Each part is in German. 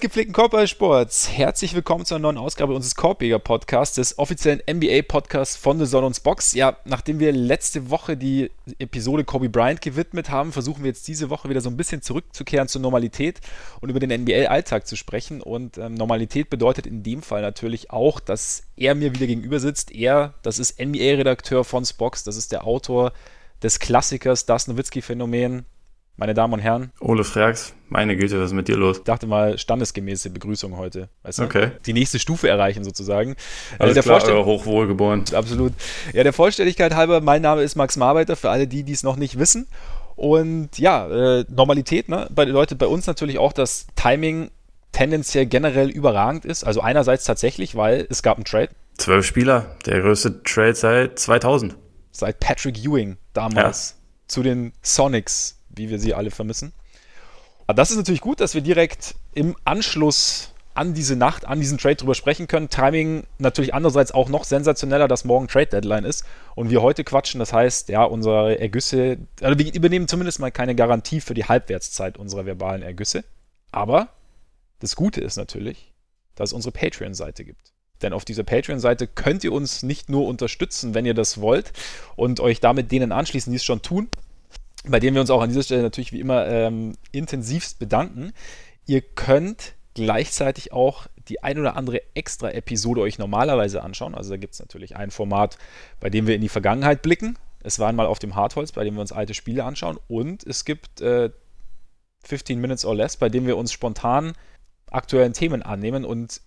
Gepflegten Korbballsports, herzlich willkommen zu einer neuen Ausgabe unseres Korbjäger Podcasts, des offiziellen NBA Podcasts von The Son und Box. Ja, nachdem wir letzte Woche die Episode Kobe Bryant gewidmet haben, versuchen wir jetzt diese Woche wieder so ein bisschen zurückzukehren zur Normalität und über den NBA-Alltag zu sprechen. Und ähm, Normalität bedeutet in dem Fall natürlich auch, dass er mir wieder gegenüber sitzt. Er, das ist NBA-Redakteur von Spox, das ist der Autor des Klassikers Das Nowitzki-Phänomen, meine Damen und Herren. Ole Freaks, meine Güte, was ist mit dir los? Ich dachte mal, standesgemäße Begrüßung heute. Weißt du? Okay. Die nächste Stufe erreichen sozusagen. Äh, Alles der klar, Vorstell hochwohlgeboren. Absolut. Ja, der Vollständigkeit halber, mein Name ist Max Marbeiter, für alle die, die es noch nicht wissen. Und ja, äh, Normalität ne, bedeutet bei uns natürlich auch, dass Timing tendenziell generell überragend ist. Also einerseits tatsächlich, weil es gab einen Trade. Zwölf Spieler, der größte Trade seit 2000. Seit Patrick Ewing damals ja. zu den Sonics wie wir sie alle vermissen. Aber das ist natürlich gut, dass wir direkt im Anschluss an diese Nacht, an diesen Trade drüber sprechen können. Timing natürlich andererseits auch noch sensationeller, dass morgen Trade Deadline ist und wir heute quatschen. Das heißt, ja, unsere Ergüsse, also wir übernehmen zumindest mal keine Garantie für die Halbwertszeit unserer verbalen Ergüsse. Aber das Gute ist natürlich, dass es unsere Patreon-Seite gibt. Denn auf dieser Patreon-Seite könnt ihr uns nicht nur unterstützen, wenn ihr das wollt und euch damit denen anschließen, die es schon tun, bei dem wir uns auch an dieser Stelle natürlich wie immer ähm, intensivst bedanken. Ihr könnt gleichzeitig auch die ein oder andere extra Episode euch normalerweise anschauen. Also da gibt es natürlich ein Format, bei dem wir in die Vergangenheit blicken. Es war einmal auf dem Hartholz, bei dem wir uns alte Spiele anschauen. Und es gibt äh, 15 Minutes or Less, bei dem wir uns spontan aktuellen Themen annehmen. Und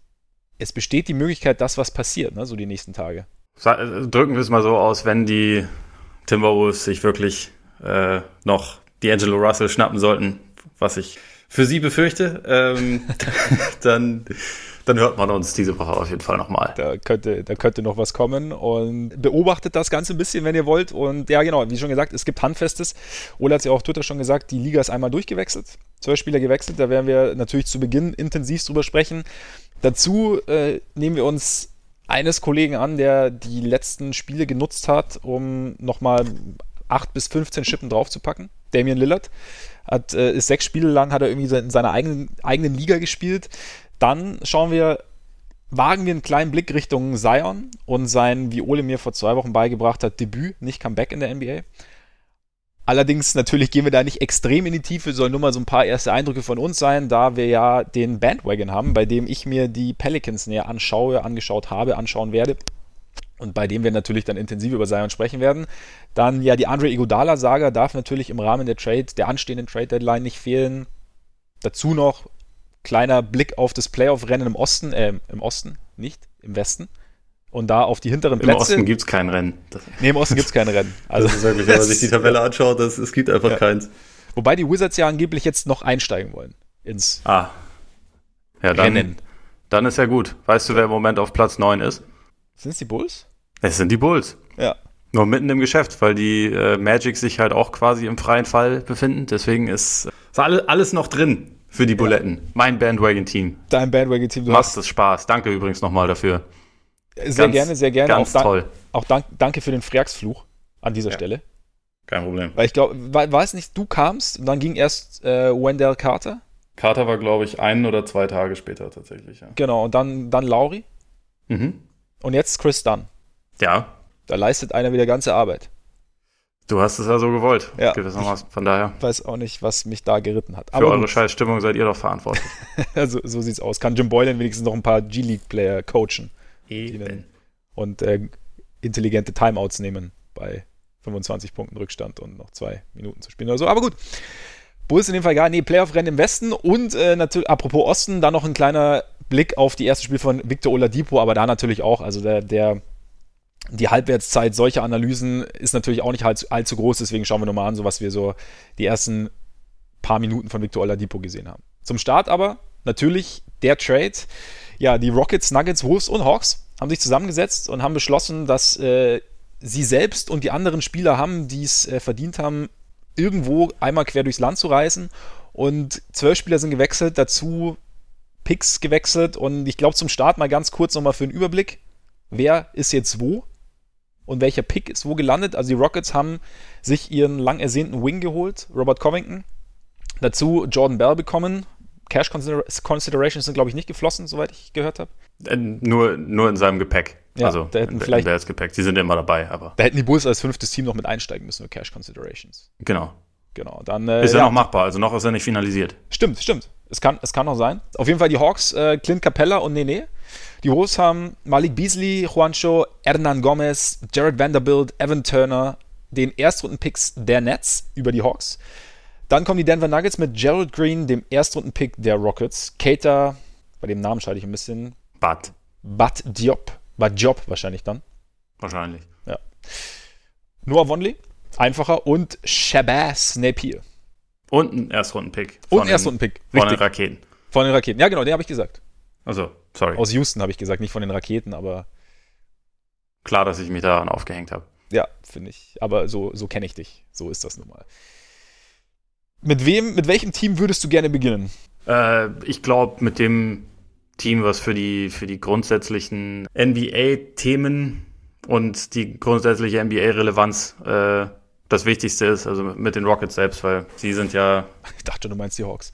es besteht die Möglichkeit, dass was passiert, ne, so die nächsten Tage. Drücken wir es mal so aus, wenn die Timberwolves sich wirklich äh, noch D'Angelo Russell schnappen sollten, was ich für sie befürchte, ähm, dann, dann hört man uns diese Woche auf jeden Fall nochmal. Da könnte, da könnte noch was kommen und beobachtet das Ganze ein bisschen, wenn ihr wollt. Und ja, genau, wie schon gesagt, es gibt Handfestes. Ola hat es ja auch auf Twitter schon gesagt, die Liga ist einmal durchgewechselt. Zwölf Spieler gewechselt, da werden wir natürlich zu Beginn intensiv drüber sprechen. Dazu äh, nehmen wir uns eines Kollegen an, der die letzten Spiele genutzt hat, um nochmal 8 bis 15 Schippen draufzupacken. Damian Lillard hat, äh, ist sechs Spiele lang, hat er irgendwie in seiner eigenen, eigenen Liga gespielt. Dann schauen wir, wagen wir einen kleinen Blick Richtung Zion und sein, wie Ole mir vor zwei Wochen beigebracht hat, Debüt, nicht Comeback in der NBA. Allerdings natürlich gehen wir da nicht extrem in die Tiefe, soll nur mal so ein paar erste Eindrücke von uns sein, da wir ja den Bandwagon haben, bei dem ich mir die Pelicans näher anschaue, angeschaut habe, anschauen werde und bei dem wir natürlich dann intensiv über Zion sprechen werden. Dann ja, die Andre Iguodala-Saga darf natürlich im Rahmen der Trade, der anstehenden Trade-Deadline nicht fehlen. Dazu noch kleiner Blick auf das Playoff-Rennen im Osten, äh, im Osten, nicht, im Westen. Und da auf die hinteren Plätze. Im Osten gibt es kein Rennen. Nee, im Osten gibt es kein Rennen. Also, das ist wirklich, wenn man sich die Tabelle anschaut, das, es gibt einfach ja. keins. Wobei die Wizards ja angeblich jetzt noch einsteigen wollen ins ah. ja, dann, Rennen. Dann ist ja gut. Weißt du, wer im Moment auf Platz 9 ist? Sind es die Bulls? Es sind die Bulls. Ja. Nur mitten im Geschäft, weil die äh, Magic sich halt auch quasi im freien Fall befinden. Deswegen ist, ist alles, alles noch drin für die Buletten. Ja. Mein Bandwagon-Team. Dein Bandwagon-Team. Macht es Spaß. Danke übrigens nochmal dafür. Sehr ganz, gerne, sehr gerne. Ganz auch toll. Auch dank, danke für den Freaksfluch an dieser ja. Stelle. Kein Problem. Weil ich glaube, weiß nicht, du kamst und dann ging erst äh, Wendell Carter. Carter war, glaube ich, ein oder zwei Tage später tatsächlich. Ja. Genau, und dann, dann Lauri. Mhm. Und jetzt Chris Dunn. Ja. Da leistet einer wieder ganze Arbeit. Du hast es ja so gewollt. Ja. Gewissermaßen. Von daher. Ich weiß auch nicht, was mich da geritten hat. Für Aber eure scheiß Stimmung seid ihr doch verantwortlich. also, so sieht's aus. Kann Jim Boylan wenigstens noch ein paar G-League-Player coachen. Eben. Und äh, intelligente Timeouts nehmen bei 25 Punkten Rückstand und noch zwei Minuten zu spielen oder so. Aber gut. Bulls in dem Fall gar Nee, Playoff-Rennen im Westen und äh, natürlich, apropos Osten, da noch ein kleiner Blick auf die erste Spiel von Victor Oladipo, aber da natürlich auch. Also der, der die Halbwertszeit solcher Analysen ist natürlich auch nicht allzu, allzu groß, deswegen schauen wir nochmal an, so was wir so die ersten paar Minuten von Victor Oladipo gesehen haben. Zum Start aber natürlich der Trade. Ja, die Rockets, Nuggets, Wolves und Hawks haben sich zusammengesetzt und haben beschlossen, dass äh, sie selbst und die anderen Spieler haben, die es äh, verdient haben, irgendwo einmal quer durchs Land zu reisen. Und zwölf Spieler sind gewechselt, dazu Picks gewechselt. Und ich glaube, zum Start mal ganz kurz nochmal für einen Überblick. Wer ist jetzt wo? und welcher Pick ist wo gelandet. Also die Rockets haben sich ihren lang ersehnten Wing geholt, Robert Covington. Dazu Jordan Bell bekommen, Cash Considerations sind, glaube ich, nicht geflossen, soweit ich gehört habe. Äh, nur, nur in seinem Gepäck. Ja, also da hätten vielleicht- in Bells Gepäck. Die sind immer dabei, aber Da hätten die Bulls als fünftes Team noch mit einsteigen müssen mit Cash Considerations. genau. Genau, dann äh, Ist ja, noch machbar, also noch ist er nicht finalisiert. Stimmt, stimmt. Es kann, es kann noch sein. Auf jeden Fall die Hawks, äh, Clint Capella und Nene. Die Wolves haben Malik Beasley, Juancho, Hernan Gomez, Jared Vanderbilt, Evan Turner, den Erstrunden-Picks der Nets über die Hawks. Dann kommen die Denver Nuggets mit Gerald Green, dem Erstrunden-Pick der Rockets. Cater, bei dem Namen schalte ich ein bisschen. Bad, Bad Diop. Bad Diop wahrscheinlich dann. wahrscheinlich. Noah Vonley, einfacher. Und Shabazz Napier. Und ein Erstrunden-Pick. Und ein den- Erstrunden-Pick. Von den. Raketen. Von den Raketen. Ja, genau, den habe ich gesagt. Also, sorry. Aus Houston habe ich gesagt, nicht von den Raketen, aber Klar, dass ich mich daran aufgehängt habe. Ja, finde ich. Aber so, so kenne ich dich. So ist das nun mal. Mit wem, mit welchem Team würdest du gerne beginnen? Äh, ich glaube, mit dem Team, was für die, für die grundsätzlichen NBA-Themen und die grundsätzliche NBA-Relevanz äh, das Wichtigste ist, also mit den Rockets selbst, weil sie sind ja Ich dachte, du meinst die Hawks.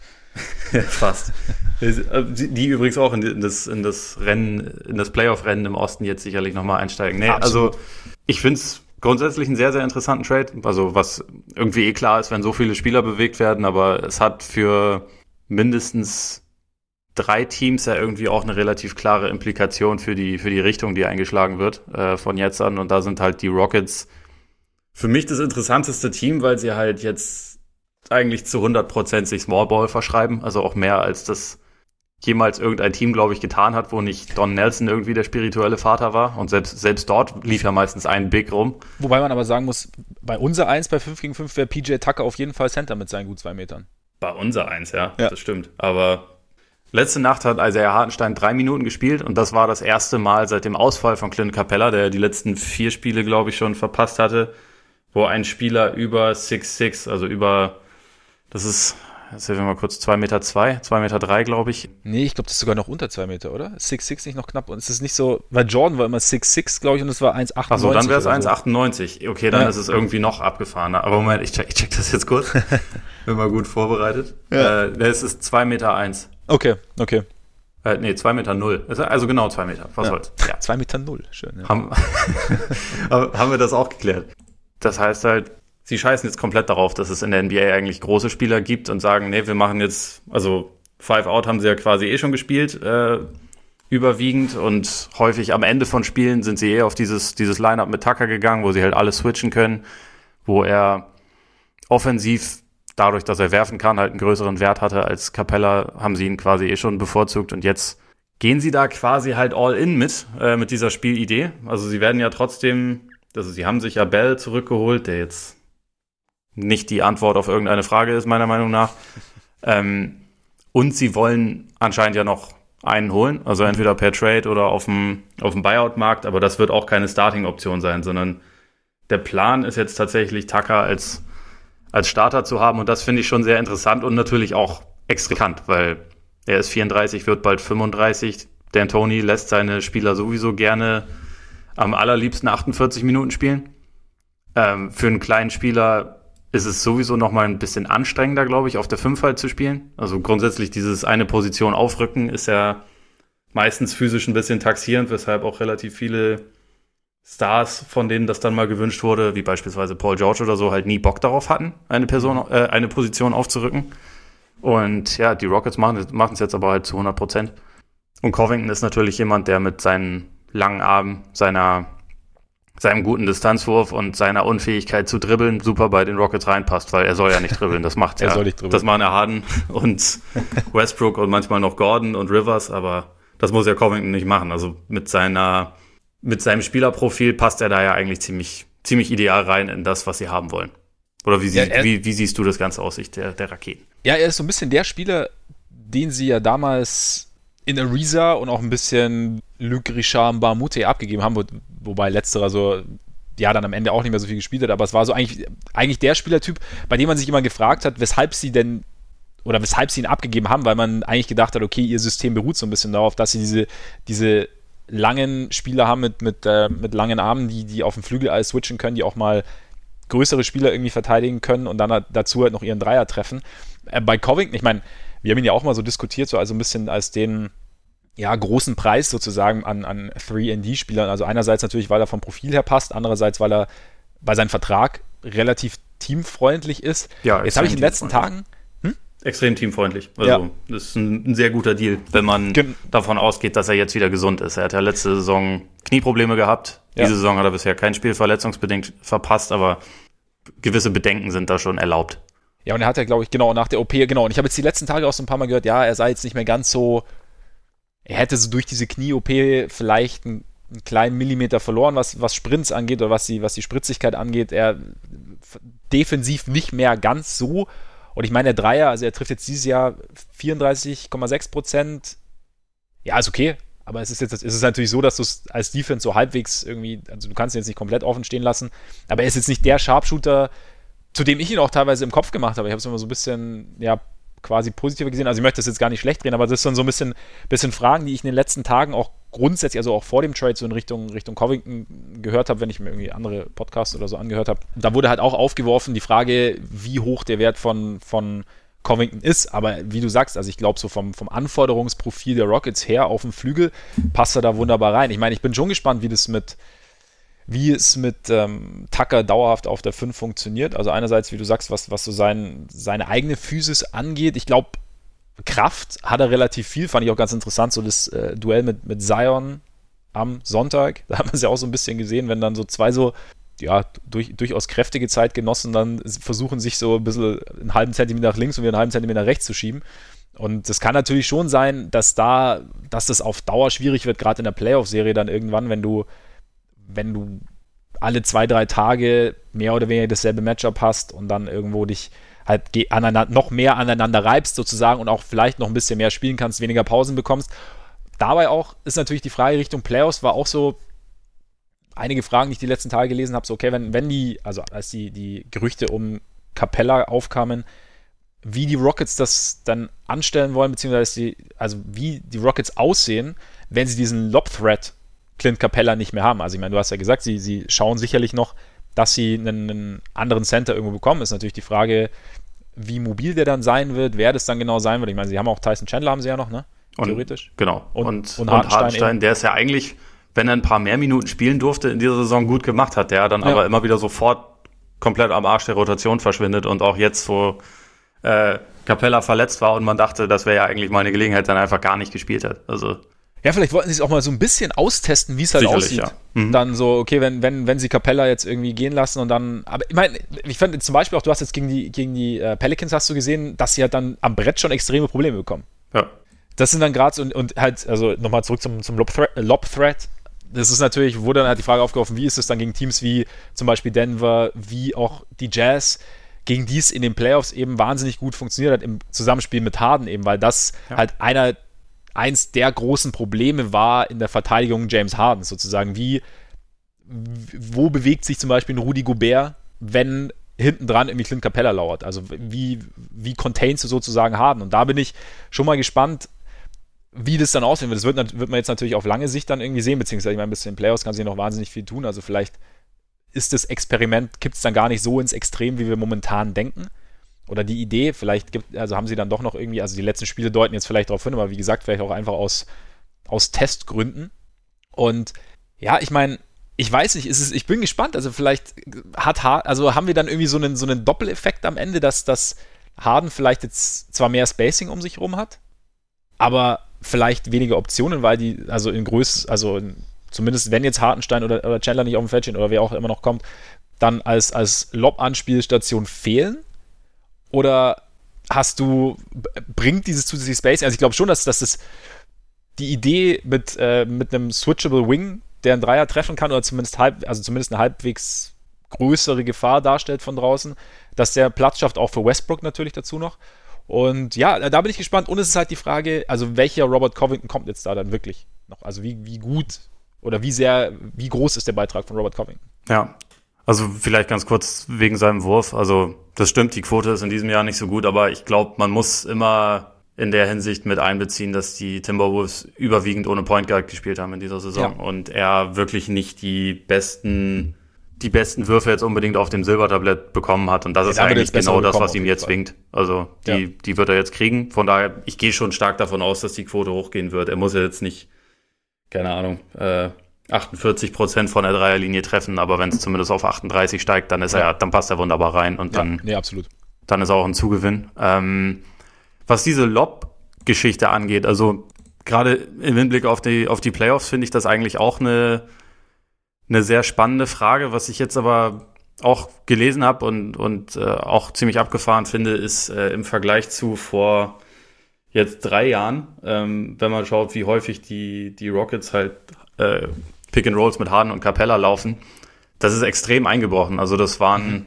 fast. Die die übrigens auch in das, in das Rennen, in das Playoff-Rennen im Osten jetzt sicherlich nochmal einsteigen. Nee, Absolut. also ich finde es grundsätzlich einen sehr, sehr interessanten Trade. Also was irgendwie eh klar ist, wenn so viele Spieler bewegt werden, aber es hat für mindestens drei Teams ja irgendwie auch eine relativ klare Implikation für die, für die Richtung, die eingeschlagen wird äh, von jetzt an. Und da sind halt die Rockets für mich das interessanteste Team, weil sie halt jetzt eigentlich zu 100% sich Small Ball verschreiben. Also auch mehr als das jemals irgendein Team, glaube ich, getan hat, wo nicht Don Nelson irgendwie der spirituelle Vater war. Und selbst, selbst dort lief ja meistens ein Big rum. Wobei man aber sagen muss, bei unser 1 bei 5 gegen 5 wäre PJ Tucker auf jeden Fall Center mit seinen gut zwei Metern. Bei unser eins, ja, Ja. das stimmt. Aber letzte Nacht hat Isaiah Hartenstein drei Minuten gespielt und das war das erste Mal seit dem Ausfall von Clint Capella, der die letzten vier Spiele, glaube ich, schon verpasst hatte, wo ein Spieler über 6'6, also über, das ist, jetzt helfen wir mal kurz, 2 Meter 2, 2 Meter 3, glaube ich. Nee, ich glaube, das ist sogar noch unter 2 Meter, oder? 6'6 nicht noch knapp. Und es ist nicht so, weil Jordan war immer 6'6, glaube ich, und es war 1,98. Achso, dann wäre es oder so. 1,98. Okay, dann Ja. ist es irgendwie noch abgefahrener. Aber Moment, ich check, ich check das jetzt kurz. Bin mal gut vorbereitet. Ja. Äh, es ist 2 Meter 1. Okay, okay. Äh, nee, 2 Meter 0. Also genau 2 Meter. Was Ja. soll's. Ja. 2 Meter 0, schön. Ja. Haben, haben wir das auch geklärt. Das heißt halt, sie scheißen jetzt komplett darauf, dass es in der NBA eigentlich große Spieler gibt und sagen, nee, wir machen jetzt, also Five Out haben sie ja quasi eh schon gespielt, äh, überwiegend und häufig am Ende von Spielen sind sie eh auf dieses, dieses Line-Up mit Tucker gegangen, wo sie halt alles switchen können, wo er offensiv dadurch, dass er werfen kann, halt einen größeren Wert hatte als Capella, haben sie ihn quasi eh schon bevorzugt und jetzt gehen sie da quasi halt all in mit, äh, mit dieser Spielidee. Also sie werden ja trotzdem, also sie haben sich ja Bell zurückgeholt, der jetzt nicht die Antwort auf irgendeine Frage ist, meiner Meinung nach. Ähm, und sie wollen anscheinend ja noch einen holen, also entweder per Trade oder auf dem, auf dem Buyout-Markt, aber das wird auch keine Starting-Option sein, sondern der Plan ist jetzt tatsächlich Tucker als, als Starter zu haben und das finde ich schon sehr interessant und natürlich auch extravagant, weil er ist 34, wird bald 35. D'Antoni lässt seine Spieler sowieso gerne am allerliebsten 48 Minuten spielen. Ähm, für einen kleinen Spieler ist es sowieso noch mal ein bisschen anstrengender, glaube ich, auf der 5 halt zu spielen. Also grundsätzlich dieses eine Position aufrücken ist ja meistens physisch ein bisschen taxierend, weshalb auch relativ viele Stars, von denen das dann mal gewünscht wurde, wie beispielsweise Paul George oder so, halt nie Bock darauf hatten, eine Person, äh, eine Position aufzurücken. Und ja, die Rockets machen machen es jetzt aber halt zu 100 Prozent. Und Covington ist natürlich jemand, der mit seinen langen Armen, seiner, seinem guten Distanzwurf und seiner Unfähigkeit zu dribbeln super bei den Rockets reinpasst, weil er soll ja nicht dribbeln. Das macht Er ja. soll nicht dribbeln. Das machen ja Harden und Westbrook und manchmal noch Gordon und Rivers, aber das muss ja Covington nicht machen. Also mit seiner, mit seinem Spielerprofil passt er da ja eigentlich ziemlich, ziemlich ideal rein in das, was sie haben wollen. Oder wie, sie, Ja, er- wie, wie siehst du das Ganze aus Sicht der, der Raketen? Ja, er ist so ein bisschen der Spieler, den sie ja damals in Ariza und auch ein bisschen Luc Richard Mbamute abgegeben haben, wo, wobei letzterer so ja dann am Ende auch nicht mehr so viel gespielt hat, aber es war so eigentlich, eigentlich der Spielertyp, bei dem man sich immer gefragt hat, weshalb sie denn oder weshalb sie ihn abgegeben haben, weil man eigentlich gedacht hat, okay, ihr System beruht so ein bisschen darauf, dass sie diese, diese langen Spieler haben mit, mit, äh, mit langen Armen, die, die auf dem Flügel alles switchen können, die auch mal größere Spieler irgendwie verteidigen können und dann dazu halt noch ihren Dreier treffen. Äh, bei Covington, ich meine, wir haben ihn ja auch mal so diskutiert, so also ein bisschen als den ja, großen Preis sozusagen an, an 3D-Spielern. Also einerseits natürlich, weil er vom Profil her passt, andererseits, weil er bei seinem Vertrag relativ teamfreundlich ist. Ja, Jetzt habe ich in den letzten Tagen. Hm? Extrem teamfreundlich. Also, ja. das ist ein, ein, sehr guter Deal, wenn man Gen davon ausgeht, dass er jetzt wieder gesund ist. Er hat ja letzte Saison Knieprobleme gehabt. Ja. Diese Saison hat er bisher kein Spiel verletzungsbedingt verpasst, aber gewisse Bedenken sind da schon erlaubt. Ja, und er hat ja, glaube ich, genau nach der OP, genau. Und ich habe jetzt die letzten Tage auch so ein paar Mal gehört, ja, er sei jetzt nicht mehr ganz so. Er hätte so durch diese Knie-OP vielleicht einen, einen, kleinen Millimeter verloren, was, was Sprints angeht oder was die, was die Spritzigkeit angeht. Er defensiv nicht mehr ganz so. Und ich meine, der Dreier, also er trifft jetzt dieses Jahr 34,6 Prozent. Ja, ist okay. Aber es ist jetzt, es ist natürlich so, dass du es als Defense so halbwegs irgendwie, also du kannst ihn jetzt nicht komplett offen stehen lassen. Aber er ist jetzt nicht der Sharpshooter, zu dem ich ihn auch teilweise im Kopf gemacht habe. Ich habe es immer so ein bisschen, ja, quasi positiver gesehen. Also ich möchte das jetzt gar nicht schlecht drehen, aber das sind so ein bisschen, bisschen Fragen, die ich in den letzten Tagen auch grundsätzlich, also auch vor dem Trade so in Richtung, Richtung Covington gehört habe, wenn ich mir irgendwie andere Podcasts oder so angehört habe. Da wurde halt auch aufgeworfen die Frage, wie hoch der Wert von, von Covington ist. Aber wie du sagst, also ich glaube, so vom, vom Anforderungsprofil der Rockets her auf dem Flügel passt er da wunderbar rein. Ich meine, ich bin schon gespannt, wie das mit wie es mit ähm, Tucker dauerhaft auf der 5 funktioniert. Also einerseits, wie du sagst, was, was so sein, seine eigene Physis angeht. Ich glaube, Kraft hat er relativ viel, fand ich auch ganz interessant, so das äh, Duell mit, mit Zion am Sonntag. Da hat man es ja auch so ein bisschen gesehen, wenn dann so zwei so ja, durch, durchaus kräftige Zeitgenossen dann versuchen, sich so ein bisschen einen halben Zentimeter nach links und wieder einen halben Zentimeter nach rechts zu schieben. Und das kann natürlich schon sein, dass da, dass das auf Dauer schwierig wird, gerade in der Playoff-Serie dann irgendwann, wenn du wenn du alle zwei, drei Tage mehr oder weniger dasselbe Matchup hast und dann irgendwo dich halt noch mehr aneinander reibst sozusagen und auch vielleicht noch ein bisschen mehr spielen kannst, weniger Pausen bekommst. Dabei auch ist natürlich die Frage Richtung Playoffs war auch so einige Fragen, die ich die letzten Tage gelesen habe, so okay, wenn, wenn die, also als die, die Gerüchte um Capella aufkamen, wie die Rockets das dann anstellen wollen, beziehungsweise die, also wie die Rockets aussehen, wenn sie diesen Lob-Threat Clint Capella nicht mehr haben. Also ich meine, du hast ja gesagt, sie, sie schauen sicherlich noch, dass sie einen, einen anderen Center irgendwo bekommen. Ist natürlich die Frage, wie mobil der dann sein wird, wer das dann genau sein wird. Ich meine, sie haben auch Tyson Chandler haben sie ja noch, ne? Theoretisch. Und, genau. Und, und, und Hartenstein, Hartenstein der ist ja eigentlich, wenn er ein paar mehr Minuten spielen durfte, in dieser Saison gut gemacht hat, der dann ja. aber immer wieder sofort komplett am Arsch der Rotation verschwindet und auch jetzt, wo äh, Capella verletzt war und man dachte, das wäre ja eigentlich mal eine Gelegenheit, dann einfach gar nicht gespielt hat. Also ja, vielleicht wollten sie es auch mal so ein bisschen austesten, wie es halt Sicherlich, aussieht. Ja. Mhm. Dann so, okay, wenn, wenn, wenn sie Capella jetzt irgendwie gehen lassen und dann. Aber ich meine, ich fand zum Beispiel auch, du hast jetzt gegen die, gegen die äh, Pelicans hast du gesehen, dass sie halt dann am Brett schon extreme Probleme bekommen. Ja. Das sind dann gerade so, und, und halt, also nochmal zurück zum, zum Lob-Threat. Lob das ist natürlich, wurde dann halt die Frage aufgeworfen, wie ist es dann gegen Teams wie zum Beispiel Denver, wie auch die Jazz, gegen die es in den Playoffs eben wahnsinnig gut funktioniert hat im Zusammenspiel mit Harden eben, weil das ja. halt einer eins der großen Probleme war in der Verteidigung James Harden sozusagen. Wie, wo bewegt sich zum Beispiel ein Rudi Gobert, wenn hinten dran irgendwie Clint Capella lauert? Also wie, wie containst du sozusagen Harden? Und da bin ich schon mal gespannt, wie das dann aussehen wird. Das wird, wird man jetzt natürlich auf lange Sicht dann irgendwie sehen, beziehungsweise ich meine, ein bisschen in Playoffs kann sich noch wahnsinnig viel tun. Also vielleicht ist das Experiment, kippt es dann gar nicht so ins Extrem, wie wir momentan denken oder die Idee, vielleicht gibt, also haben sie dann doch noch irgendwie, also die letzten Spiele deuten jetzt vielleicht darauf hin, aber wie gesagt, vielleicht auch einfach aus, aus Testgründen. Und ja, ich meine, ich weiß nicht, es, ich bin gespannt. Also vielleicht hat Harden, also haben wir dann irgendwie so einen, so einen Doppeleffekt am Ende, dass das Harden vielleicht jetzt zwar mehr Spacing um sich herum hat, aber vielleicht weniger Optionen, weil die, also in Größe, also in, zumindest wenn jetzt Hartenstein oder, oder Chandler nicht auf dem Feld stehen oder wer auch immer noch kommt, dann als, als Lob-Anspielstation fehlen oder hast du, bringt dieses zusätzliche Space? Also ich glaube schon, dass, dass das die Idee mit, äh, mit einem Switchable Wing, der einen Dreier treffen kann, oder zumindest halb, also zumindest eine halbwegs größere Gefahr darstellt von draußen, dass der Platz schafft, auch für Westbrook natürlich dazu noch. Und ja, da bin ich gespannt. Und es ist halt die Frage, also welcher Robert Covington kommt jetzt da dann wirklich noch? Also wie, wie gut oder wie sehr, wie groß ist der Beitrag von Robert Covington? Ja, also vielleicht ganz kurz wegen seinem Wurf. Also das stimmt, die Quote ist in diesem Jahr nicht so gut, aber ich glaube, man muss immer in der Hinsicht mit einbeziehen, dass die Timberwolves überwiegend ohne Point Guard gespielt haben in dieser Saison ja. und er wirklich nicht die besten die besten Würfe jetzt unbedingt auf dem Silbertablett bekommen hat. Und das ja, ist eigentlich genau das, was ihm jetzt winkt. Also die, ja. die wird er jetzt kriegen. Von daher, ich gehe schon stark davon aus, dass die Quote hochgehen wird. Er muss ja jetzt nicht, keine Ahnung, äh, 48 Prozent von der Dreierlinie treffen, aber wenn es zumindest auf 38 steigt, dann ist ja. er, dann passt er wunderbar rein und dann, ja, nee, absolut. dann ist auch ein Zugewinn. Ähm, was diese Lob-Geschichte angeht, also gerade im Hinblick auf die, auf die Playoffs finde ich das eigentlich auch eine, eine sehr spannende Frage. Was ich jetzt aber auch gelesen habe und, und äh, auch ziemlich abgefahren finde, ist äh, im Vergleich zu vor jetzt drei Jahren, ähm, wenn man schaut, wie häufig die, die Rockets halt äh, Pick and Rolls mit Harden und Capella laufen, das ist extrem eingebrochen. Also das waren mhm.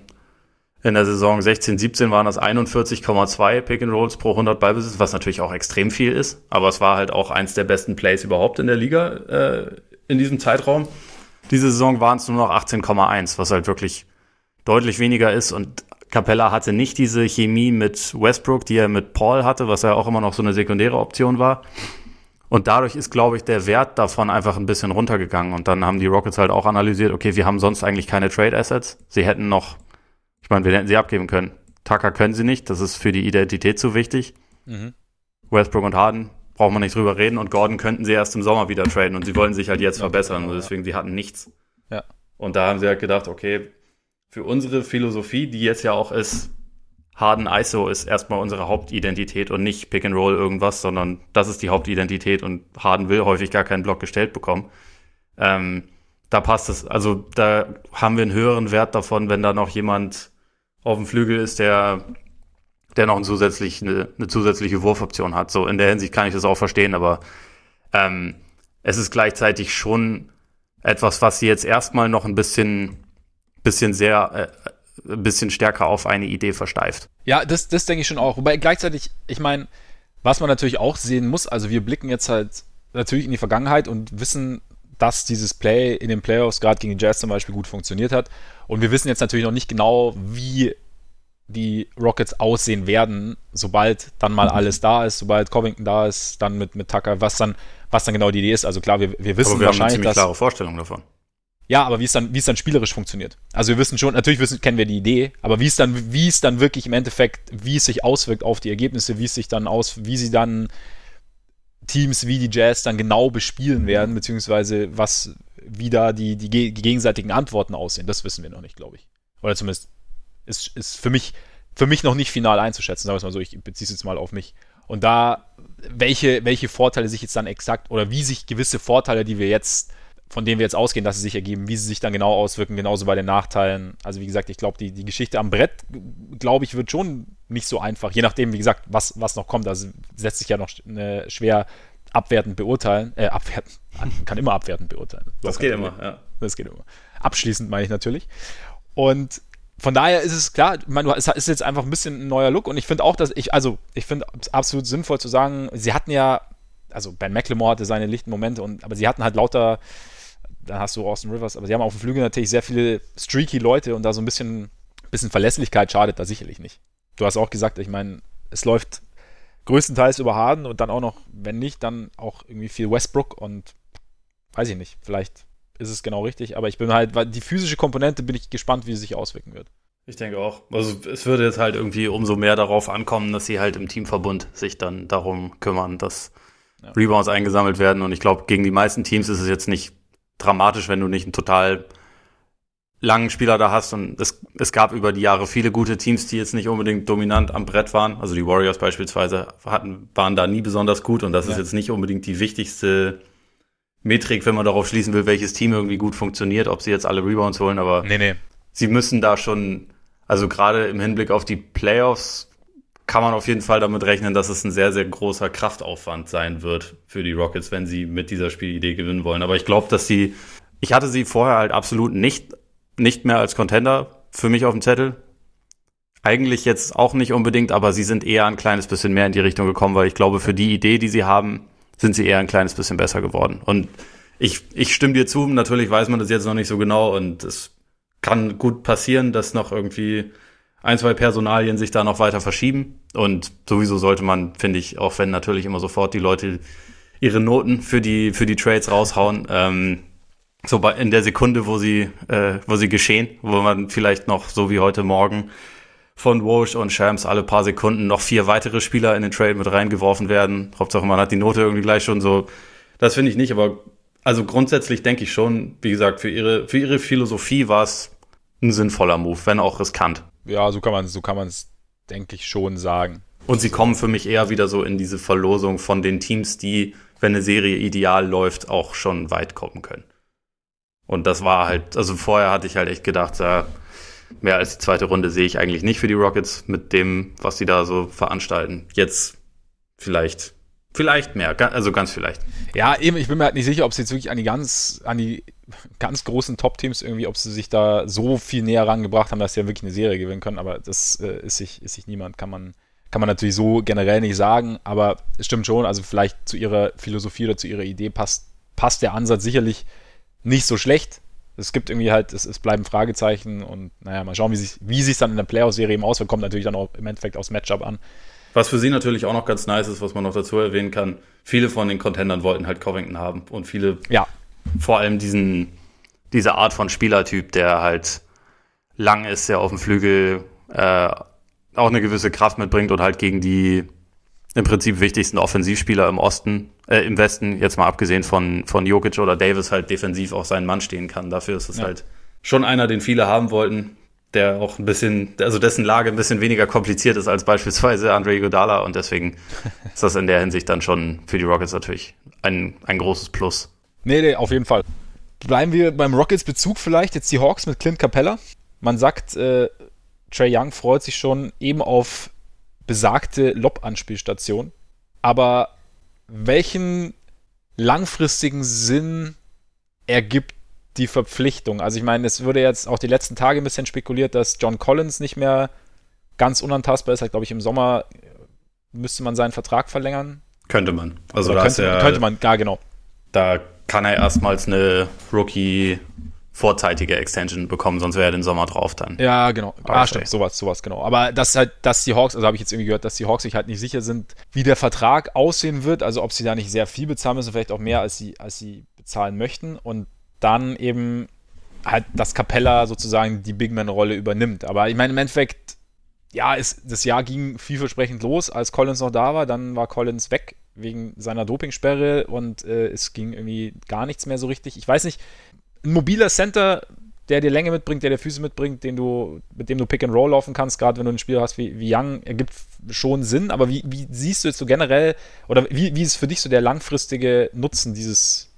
in der Saison 16, 17 waren das 41,2 Pick and Rolls pro 100 Ballbesitz, was natürlich auch extrem viel ist. Aber es war halt auch eins der besten Plays überhaupt in der Liga äh, in diesem Zeitraum. Diese Saison waren es nur noch 18,1, was halt wirklich deutlich weniger ist. Und Capella hatte nicht diese Chemie mit Westbrook, die er mit Paul hatte, was ja auch immer noch so eine sekundäre Option war. Und dadurch ist, glaube ich, der Wert davon einfach ein bisschen runtergegangen. Und dann haben die Rockets halt auch analysiert, okay, wir haben sonst eigentlich keine Trade Assets. Sie hätten noch, ich meine, wir hätten sie abgeben können. Tucker können sie nicht, das ist für die Identität zu wichtig. Mhm. Westbrook und Harden braucht man nicht drüber reden. Und Gordon könnten sie erst im Sommer wieder traden. Und sie wollen sich halt jetzt ja, verbessern. Und deswegen, sie hatten nichts. Ja. Und da haben sie halt gedacht, okay, für unsere Philosophie, die jetzt ja auch ist, Harden ISO ist erstmal unsere Hauptidentität und nicht Pick and Roll irgendwas, sondern das ist die Hauptidentität und Harden will häufig gar keinen Block gestellt bekommen. Ähm, da passt es, also da haben wir einen höheren Wert davon, wenn da noch jemand auf dem Flügel ist, der, der noch ein zusätzlich, eine, eine zusätzliche Wurfoption hat. So in der Hinsicht kann ich das auch verstehen, aber ähm, es ist gleichzeitig schon etwas, was sie jetzt erstmal noch ein bisschen, bisschen sehr äh, ein bisschen stärker auf eine Idee versteift. Ja, das, das denke ich schon auch. Wobei gleichzeitig, ich meine, was man natürlich auch sehen muss, also wir blicken jetzt halt natürlich in die Vergangenheit und wissen, dass dieses Play in den Playoffs gerade gegen die Jazz zum Beispiel gut funktioniert hat. Und wir wissen jetzt natürlich noch nicht genau, wie die Rockets aussehen werden, sobald dann mal alles da ist, sobald Covington da ist, dann mit, mit Tucker, was dann, was dann genau die Idee ist. Also klar, wir, wir wissen Aber wir wahrscheinlich, haben eine ziemlich dass, klare Vorstellung davon. Ja, aber wie es dann, wie es dann spielerisch funktioniert. Also wir wissen schon, natürlich wissen, kennen wir die Idee, aber wie es dann, wie es dann wirklich im Endeffekt, wie es sich auswirkt auf die Ergebnisse, wie es sich dann aus, wie sie dann Teams wie die Jazz dann genau bespielen werden, beziehungsweise was, wie da die, die, die gegenseitigen Antworten aussehen, das wissen wir noch nicht, glaube ich. Oder zumindest ist, ist für mich, für mich noch nicht final einzuschätzen, sagen wir es mal so, ich beziehe es jetzt mal auf mich. Und da, welche, welche Vorteile sich jetzt dann exakt, oder wie sich gewisse Vorteile, die wir jetzt von denen wir jetzt ausgehen, dass sie sich ergeben, wie sie sich dann genau auswirken, genauso bei den Nachteilen. Also wie gesagt, ich glaube, die, die Geschichte am Brett, glaube ich, wird schon nicht so einfach, je nachdem, wie gesagt, was, was noch kommt. Also setzt sich ja noch eine, schwer abwertend beurteilen, äh, abwertend, kann immer abwertend beurteilen. Das geht immer, ja. Das geht immer. Abschließend meine ich natürlich. Und von daher ist es klar, man, es ist jetzt einfach ein bisschen ein neuer Look und ich finde auch, dass ich, also ich finde es absolut sinnvoll zu sagen, sie hatten ja, also Ben McLemore hatte seine lichten Momente und, aber sie hatten halt lauter dann hast du Austin Rivers, aber sie haben auf dem Flügel natürlich sehr viele streaky Leute und da so ein bisschen, bisschen Verlässlichkeit schadet da sicherlich nicht. Du hast auch gesagt, ich meine, es läuft größtenteils über Harden und dann auch noch, wenn nicht, dann auch irgendwie viel Westbrook und weiß ich nicht, vielleicht ist es genau richtig, aber ich bin halt, weil die physische Komponente bin ich gespannt, wie sie sich auswirken wird. Ich denke auch. Also es würde jetzt halt irgendwie umso mehr darauf ankommen, dass sie halt im Teamverbund sich dann darum kümmern, dass ja. Rebounds eingesammelt werden. Und ich glaube, gegen die meisten Teams ist es jetzt nicht dramatisch, wenn du nicht einen total langen Spieler da hast. Und es, es gab über die Jahre viele gute Teams, die jetzt nicht unbedingt dominant am Brett waren. Also die Warriors beispielsweise hatten, waren da nie besonders gut. Und das ja. ist jetzt nicht unbedingt die wichtigste Metrik, wenn man darauf schließen will, welches Team irgendwie gut funktioniert, ob sie jetzt alle Rebounds holen. Aber nee, nee. sie müssen da schon, also gerade im Hinblick auf die Playoffs, kann man auf jeden Fall damit rechnen, dass es ein sehr, sehr großer Kraftaufwand sein wird für die Rockets, wenn sie mit dieser Spielidee gewinnen wollen. Aber ich glaube, dass sie, ich hatte sie vorher halt absolut nicht, nicht mehr als Contender für mich auf dem Zettel. Eigentlich jetzt auch nicht unbedingt, aber sie sind eher ein kleines bisschen mehr in die Richtung gekommen, weil ich glaube, für die Idee, die sie haben, sind sie eher ein kleines bisschen besser geworden. Und ich, ich stimme dir zu, natürlich weiß man das jetzt noch nicht so genau und es kann gut passieren, dass noch irgendwie ein, zwei Personalien sich da noch weiter verschieben. Und sowieso sollte man, finde ich, auch wenn natürlich immer sofort die Leute ihre Noten für die, für die Trades raushauen, ähm, so bei, in der Sekunde, wo sie, äh, wo sie geschehen, wo man vielleicht noch so wie heute Morgen von Walsh und Shams alle paar Sekunden noch vier weitere Spieler in den Trade mit reingeworfen werden. Hauptsache, man hat die Note irgendwie gleich schon so. Das finde ich nicht, aber also grundsätzlich denke ich schon, wie gesagt, für ihre, für ihre Philosophie war es ein sinnvoller Move, wenn auch riskant. Ja, so kann man so kann man es, denke ich, schon sagen. Und sie kommen für mich eher wieder so in diese Verlosung von den Teams, die, wenn eine Serie ideal läuft, auch schon weit kommen können. Und das war halt, also vorher hatte ich halt echt gedacht, ja, mehr als die zweite Runde sehe ich eigentlich nicht für die Rockets mit dem, was sie da so veranstalten. Jetzt vielleicht, vielleicht mehr, also ganz vielleicht. Ja, eben, ich bin mir halt nicht sicher, ob sie jetzt wirklich an die ganz, an die ganz großen Top-Teams irgendwie, ob sie sich da so viel näher rangebracht haben, dass sie ja wirklich eine Serie gewinnen können, aber das äh, ist, sich, ist sich niemand, kann man, kann man natürlich so generell nicht sagen, aber es stimmt schon, also vielleicht zu ihrer Philosophie oder zu ihrer Idee passt, passt der Ansatz sicherlich nicht so schlecht. Es gibt irgendwie halt, es, es bleiben Fragezeichen und naja, mal schauen, wie sich wie sich dann in der Playoff-Serie eben auswirkt. Kommt natürlich dann auch im Endeffekt aufs Matchup an. Was für sie natürlich auch noch ganz nice ist, was man noch dazu erwähnen kann, viele von den Contendern wollten halt Covington haben und viele, ja. vor allem diesen, diese Art von Spielertyp, der halt lang ist, der auf dem Flügel äh, auch eine gewisse Kraft mitbringt und halt gegen die im Prinzip wichtigsten Offensivspieler im Osten, äh, im Westen, jetzt mal abgesehen von, von Jokic oder Davis, halt defensiv auch seinen Mann stehen kann. Dafür ist es ja. halt schon einer, den viele haben wollten, der auch ein bisschen, also dessen Lage ein bisschen weniger kompliziert ist als beispielsweise Andre Godala und deswegen ist das in der Hinsicht dann schon für die Rockets natürlich ein, ein großes Plus. Nee, nee, auf jeden Fall. Bleiben wir beim Rockets-Bezug vielleicht, jetzt die Hawks mit Clint Capella. Man sagt, äh, Trey Young freut sich schon eben auf besagte Lob-Anspielstation. Aber welchen langfristigen Sinn ergibt die Verpflichtung? Also ich meine, es wurde jetzt auch die letzten Tage ein bisschen spekuliert, dass John Collins nicht mehr ganz unantastbar ist. Halt, glaube ich, im Sommer müsste man seinen Vertrag verlängern. Könnte man. Also da könnte, ja, könnte man, ja genau. Da kann er erstmals eine Rookie vorzeitige Extension bekommen, sonst wäre er den Sommer drauf dann. Ja, genau. Ah, stimmt, sowas, sowas, genau. Aber das halt, dass die Hawks, also habe ich jetzt irgendwie gehört, dass die Hawks sich halt nicht sicher sind, wie der Vertrag aussehen wird, also ob sie da nicht sehr viel bezahlen müssen, vielleicht auch mehr, als sie, als sie bezahlen möchten und dann eben halt, dass Capella sozusagen die Bigman-Rolle übernimmt. Aber ich meine, im Endeffekt, ja, ist, das Jahr ging vielversprechend los, als Collins noch da war, dann war Collins weg wegen seiner Dopingsperre und äh, es ging irgendwie gar nichts mehr so richtig. Ich weiß nicht, ein mobiler Center, der dir Länge mitbringt, der dir Füße mitbringt, den du, mit dem du Pick and Roll laufen kannst, gerade wenn du einen Spieler hast wie, wie Young, ergibt schon Sinn. Aber wie, wie siehst du jetzt so generell, oder wie, wie ist für dich so der langfristige Nutzen dieses,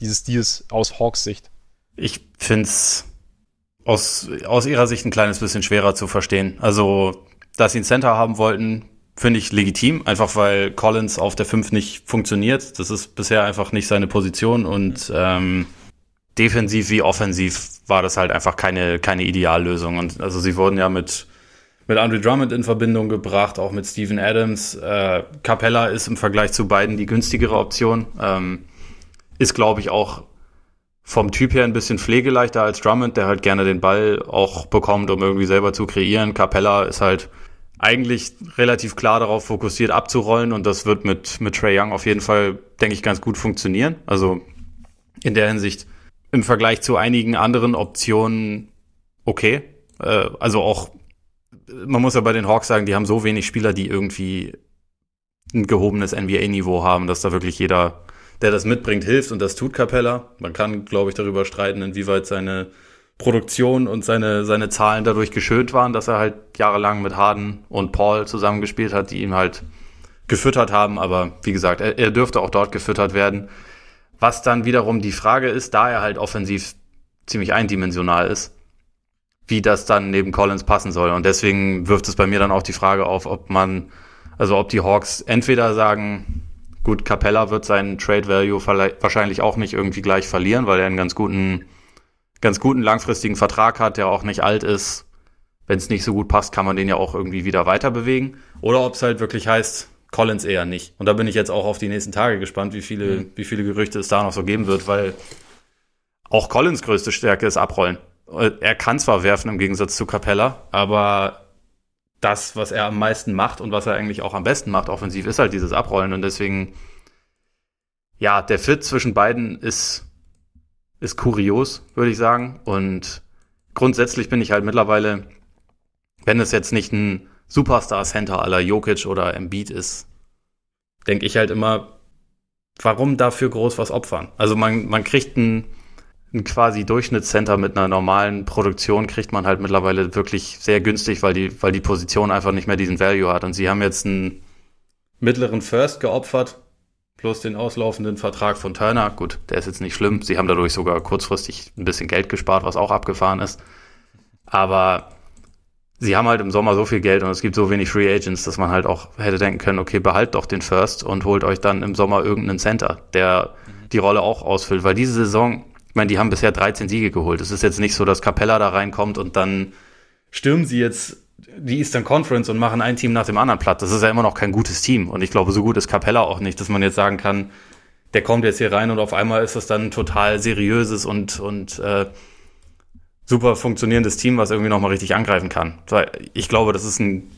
dieses Deals aus Hawks Sicht? Ich finde es aus, aus ihrer Sicht ein kleines bisschen schwerer zu verstehen. Also, dass sie einen Center haben wollten, finde ich legitim, einfach weil Collins auf der 5 nicht funktioniert. Das ist bisher einfach nicht seine Position und ähm, defensiv wie offensiv war das halt einfach keine, keine Ideallösung. Und also sie wurden ja mit, mit Andre Drummond in Verbindung gebracht, auch mit Steven Adams. Äh, Capella ist im Vergleich zu beiden die günstigere Option. Ähm, ist, glaube ich, auch vom Typ her ein bisschen pflegeleichter als Drummond, der halt gerne den Ball auch bekommt, um irgendwie selber zu kreieren. Capella ist halt eigentlich relativ klar darauf fokussiert abzurollen und das wird mit, mit Trey Young auf jeden Fall, denke ich, ganz gut funktionieren. Also in der Hinsicht im Vergleich zu einigen anderen Optionen okay. Äh, also auch, man muss ja bei den Hawks sagen, die haben so wenig Spieler, die irgendwie ein gehobenes NBA-Niveau haben, dass da wirklich jeder, der das mitbringt, hilft und das tut Capella. Man kann, glaube ich, darüber streiten, inwieweit seine Produktion und seine, seine Zahlen dadurch geschönt waren, dass er halt jahrelang mit Harden und Paul zusammengespielt hat, die ihn halt gefüttert haben. Aber wie gesagt, er, er dürfte auch dort gefüttert werden. Was dann wiederum die Frage ist, da er halt offensiv ziemlich eindimensional ist, wie das dann neben Collins passen soll. Und deswegen wirft es bei mir dann auch die Frage auf, ob man, also ob die Hawks entweder sagen, gut, Capella wird seinen Trade Value wahrscheinlich auch nicht irgendwie gleich verlieren, weil er einen ganz guten, ganz guten langfristigen Vertrag hat, der auch nicht alt ist. Wenn es nicht so gut passt, kann man den ja auch irgendwie wieder weiter bewegen. Oder ob es halt wirklich heißt, Collins eher nicht. Und da bin ich jetzt auch auf die nächsten Tage gespannt, wie viele, mhm. wie viele Gerüchte es da noch so geben wird, weil auch Collins größte Stärke ist Abrollen. Er kann zwar werfen im Gegensatz zu Capella, aber das, was er am meisten macht und was er eigentlich auch am besten macht offensiv, ist halt dieses Abrollen. Und deswegen, ja, der Fit zwischen beiden ist ist kurios, würde ich sagen. Und grundsätzlich bin ich halt mittlerweile, wenn es jetzt nicht ein Superstar-Center aller Jokic oder Embiid ist, denke ich halt immer, warum dafür groß was opfern? Also man, man kriegt ein, ein quasi Durchschnittscenter mit einer normalen Produktion, kriegt man halt mittlerweile wirklich sehr günstig, weil die, weil die Position einfach nicht mehr diesen Value hat. Und sie haben jetzt einen mittleren First geopfert, plus den auslaufenden Vertrag von Turner. Gut, der ist jetzt nicht schlimm. Sie haben dadurch sogar kurzfristig ein bisschen Geld gespart, was auch abgefahren ist. Aber sie haben halt im Sommer so viel Geld und es gibt so wenig Free Agents, dass man halt auch hätte denken können, okay, behalt doch den First und holt euch dann im Sommer irgendeinen Center, der die Rolle auch ausfüllt. Weil diese Saison, meine, die haben bisher 13 Siege geholt. Es ist jetzt nicht so, dass Capella da reinkommt und dann stürmen sie jetzt die Eastern Conference und machen ein Team nach dem anderen platt. Das ist ja immer noch kein gutes Team. Und ich glaube, so gut ist Capella auch nicht, dass man jetzt sagen kann, der kommt jetzt hier rein und auf einmal ist das dann ein total seriöses und, und äh, super funktionierendes Team, was irgendwie nochmal richtig angreifen kann. Ich glaube, das ist ein,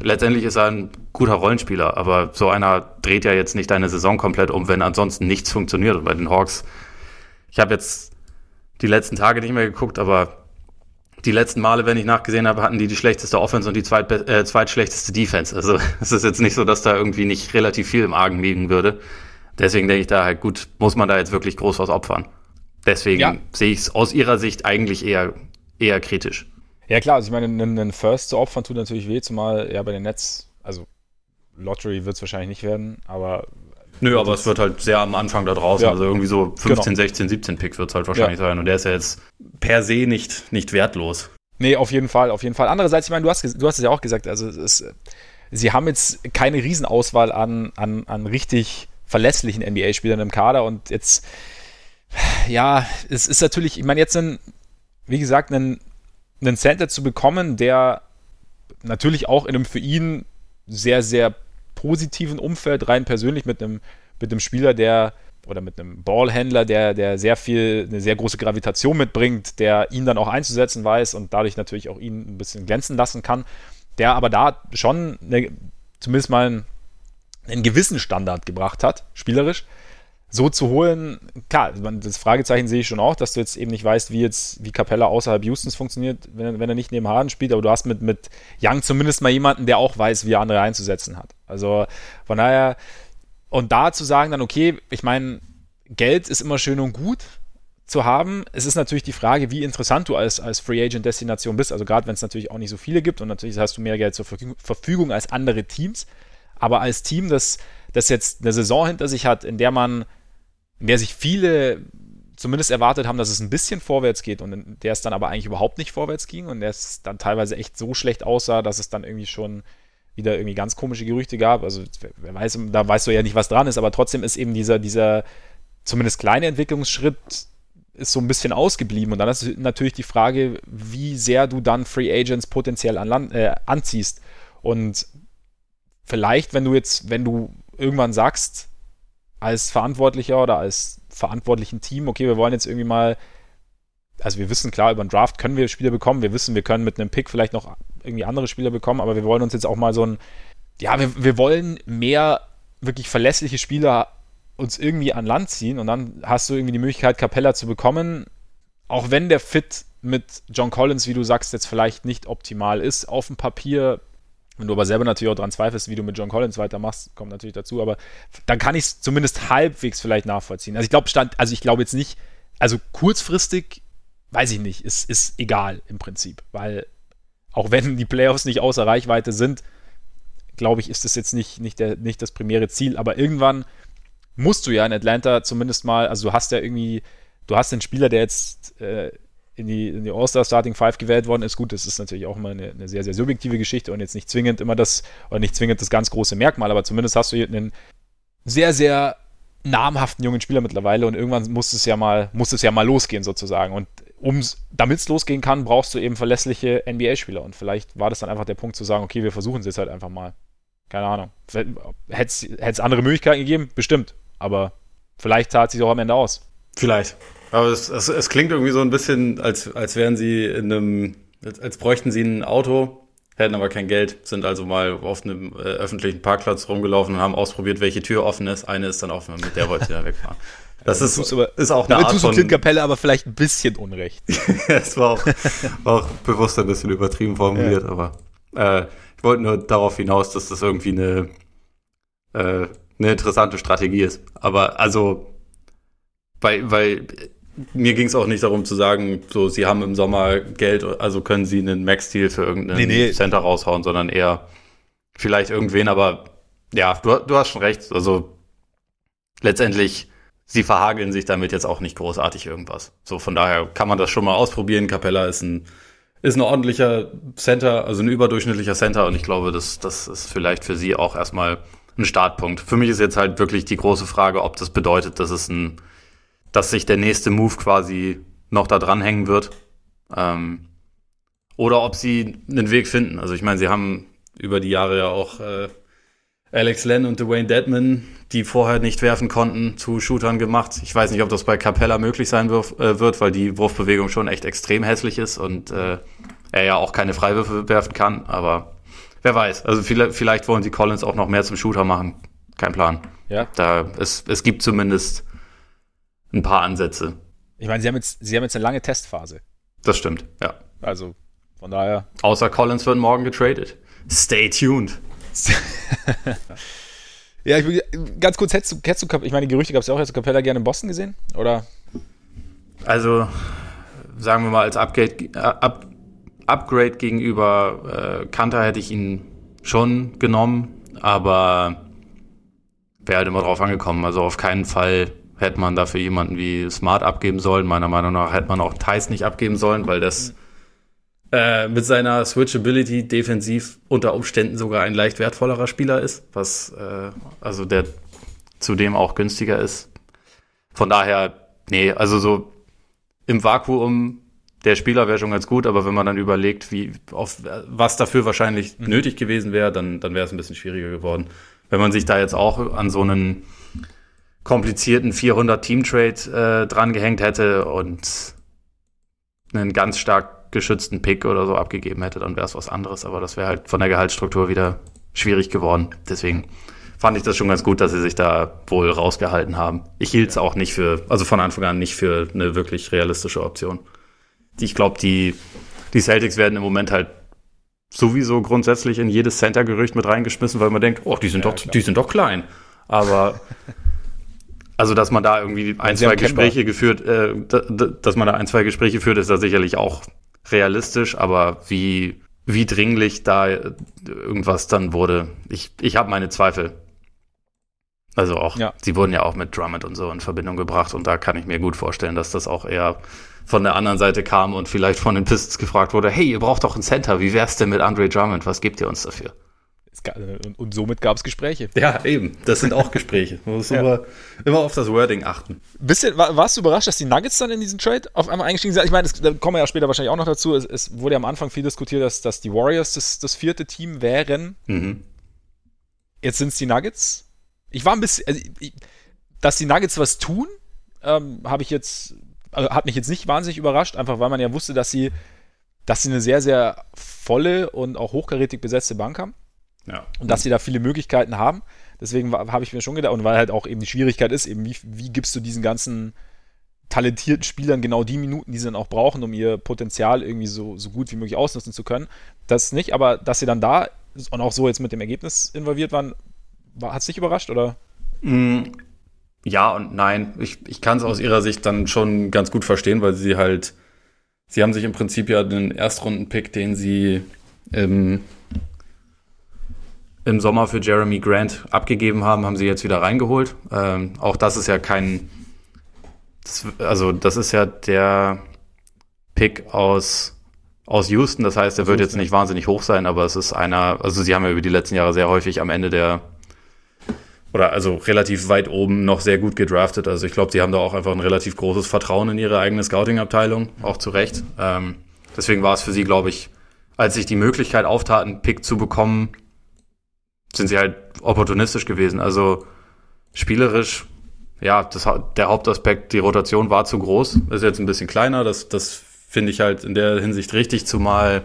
letztendlich ist er ein guter Rollenspieler, aber so einer dreht ja jetzt nicht deine Saison komplett um, wenn ansonsten nichts funktioniert. Und bei den Hawks, ich habe jetzt die letzten Tage nicht mehr geguckt, aber die letzten Male, wenn ich nachgesehen habe, hatten die die schlechteste Offense und die zweit, äh, zweitschlechteste Defense. Also es ist jetzt nicht so, dass da irgendwie nicht relativ viel im Argen liegen würde. Deswegen denke ich da halt, gut, muss man da jetzt wirklich groß was opfern. Deswegen ja. sehe ich es aus ihrer Sicht eigentlich eher, eher kritisch. Ja klar, also ich meine, einen First zu opfern tut natürlich weh, zumal ja bei den Nets, also Lottery wird es wahrscheinlich nicht werden, aber Nö, aber es wird halt sehr am Anfang da draußen. Ja. Also irgendwie so 15, genau. 16, 17 Pick wird es halt wahrscheinlich ja. sein. Und der ist ja jetzt per se nicht, nicht wertlos. Nee, auf jeden Fall, auf jeden Fall. Andererseits, ich meine, du hast, du hast es ja auch gesagt, also es, sie haben jetzt keine Riesenauswahl an, an, an richtig verlässlichen NBA-Spielern im Kader und jetzt, ja, es ist natürlich, ich meine, jetzt ein, wie gesagt, einen, einen Center zu bekommen, der natürlich auch in einem für ihn sehr, sehr positiven Umfeld, rein persönlich mit einem, mit einem Spieler, der oder mit einem Ballhändler, der, der sehr viel, eine sehr große Gravitation mitbringt, der ihn dann auch einzusetzen weiß und dadurch natürlich auch ihn ein bisschen glänzen lassen kann, der aber da schon eine, zumindest mal einen, einen gewissen Standard gebracht hat, spielerisch so zu holen, klar, das Fragezeichen sehe ich schon auch, dass du jetzt eben nicht weißt, wie jetzt, wie Capella außerhalb Houstons funktioniert, wenn, wenn er nicht neben Harden spielt, aber du hast mit, mit Young zumindest mal jemanden, der auch weiß, wie er andere einzusetzen hat. Also von daher, und da zu sagen dann, okay, ich meine, Geld ist immer schön und gut zu haben. Es ist natürlich die Frage, wie interessant du als, als Free Agent Destination bist. Also gerade wenn es natürlich auch nicht so viele gibt und natürlich hast du mehr Geld zur Verfügung als andere Teams. Aber als Team, das, das jetzt eine Saison hinter sich hat, in der man in der sich viele zumindest erwartet haben, dass es ein bisschen vorwärts geht und in der es dann aber eigentlich überhaupt nicht vorwärts ging und der es dann teilweise echt so schlecht aussah, dass es dann irgendwie schon wieder irgendwie ganz komische Gerüchte gab. Also wer weiß, da weißt du ja nicht, was dran ist, aber trotzdem ist eben dieser, dieser zumindest kleine Entwicklungsschritt ist so ein bisschen ausgeblieben. Und dann ist natürlich die Frage, wie sehr du dann Free Agents potenziell an Land, äh, anziehst. Und vielleicht, wenn du jetzt, wenn du irgendwann sagst, als Verantwortlicher oder als verantwortlichen Team, okay, wir wollen jetzt irgendwie mal, also wir wissen klar, über einen Draft können wir Spieler bekommen, wir wissen, wir können mit einem Pick vielleicht noch irgendwie andere Spieler bekommen, aber wir wollen uns jetzt auch mal so ein, ja, wir, wir wollen mehr wirklich verlässliche Spieler uns irgendwie an Land ziehen und dann hast du irgendwie die Möglichkeit, Capella zu bekommen, auch wenn der Fit mit John Collins, wie du sagst, jetzt vielleicht nicht optimal ist, auf dem Papier wenn du aber selber natürlich auch daran zweifelst, wie du mit John Collins weitermachst, kommt natürlich dazu, aber dann kann ich es zumindest halbwegs vielleicht nachvollziehen. Also ich glaube, stand, also ich glaube jetzt nicht, also kurzfristig, weiß ich nicht, ist, ist egal im Prinzip, weil auch wenn die Playoffs nicht außer Reichweite sind, glaube ich, ist das jetzt nicht, nicht, der, nicht das primäre Ziel, aber irgendwann musst du ja in Atlanta zumindest mal, also du hast ja irgendwie, du hast einen Spieler, der jetzt äh, in die, in die All-Star Starting Five gewählt worden ist. Gut, das ist natürlich auch immer eine, eine, sehr, sehr subjektive Geschichte und jetzt nicht zwingend immer das, oder nicht zwingend das ganz große Merkmal, aber zumindest hast du hier einen sehr, sehr namhaften jungen Spieler mittlerweile und irgendwann muss es ja mal, muss es ja mal losgehen sozusagen. Und damit es losgehen kann, brauchst du eben verlässliche NBA-Spieler. Und vielleicht war das dann einfach der Punkt zu sagen, okay, wir versuchen es jetzt halt einfach mal. Keine Ahnung. Hätte es andere Möglichkeiten gegeben? Bestimmt. Aber vielleicht zahlt es sich auch am Ende aus. Vielleicht. Aber es, es, es, klingt irgendwie so ein bisschen, als, als wären sie in einem, als, als bräuchten sie ein Auto, hätten aber kein Geld, sind also mal auf einem äh, öffentlichen Parkplatz rumgelaufen und haben ausprobiert, welche Tür offen ist. Eine ist dann offen, mit der wollte sie dann wegfahren. Das ist, aber, ist auch eine Art von... Clint Capella aber vielleicht ein bisschen unrecht. es war auch, war auch bewusst ein bisschen übertrieben formuliert, ja. aber äh, ich wollte nur darauf hinaus, dass das irgendwie eine, äh, eine interessante Strategie ist. Aber also, weil, weil mir ging es auch nicht darum zu sagen, so, sie haben im Sommer Geld, also können sie einen Max-Deal für irgendeinen nee, nee. Center raushauen, sondern eher vielleicht irgendwen, aber ja, du, du hast schon recht. Also letztendlich, sie verhageln sich damit jetzt auch nicht großartig irgendwas. So, von daher kann man das schon mal ausprobieren. Capella ist ein, ist ein ordentlicher Center, also ein überdurchschnittlicher Center und ich glaube, das, das ist vielleicht für sie auch erstmal ein Startpunkt. Für mich ist jetzt halt wirklich die große Frage, ob das bedeutet, dass es ein dass sich der nächste Move quasi noch da dranhängen wird. Ähm, oder ob sie einen Weg finden. Also ich meine, sie haben über die Jahre ja auch äh, Alex Len und Dwayne Deadman, die vorher nicht werfen konnten, zu Shootern gemacht. Ich weiß nicht, ob das bei Capella möglich sein wirf, äh, wird, weil die Wurfbewegung schon echt extrem hässlich ist und äh, er ja auch keine Freiwürfe werfen kann. Aber wer weiß. Also vielleicht, vielleicht wollen sie Collins auch noch mehr zum Shooter machen. Kein Plan. Ja. Da, es, es gibt zumindest ein paar Ansätze. Ich meine, sie haben jetzt, sie haben jetzt eine lange Testphase. Das stimmt, ja. Also, von daher. Außer Collins wird morgen getradet. Stay tuned. ja, ich will, ganz kurz, hättest du, hättest du ich meine, die Gerüchte gab es ja auch, hättest du Capella gerne in Boston gesehen? Oder? Also, sagen wir mal, als Upgrade, äh, Up, Upgrade gegenüber äh, Kanter hätte ich ihn schon genommen, aber wäre halt immer drauf angekommen. Also auf keinen Fall hätte man dafür jemanden wie Smart abgeben sollen. Meiner Meinung nach hätte man auch Thais nicht abgeben sollen, weil das äh, mit seiner Switchability defensiv unter Umständen sogar ein leicht wertvollerer Spieler ist, was äh, also der zudem auch günstiger ist. Von daher, nee, also so im Vakuum der Spieler wäre schon ganz gut, aber wenn man dann überlegt, wie auf was dafür wahrscheinlich mhm. nötig gewesen wäre, dann, dann wäre es ein bisschen schwieriger geworden. Wenn man sich da jetzt auch an so einen komplizierten 400 Team Trade äh, dran gehängt hätte und einen ganz stark geschützten Pick oder so abgegeben hätte, dann wäre es was anderes. Aber das wäre halt von der Gehaltsstruktur wieder schwierig geworden. Deswegen fand ich das schon ganz gut, dass sie sich da wohl rausgehalten haben. Ich hielt es auch nicht für, also von Anfang an nicht für eine wirklich realistische Option. Ich glaube, die, die Celtics werden im Moment halt sowieso grundsätzlich in jedes Center-Gerücht mit reingeschmissen, weil man denkt, oh, die sind, ja, doch, die sind doch klein. Aber Also, dass man da irgendwie ein, zwei Gespräche geführt, äh, dass man da ein, zwei Gespräche führt, ist da sicherlich auch realistisch, aber wie, wie dringlich da irgendwas dann wurde, ich, ich habe meine Zweifel. Also auch, ja. sie wurden ja auch mit Drummond und so in Verbindung gebracht und da kann ich mir gut vorstellen, dass das auch eher von der anderen Seite kam und vielleicht von den Pistons gefragt wurde, hey, ihr braucht doch einen Center, wie wär's denn mit Andre Drummond, was gebt ihr uns dafür? Und, und somit gab es Gespräche. Ja, eben. Das sind auch Gespräche. Man muss ja. immer, immer auf das Wording achten. Bisschen, war, warst du überrascht, dass die Nuggets dann in diesen Trade auf einmal eingestiegen sind? Ich meine, da kommen wir ja später wahrscheinlich auch noch dazu. Es, es wurde ja am Anfang viel diskutiert, dass, dass die Warriors das, das vierte Team wären. Mhm. Jetzt sind es die Nuggets. Ich war ein bisschen, also ich, dass die Nuggets was tun, ähm, habe ich jetzt, also hat mich jetzt nicht wahnsinnig überrascht, einfach weil man ja wusste, dass sie, dass sie eine sehr, sehr volle und auch hochkarätig besetzte Bank haben. Ja. Und dass sie da viele Möglichkeiten haben. Deswegen habe ich mir schon gedacht, und weil halt auch eben die Schwierigkeit ist, eben wie, wie gibst du diesen ganzen talentierten Spielern genau die Minuten, die sie dann auch brauchen, um ihr Potenzial irgendwie so, so gut wie möglich ausnutzen zu können. Das nicht, aber dass sie dann da und auch so jetzt mit dem Ergebnis involviert waren, hat es dich überrascht oder? Mm, ja und nein. Ich, ich kann es aus ihrer Sicht dann schon ganz gut verstehen, weil sie halt, sie haben sich im Prinzip ja den Erstrunden-Pick, den sie im im Sommer für Jeremy Grant abgegeben haben, haben sie jetzt wieder reingeholt. Ähm, auch das ist ja kein, das, also das ist ja der Pick aus, aus Houston. Das heißt, er wird jetzt nicht wahnsinnig hoch sein, aber es ist einer, also sie haben ja über die letzten Jahre sehr häufig am Ende der, oder also relativ weit oben noch sehr gut gedraftet. Also ich glaube, sie haben da auch einfach ein relativ großes Vertrauen in ihre eigene Scouting-Abteilung, auch zu Recht. Ähm, deswegen war es für sie, glaube ich, als sich die Möglichkeit auftat, einen Pick zu bekommen, sind sie halt opportunistisch gewesen. Also spielerisch, ja, das, der Hauptaspekt, die Rotation war zu groß, ist jetzt ein bisschen kleiner. Das, das finde ich halt in der Hinsicht richtig, zumal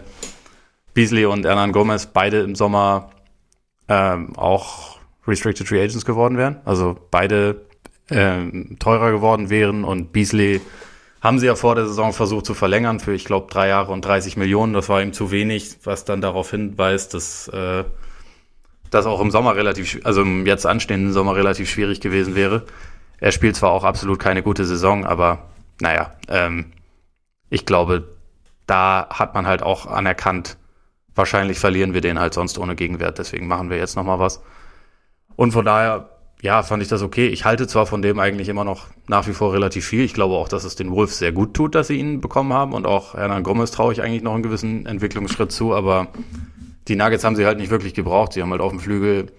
Beasley und Hernan Gomez beide im Sommer ähm, auch Restricted Free Agents geworden wären. Also beide ähm, teurer geworden wären. Und Beasley haben sie ja vor der Saison versucht zu verlängern für, ich glaube, drei Jahre und 30 Millionen. Das war ihm zu wenig, was dann darauf hinweist, dass äh, das auch im Sommer relativ, also im jetzt anstehenden Sommer relativ schwierig gewesen wäre. Er spielt zwar auch absolut keine gute Saison, aber naja, ähm, ich glaube, da hat man halt auch anerkannt, wahrscheinlich verlieren wir den halt sonst ohne Gegenwert. Deswegen machen wir jetzt nochmal was. Und von daher ja, fand ich das okay. Ich halte zwar von dem eigentlich immer noch nach wie vor relativ viel. Ich glaube auch, dass es den Wolves sehr gut tut, dass sie ihn bekommen haben. Und auch Hernan Gomez traue ich eigentlich noch einen gewissen Entwicklungsschritt zu. Aber die Nuggets haben sie halt nicht wirklich gebraucht. Sie haben halt auf dem Flügel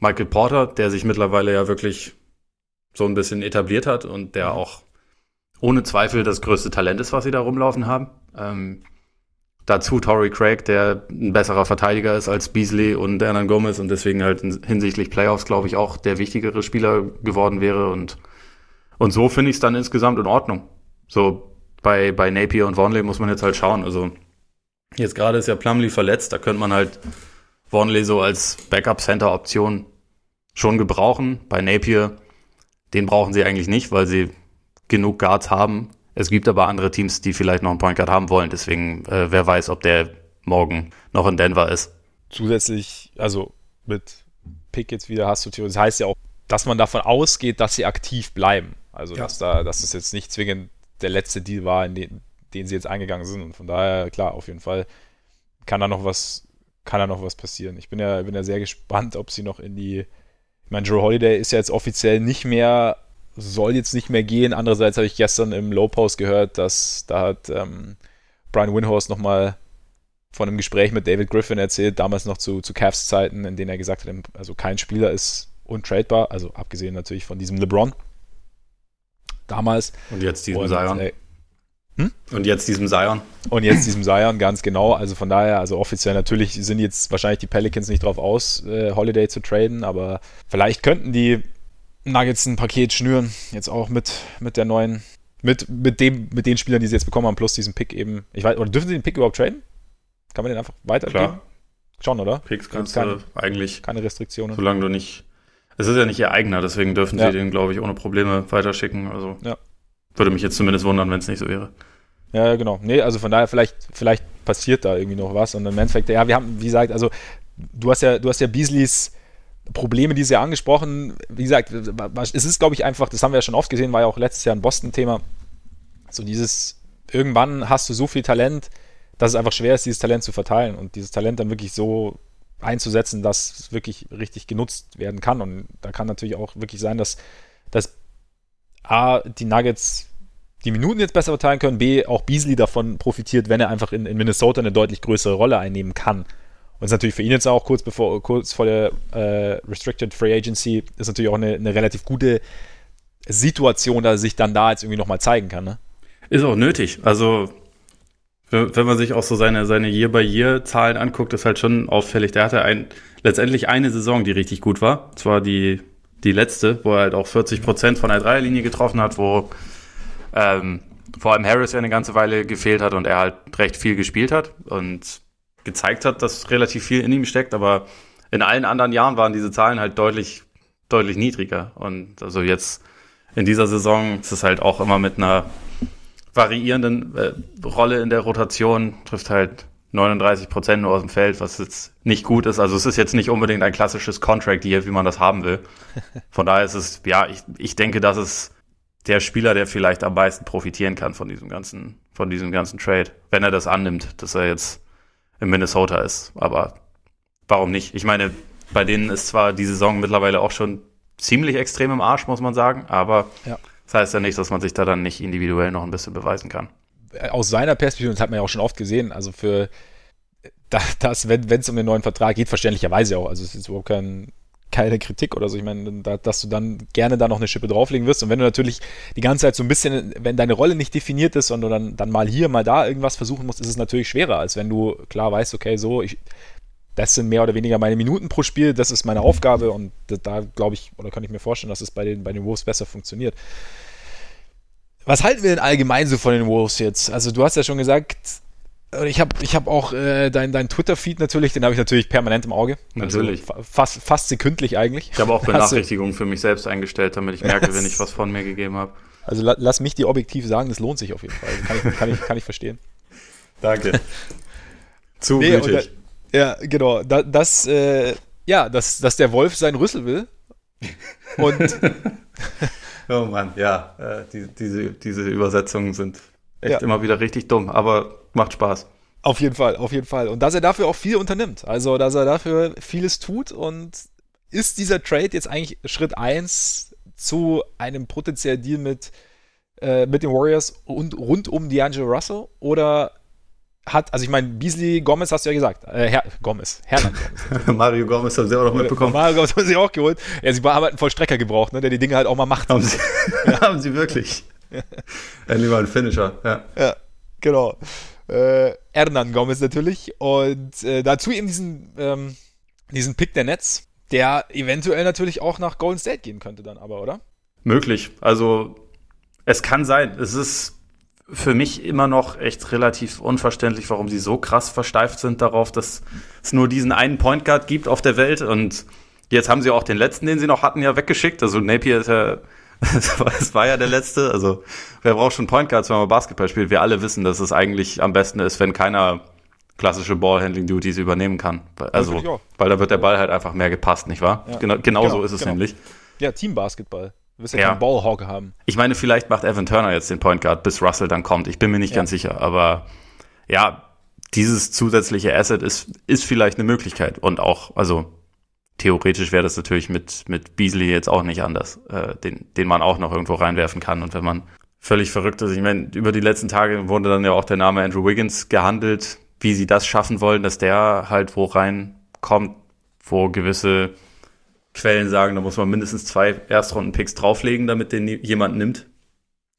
Michael Porter, der sich mittlerweile ja wirklich so ein bisschen etabliert hat und der auch ohne Zweifel das größte Talent ist, was sie da rumlaufen haben. Ähm, Dazu Torrey Craig, der ein besserer Verteidiger ist als Beasley und Hernan Gomez und deswegen halt hinsichtlich Playoffs, glaube ich, auch der wichtigere Spieler geworden wäre. Und, und so finde ich es dann insgesamt in Ordnung. So bei, bei Napier und Vonley muss man jetzt halt schauen. Also jetzt gerade ist ja Plumlee verletzt, da könnte man halt Vonley so als Backup-Center-Option schon gebrauchen. Bei Napier, den brauchen sie eigentlich nicht, weil sie genug Guards haben es gibt aber andere Teams, die vielleicht noch einen Point Guard haben wollen. Deswegen, äh, wer weiß, ob der morgen noch in Denver ist. Zusätzlich, also mit Pick jetzt wieder hast du Theorie. Das heißt ja auch, dass man davon ausgeht, dass sie aktiv bleiben. Also, ja. dass, da, dass es jetzt nicht zwingend der letzte Deal war, in den, den sie jetzt eingegangen sind. Und von daher, klar, auf jeden Fall kann da noch was, kann da noch was passieren. Ich bin ja, bin ja sehr gespannt, ob sie noch in die. Ich meine, Joe Holiday ist ja jetzt offiziell nicht mehr soll jetzt nicht mehr gehen. Andererseits habe ich gestern im Low Post gehört, dass da hat ähm, Brian Windhorst nochmal von einem Gespräch mit David Griffin erzählt, damals noch zu, zu Cavs Zeiten, in denen er gesagt hat, also kein Spieler ist untradebar, also abgesehen natürlich von diesem LeBron. Damals. Und jetzt diesem Zion. Äh, hm? Und jetzt diesem Zion. Und jetzt diesem Zion, ganz genau. Also von daher, also offiziell natürlich sind jetzt wahrscheinlich die Pelicans nicht drauf aus, äh, Holiday zu traden, aber vielleicht könnten die Nuggets ein Paket schnüren. Jetzt auch mit, mit der neuen, mit, mit, dem, mit den Spielern, die sie jetzt bekommen haben, plus diesen Pick eben. Ich weiß, oder dürfen sie den Pick überhaupt traden? Kann man den einfach weitergeben? Klar. Schon, oder? Picks kannst keine, du eigentlich. Keine Restriktionen. Solange du nicht. Es ist ja nicht ihr eigener, deswegen dürfen ja. sie den, glaube ich, ohne Probleme weiterschicken. Also ja. würde mich jetzt zumindest wundern, wenn es nicht so wäre. Ja, genau. Nee, also von daher, vielleicht, vielleicht passiert da irgendwie noch was. Und im Endeffekt, ja, wir haben, wie gesagt, also du hast ja, du hast ja Beasleys Probleme, die Sie angesprochen, wie gesagt, es ist, glaube ich, einfach, das haben wir ja schon oft gesehen, war ja auch letztes Jahr ein Boston-Thema, so dieses, irgendwann hast du so viel Talent, dass es einfach schwer ist, dieses Talent zu verteilen und dieses Talent dann wirklich so einzusetzen, dass es wirklich richtig genutzt werden kann. Und da kann natürlich auch wirklich sein, dass, dass A, die Nuggets die Minuten jetzt besser verteilen können, B, auch Beasley davon profitiert, wenn er einfach in, in Minnesota eine deutlich größere Rolle einnehmen kann. Und ist natürlich für ihn jetzt auch kurz bevor, kurz vor der äh, Restricted Free Agency, ist natürlich auch eine, eine, relativ gute Situation, dass er sich dann da jetzt irgendwie nochmal zeigen kann. Ne? Ist auch nötig. Also, wenn man sich auch so seine, seine Year-by-Year-Zahlen anguckt, ist halt schon auffällig. Der hatte ein, letztendlich eine Saison, die richtig gut war. Zwar die, die letzte, wo er halt auch 40 Prozent von der Dreierlinie getroffen hat, wo ähm, vor allem Harris ja eine ganze Weile gefehlt hat und er halt recht viel gespielt hat. Und gezeigt hat, dass relativ viel in ihm steckt, aber in allen anderen Jahren waren diese Zahlen halt deutlich, deutlich niedriger. Und also jetzt in dieser Saison ist es halt auch immer mit einer variierenden äh, Rolle in der Rotation, trifft halt 39 Prozent nur aus dem Feld, was jetzt nicht gut ist. Also es ist jetzt nicht unbedingt ein klassisches Contract hier, wie man das haben will. Von daher ist es, ja, ich, ich denke, das ist der Spieler, der vielleicht am meisten profitieren kann von diesem ganzen, von diesem ganzen Trade, wenn er das annimmt, dass er jetzt in Minnesota ist. Aber warum nicht? Ich meine, bei denen ist zwar die Saison mittlerweile auch schon ziemlich extrem im Arsch, muss man sagen, aber ja. das heißt ja nicht, dass man sich da dann nicht individuell noch ein bisschen beweisen kann. Aus seiner Perspektive, das hat man ja auch schon oft gesehen, also für das, wenn es um den neuen Vertrag geht, verständlicherweise auch, also es ist überhaupt kein, keine Kritik oder so. Ich meine, da, dass du dann gerne da noch eine Schippe drauflegen wirst. Und wenn du natürlich die ganze Zeit so ein bisschen, wenn deine Rolle nicht definiert ist und du dann, dann mal hier, mal da irgendwas versuchen musst, ist es natürlich schwerer, als wenn du klar weißt, okay, so, ich, das sind mehr oder weniger meine Minuten pro Spiel, das ist meine Aufgabe und da glaube ich, oder kann ich mir vorstellen, dass es bei den, bei den Wolves besser funktioniert. Was halten wir denn allgemein so von den Wolves jetzt? Also, du hast ja schon gesagt, ich habe ich hab auch äh, dein, dein Twitter-Feed natürlich, den habe ich natürlich permanent im Auge. Natürlich. Also fast, fast sekündlich eigentlich. Ich habe auch Benachrichtigungen für mich selbst eingestellt, damit ich merke, wenn ich was von mir gegeben habe. Also la lass mich dir objektiv sagen, das lohnt sich auf jeden Fall. Also kann, ich, kann, ich, kann ich verstehen. Danke. Zu nee, gütig. Da, ja, genau. Da, das, äh, ja, dass, dass der Wolf seinen Rüssel will. Und. oh Mann, ja, äh, die, diese, diese Übersetzungen sind echt ja. immer wieder richtig dumm, aber macht Spaß. Auf jeden Fall, auf jeden Fall. Und dass er dafür auch viel unternimmt. Also, dass er dafür vieles tut und ist dieser Trade jetzt eigentlich Schritt 1 zu einem potenziellen Deal mit, äh, mit den Warriors und rund um D'Angelo Russell? Oder hat, also ich meine, Beasley Gomez hast du ja gesagt. Äh, Herr, Gomez, Hernan Gomez. Mario Gomez haben sie auch noch mitbekommen. Mario Gomez haben sie auch geholt. Ja, sie haben halt einen Vollstrecker gebraucht, ne, der die Dinge halt auch mal macht. Haben sie, ja. haben sie wirklich. Endlich mal ein Finisher, ja. Ja, genau. Äh, Hernan Gomez natürlich. Und äh, dazu eben diesen, ähm, diesen Pick der Netz, der eventuell natürlich auch nach Golden State gehen könnte dann aber, oder? Möglich. Also es kann sein. Es ist für mich immer noch echt relativ unverständlich, warum sie so krass versteift sind darauf, dass es nur diesen einen Point Guard gibt auf der Welt und jetzt haben sie auch den letzten, den sie noch hatten, ja weggeschickt. Also Napier ist ja, es war ja der letzte. Also wer braucht schon Point Guards, wenn man Basketball spielt? Wir alle wissen, dass es eigentlich am besten ist, wenn keiner klassische Ballhandling-Duties übernehmen kann. Also, weil da wird der Ball halt einfach mehr gepasst, nicht wahr? Ja. Genau, genau, genau so ist es genau. nämlich. Ja, Team-Basketball. Du wirst ja, ja. keinen Ballhawk haben. Ich meine, vielleicht macht Evan Turner jetzt den Point Guard, bis Russell dann kommt. Ich bin mir nicht ja. ganz sicher. Aber ja, dieses zusätzliche Asset ist, ist vielleicht eine Möglichkeit. Und auch, also theoretisch wäre das natürlich mit, mit Beasley jetzt auch nicht anders, äh, den, den man auch noch irgendwo reinwerfen kann. Und wenn man völlig verrückt ist, ich meine, über die letzten Tage wurde dann ja auch der Name Andrew Wiggins gehandelt, wie sie das schaffen wollen, dass der halt wo reinkommt, wo gewisse Quellen sagen, da muss man mindestens zwei Erstrunden-Picks drauflegen, damit den jemand nimmt.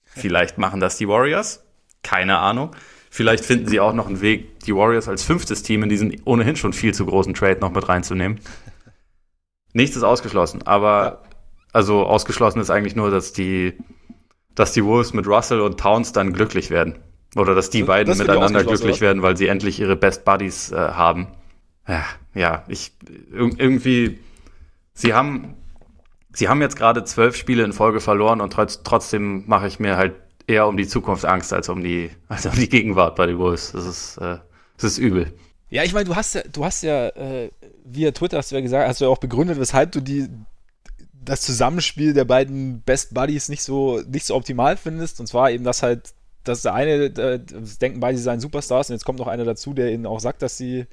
Vielleicht machen das die Warriors. Keine Ahnung. Vielleicht finden sie auch noch einen Weg, die Warriors als fünftes Team in diesen ohnehin schon viel zu großen Trade noch mit reinzunehmen. Nichts ist ausgeschlossen, aber ja. also ausgeschlossen ist eigentlich nur, dass die, dass die Wolves mit Russell und Towns dann glücklich werden. Oder dass die beiden miteinander glücklich oder? werden, weil sie endlich ihre Best Buddies äh, haben. Ja, ja, ich irgendwie sie haben, sie haben jetzt gerade zwölf Spiele in Folge verloren und trotz, trotzdem mache ich mir halt eher um die Zukunft Angst als um die, als um die Gegenwart bei den Wolves. Das ist, äh, das ist übel. Ja, ich meine, du hast ja, du hast ja äh, via Twitter hast du ja gesagt, hast du ja auch begründet, weshalb du die das Zusammenspiel der beiden Best Buddies nicht so nicht so optimal findest. Und zwar eben, dass halt, dass der eine, äh, denken beide, sie seien Superstars und jetzt kommt noch einer dazu, der ihnen auch sagt, dass sie,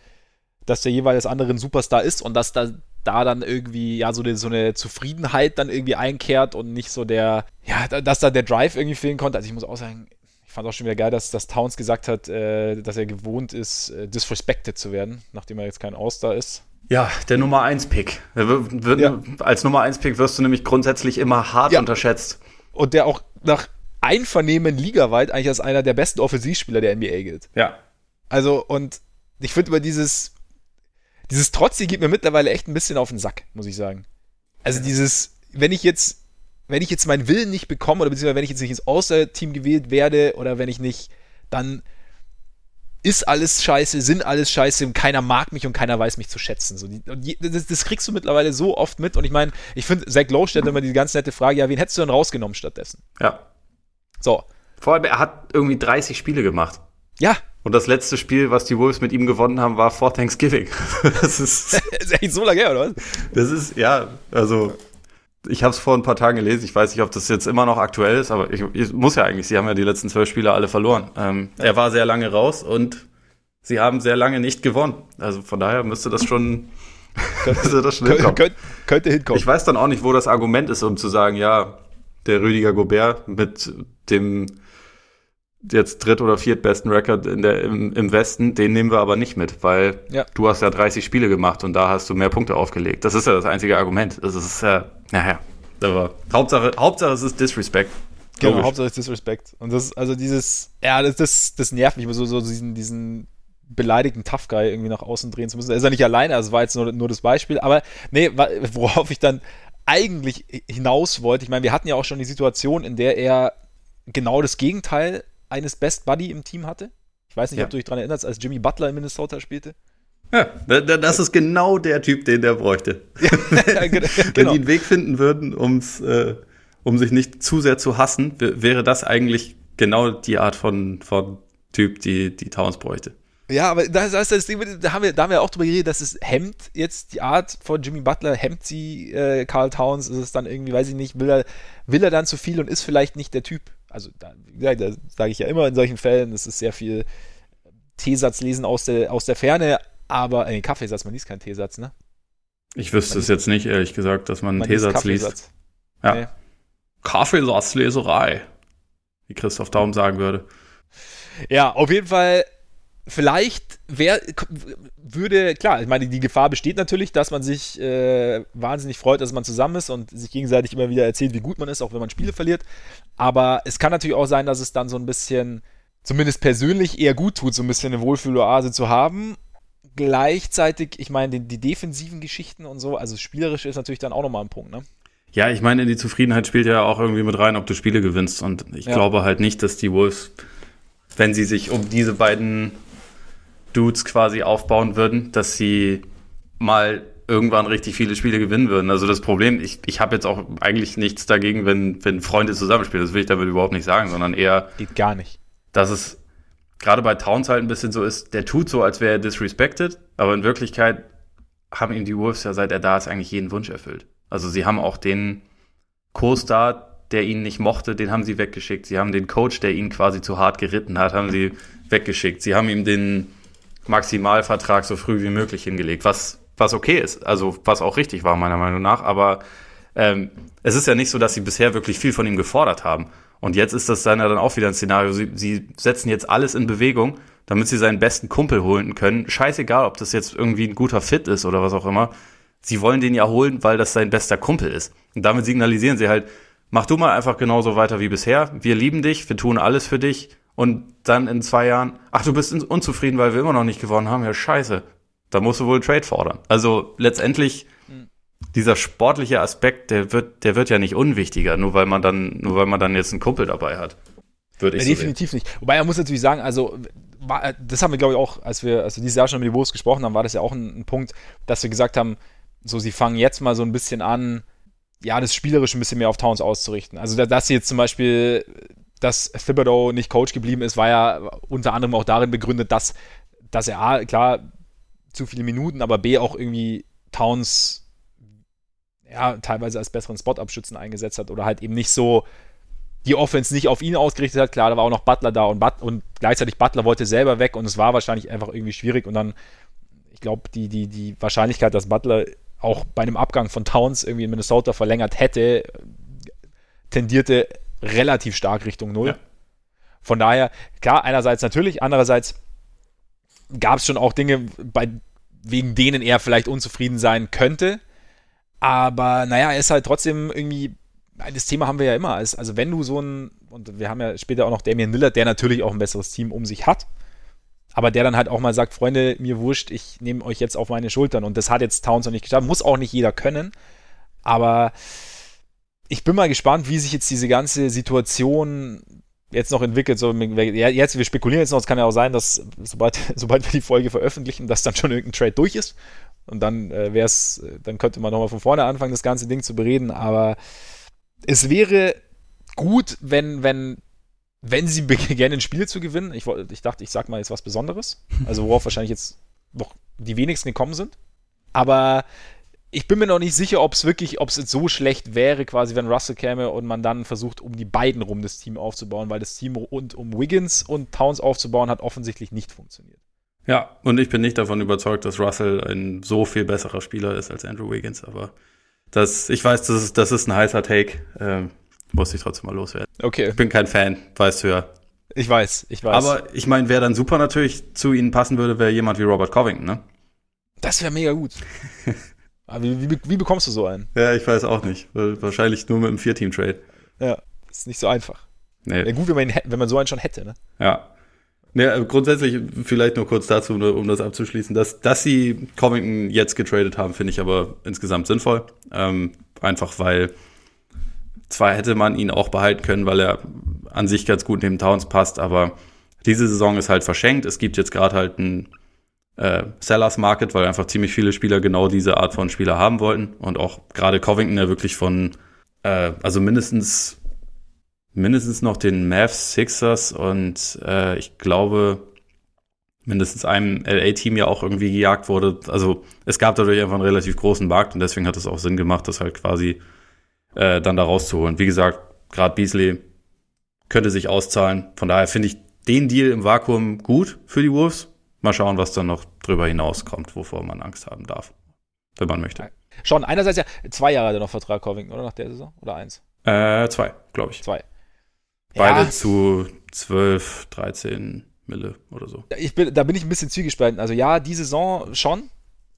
dass der jeweils andere ein Superstar ist und dass da da dann irgendwie ja so eine, so eine Zufriedenheit dann irgendwie einkehrt und nicht so der, ja, dass da der Drive irgendwie fehlen konnte. Also ich muss auch sagen, fand auch schon wieder geil, dass, dass Towns gesagt hat, äh, dass er gewohnt ist, äh, disrespected zu werden, nachdem er jetzt kein All-Star ist. Ja, der Nummer 1 Pick. Ja. Als Nummer 1 Pick wirst du nämlich grundsätzlich immer hart ja. unterschätzt. Und der auch nach Einvernehmen ligaweit eigentlich als einer der besten Offensivspieler der NBA gilt. Ja. Also, und ich finde über dieses dieses Trotzige geht mir mittlerweile echt ein bisschen auf den Sack, muss ich sagen. Also dieses, wenn ich jetzt, wenn ich jetzt meinen Willen nicht bekomme, oder beziehungsweise wenn ich jetzt nicht ins Außerteam gewählt werde, oder wenn ich nicht, dann ist alles scheiße, sind alles scheiße und keiner mag mich und keiner weiß mich zu schätzen. So, die, das, das, kriegst du mittlerweile so oft mit und ich meine, ich finde, Zach Lowe stellt immer die ganz nette Frage, ja, wen hättest du denn rausgenommen stattdessen? Ja. So. Vor allem, er hat irgendwie 30 Spiele gemacht. Ja, und das letzte Spiel, was die Wolves mit ihm gewonnen haben, war vor Thanksgiving. Das ist, das ist echt so lange her, oder was? Das ist, ja, also ich habe es vor ein paar Tagen gelesen. Ich weiß nicht, ob das jetzt immer noch aktuell ist, aber ich, ich muss ja eigentlich. Sie haben ja die letzten zwölf Spiele alle verloren. Ähm, er war sehr lange raus und sie haben sehr lange nicht gewonnen. Also von daher müsste das schon, könnte, das schon hinkommen. Könnte, könnte hinkommen. Ich weiß dann auch nicht, wo das Argument ist, um zu sagen, ja, der Rüdiger Gobert mit dem jetzt dritt- oder viertbesten Rekord in der, im, im Westen, den nehmen wir aber nicht mit, weil ja. du hast ja 30 Spiele gemacht und da hast du mehr Punkte aufgelegt. Das ist ja das einzige Argument. Das ist ja, naja, aber Hauptsache, Hauptsache es ist Disrespect. Genau, Logisch. Hauptsache es ist Disrespect. Und das, also dieses, ja, das, das, das nervt mich, so, so diesen, diesen beleidigten Tough Guy irgendwie nach außen drehen zu müssen. Er ist ja nicht alleine, also war jetzt nur, nur das Beispiel, aber nee, worauf ich dann eigentlich hinaus wollte, ich meine, wir hatten ja auch schon die Situation, in der er genau das Gegenteil eines Best Buddy im Team hatte. Ich weiß nicht, ja. ob du dich daran erinnerst, als Jimmy Butler in Minnesota spielte. Ja, das ist genau der Typ, den der bräuchte. Wenn genau. die einen Weg finden würden, um's, äh, um sich nicht zu sehr zu hassen, wäre das eigentlich genau die Art von, von Typ, die, die Towns bräuchte. Ja, aber das, das, das Ding, da haben, wir, da haben wir auch drüber geredet, dass es hemmt jetzt die Art von Jimmy Butler, hemmt sie äh, Carl Towns, ist es dann irgendwie, weiß ich nicht, will er, will er dann zu viel und ist vielleicht nicht der Typ. Also, da, ja, da sage ich ja immer in solchen Fällen, es ist sehr viel Teesatz lesen aus der, aus der Ferne, aber äh, Kaffeesatz, man liest keinen Teesatz, ne? Ich wüsste man es jetzt nicht, ehrlich gesagt, dass man einen Teesatz liest. Ja. Nee. Kaffeesatzleserei, wie Christoph Daum sagen würde. Ja, auf jeden Fall vielleicht wer würde, klar, ich meine, die Gefahr besteht natürlich, dass man sich äh, wahnsinnig freut, dass man zusammen ist und sich gegenseitig immer wieder erzählt, wie gut man ist, auch wenn man Spiele verliert. Aber es kann natürlich auch sein, dass es dann so ein bisschen, zumindest persönlich, eher gut tut, so ein bisschen eine Wohlfühloase zu haben. Gleichzeitig, ich meine, die, die defensiven Geschichten und so, also spielerisch ist natürlich dann auch nochmal ein Punkt, ne? Ja, ich meine, in die Zufriedenheit spielt ja auch irgendwie mit rein, ob du Spiele gewinnst. Und ich ja. glaube halt nicht, dass die Wolves, wenn sie sich um diese beiden Dudes quasi aufbauen würden, dass sie mal irgendwann richtig viele Spiele gewinnen würden. Also das Problem, ich, ich habe jetzt auch eigentlich nichts dagegen, wenn, wenn Freunde zusammenspielen. Das will ich damit überhaupt nicht sagen, sondern eher. Geht gar nicht. Dass es gerade bei Towns halt ein bisschen so ist, der tut so, als wäre er disrespected, aber in Wirklichkeit haben ihm die Wolves ja, seit er da ist, eigentlich jeden Wunsch erfüllt. Also sie haben auch den Co-Star, der ihn nicht mochte, den haben sie weggeschickt. Sie haben den Coach, der ihn quasi zu hart geritten hat, haben sie weggeschickt. Sie haben ihm den Maximalvertrag so früh wie möglich hingelegt, was, was okay ist, also was auch richtig war, meiner Meinung nach. Aber ähm, es ist ja nicht so, dass sie bisher wirklich viel von ihm gefordert haben. Und jetzt ist das dann ja dann auch wieder ein Szenario. Sie, sie setzen jetzt alles in Bewegung, damit sie seinen besten Kumpel holen können. Scheißegal, ob das jetzt irgendwie ein guter Fit ist oder was auch immer. Sie wollen den ja holen, weil das sein bester Kumpel ist. Und damit signalisieren sie halt, mach du mal einfach genauso weiter wie bisher. Wir lieben dich, wir tun alles für dich und dann in zwei Jahren, ach, du bist unzufrieden, weil wir immer noch nicht gewonnen haben, ja scheiße. Da musst du wohl Trade fordern. Also letztendlich. Dieser sportliche Aspekt, der wird, der wird ja nicht unwichtiger, nur weil man dann, nur weil man dann jetzt einen Kumpel dabei hat. Würde ich ja, so definitiv sehen. nicht. Wobei man muss natürlich sagen, also das haben wir glaube ich auch, als wir, als wir dieses Jahr schon mit den Wolves gesprochen haben, war das ja auch ein, ein Punkt, dass wir gesagt haben, so sie fangen jetzt mal so ein bisschen an, ja, das spielerisch ein bisschen mehr auf Towns auszurichten. Also dass sie jetzt zum Beispiel dass Thibodeau nicht Coach geblieben ist, war ja unter anderem auch darin begründet, dass, dass er A, klar, zu viele Minuten, aber B, auch irgendwie Towns ja, teilweise als besseren Spot-Abschützen eingesetzt hat oder halt eben nicht so die Offense nicht auf ihn ausgerichtet hat. Klar, da war auch noch Butler da und, But und gleichzeitig Butler wollte selber weg und es war wahrscheinlich einfach irgendwie schwierig und dann, ich glaube, die, die, die Wahrscheinlichkeit, dass Butler auch bei einem Abgang von Towns irgendwie in Minnesota verlängert hätte, tendierte relativ stark Richtung Null. Ja. Von daher, klar, einerseits natürlich, andererseits gab es schon auch Dinge, bei, wegen denen er vielleicht unzufrieden sein könnte. Aber naja, er ist halt trotzdem irgendwie, das Thema haben wir ja immer. Also wenn du so ein, und wir haben ja später auch noch Damian Lillard, der natürlich auch ein besseres Team um sich hat, aber der dann halt auch mal sagt, Freunde, mir wurscht, ich nehme euch jetzt auf meine Schultern. Und das hat jetzt Towns noch nicht geschafft. Muss auch nicht jeder können. Aber ich bin mal gespannt, wie sich jetzt diese ganze Situation jetzt noch entwickelt. So, jetzt, wir spekulieren jetzt noch, es kann ja auch sein, dass sobald, sobald wir die Folge veröffentlichen, dass dann schon irgendein Trade durch ist. Und dann äh, wäre es, dann könnte man nochmal von vorne anfangen, das ganze Ding zu bereden. Aber es wäre gut, wenn, wenn, wenn sie beginnen, ein Spiel zu gewinnen. Ich, ich dachte, ich sag mal jetzt was Besonderes. Also worauf wahrscheinlich jetzt noch die wenigsten gekommen sind. Aber ich bin mir noch nicht sicher, ob es wirklich, ob es so schlecht wäre, quasi, wenn Russell käme und man dann versucht, um die beiden rum das Team aufzubauen, weil das Team rund um Wiggins und Towns aufzubauen hat offensichtlich nicht funktioniert. Ja, und ich bin nicht davon überzeugt, dass Russell ein so viel besserer Spieler ist als Andrew Wiggins, aber das, ich weiß, das ist, das ist ein heißer Take, ähm, muss ich trotzdem mal loswerden. Okay. Ich bin kein Fan, weißt du ja. Ich weiß, ich weiß. Aber ich meine, wer dann super natürlich zu ihnen passen würde, wäre jemand wie Robert Covington, ne? Das wäre mega gut. Aber wie, wie, wie, bekommst du so einen? Ja, ich weiß auch nicht. Wahrscheinlich nur mit einem Vier-Team-Trade. Ja, ist nicht so einfach. Nee. Wäre gut, wenn man, wenn man so einen schon hätte, ne? Ja. Ja, grundsätzlich vielleicht nur kurz dazu, um das abzuschließen, dass, dass sie Covington jetzt getradet haben, finde ich aber insgesamt sinnvoll. Ähm, einfach weil zwar hätte man ihn auch behalten können, weil er an sich ganz gut neben Towns passt, aber diese Saison ist halt verschenkt. Es gibt jetzt gerade halt ein äh, Sellers Market, weil einfach ziemlich viele Spieler genau diese Art von Spieler haben wollten. Und auch gerade Covington, der wirklich von, äh, also mindestens, mindestens noch den Mavs, Sixers und äh, ich glaube, mindestens einem LA-Team ja auch irgendwie gejagt wurde. Also es gab dadurch einfach einen relativ großen Markt und deswegen hat es auch Sinn gemacht, das halt quasi äh, dann da rauszuholen. Wie gesagt, gerade Beasley könnte sich auszahlen. Von daher finde ich den Deal im Vakuum gut für die Wolves. Mal schauen, was dann noch drüber hinauskommt, wovor man Angst haben darf, wenn man möchte. Schon, einerseits ja, zwei Jahre hat er noch Vertrag Covington, oder nach der Saison? Oder eins? Äh, zwei, glaube ich. Zwei. Beide ja. zu 12, 13 Mille oder so. Ich bin, da bin ich ein bisschen zwiegespalten. Also ja, die Saison schon.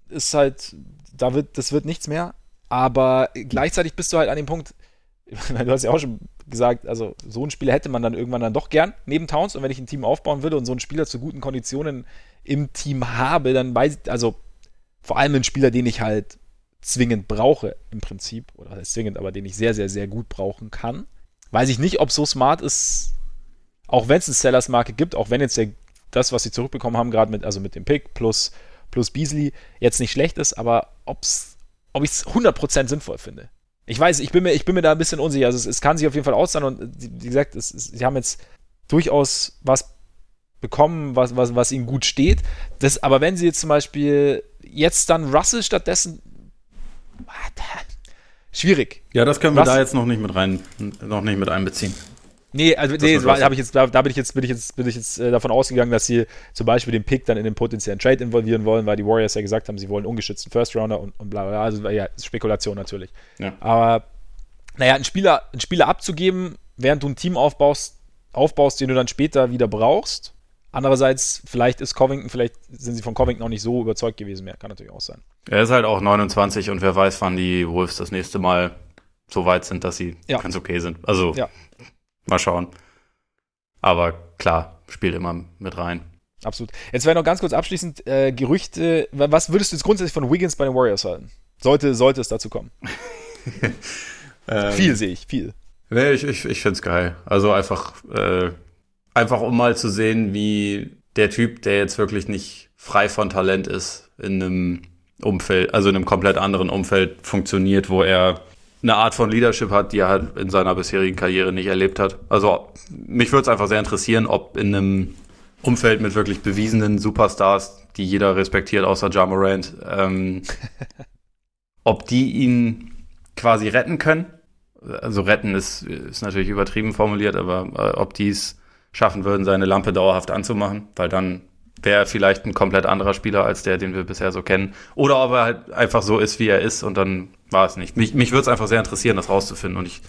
Ist halt, da wird, das wird nichts mehr. Aber gleichzeitig bist du halt an dem Punkt, du hast ja auch schon gesagt, also so einen Spieler hätte man dann irgendwann dann doch gern neben Towns. Und wenn ich ein Team aufbauen würde und so einen Spieler zu guten Konditionen im Team habe, dann weiß ich, also vor allem ein Spieler, den ich halt zwingend brauche im Prinzip, oder zwingend, aber den ich sehr, sehr, sehr gut brauchen kann, weiß ich nicht, ob so smart ist, auch wenn es eine Sellers-Marke gibt, auch wenn jetzt der, das, was sie zurückbekommen haben, gerade mit, also mit dem Pick plus, plus Beasley, jetzt nicht schlecht ist, aber ob's, ob ich es 100% sinnvoll finde. Ich weiß, ich bin mir, ich bin mir da ein bisschen unsicher. Also es, es kann sich auf jeden Fall auszahlen und wie gesagt, es, es, sie haben jetzt durchaus was bekommen, was, was, was ihnen gut steht. Das, aber wenn sie jetzt zum Beispiel jetzt dann Russell stattdessen. Schwierig. Ja, das können wir Russell, da jetzt noch nicht mit rein, noch nicht mit einbeziehen. Nee, also nee, da, ich jetzt, da, da, bin ich jetzt, bin ich jetzt, bin ich jetzt äh, davon ausgegangen, dass sie zum Beispiel den Pick dann in den potenziellen Trade involvieren wollen, weil die Warriors ja gesagt haben, sie wollen ungeschützten First Rounder und, und bla bla. Also ja, Spekulation natürlich. Ja. Aber naja, einen Spieler, einen Spieler abzugeben, während du ein Team aufbaust, aufbaust, den du dann später wieder brauchst. Andererseits, vielleicht ist Covington, vielleicht sind sie von Covington auch nicht so überzeugt gewesen mehr. Kann natürlich auch sein. Er ist halt auch 29 und wer weiß, wann die Wolves das nächste Mal so weit sind, dass sie ja. ganz okay sind. Also ja. Mal schauen. Aber klar, spielt immer mit rein. Absolut. Jetzt wäre noch ganz kurz abschließend äh, Gerüchte. Was würdest du jetzt grundsätzlich von Wiggins bei den Warriors halten? Sollte, sollte es dazu kommen. ähm, viel sehe ich, viel. Nee, ich, ich, ich finde es geil. Also einfach, äh, einfach um mal zu sehen, wie der Typ, der jetzt wirklich nicht frei von Talent ist, in einem Umfeld, also in einem komplett anderen Umfeld funktioniert, wo er eine Art von Leadership hat, die er halt in seiner bisherigen Karriere nicht erlebt hat. Also mich würde es einfach sehr interessieren, ob in einem Umfeld mit wirklich bewiesenen Superstars, die jeder respektiert, außer Ja Morant, ähm, ob die ihn quasi retten können. Also retten ist, ist natürlich übertrieben formuliert, aber äh, ob die es schaffen würden, seine Lampe dauerhaft anzumachen, weil dann wäre er vielleicht ein komplett anderer Spieler als der, den wir bisher so kennen. Oder ob er halt einfach so ist, wie er ist und dann war es nicht. Mich, mich würde es einfach sehr interessieren, das rauszufinden. Und ich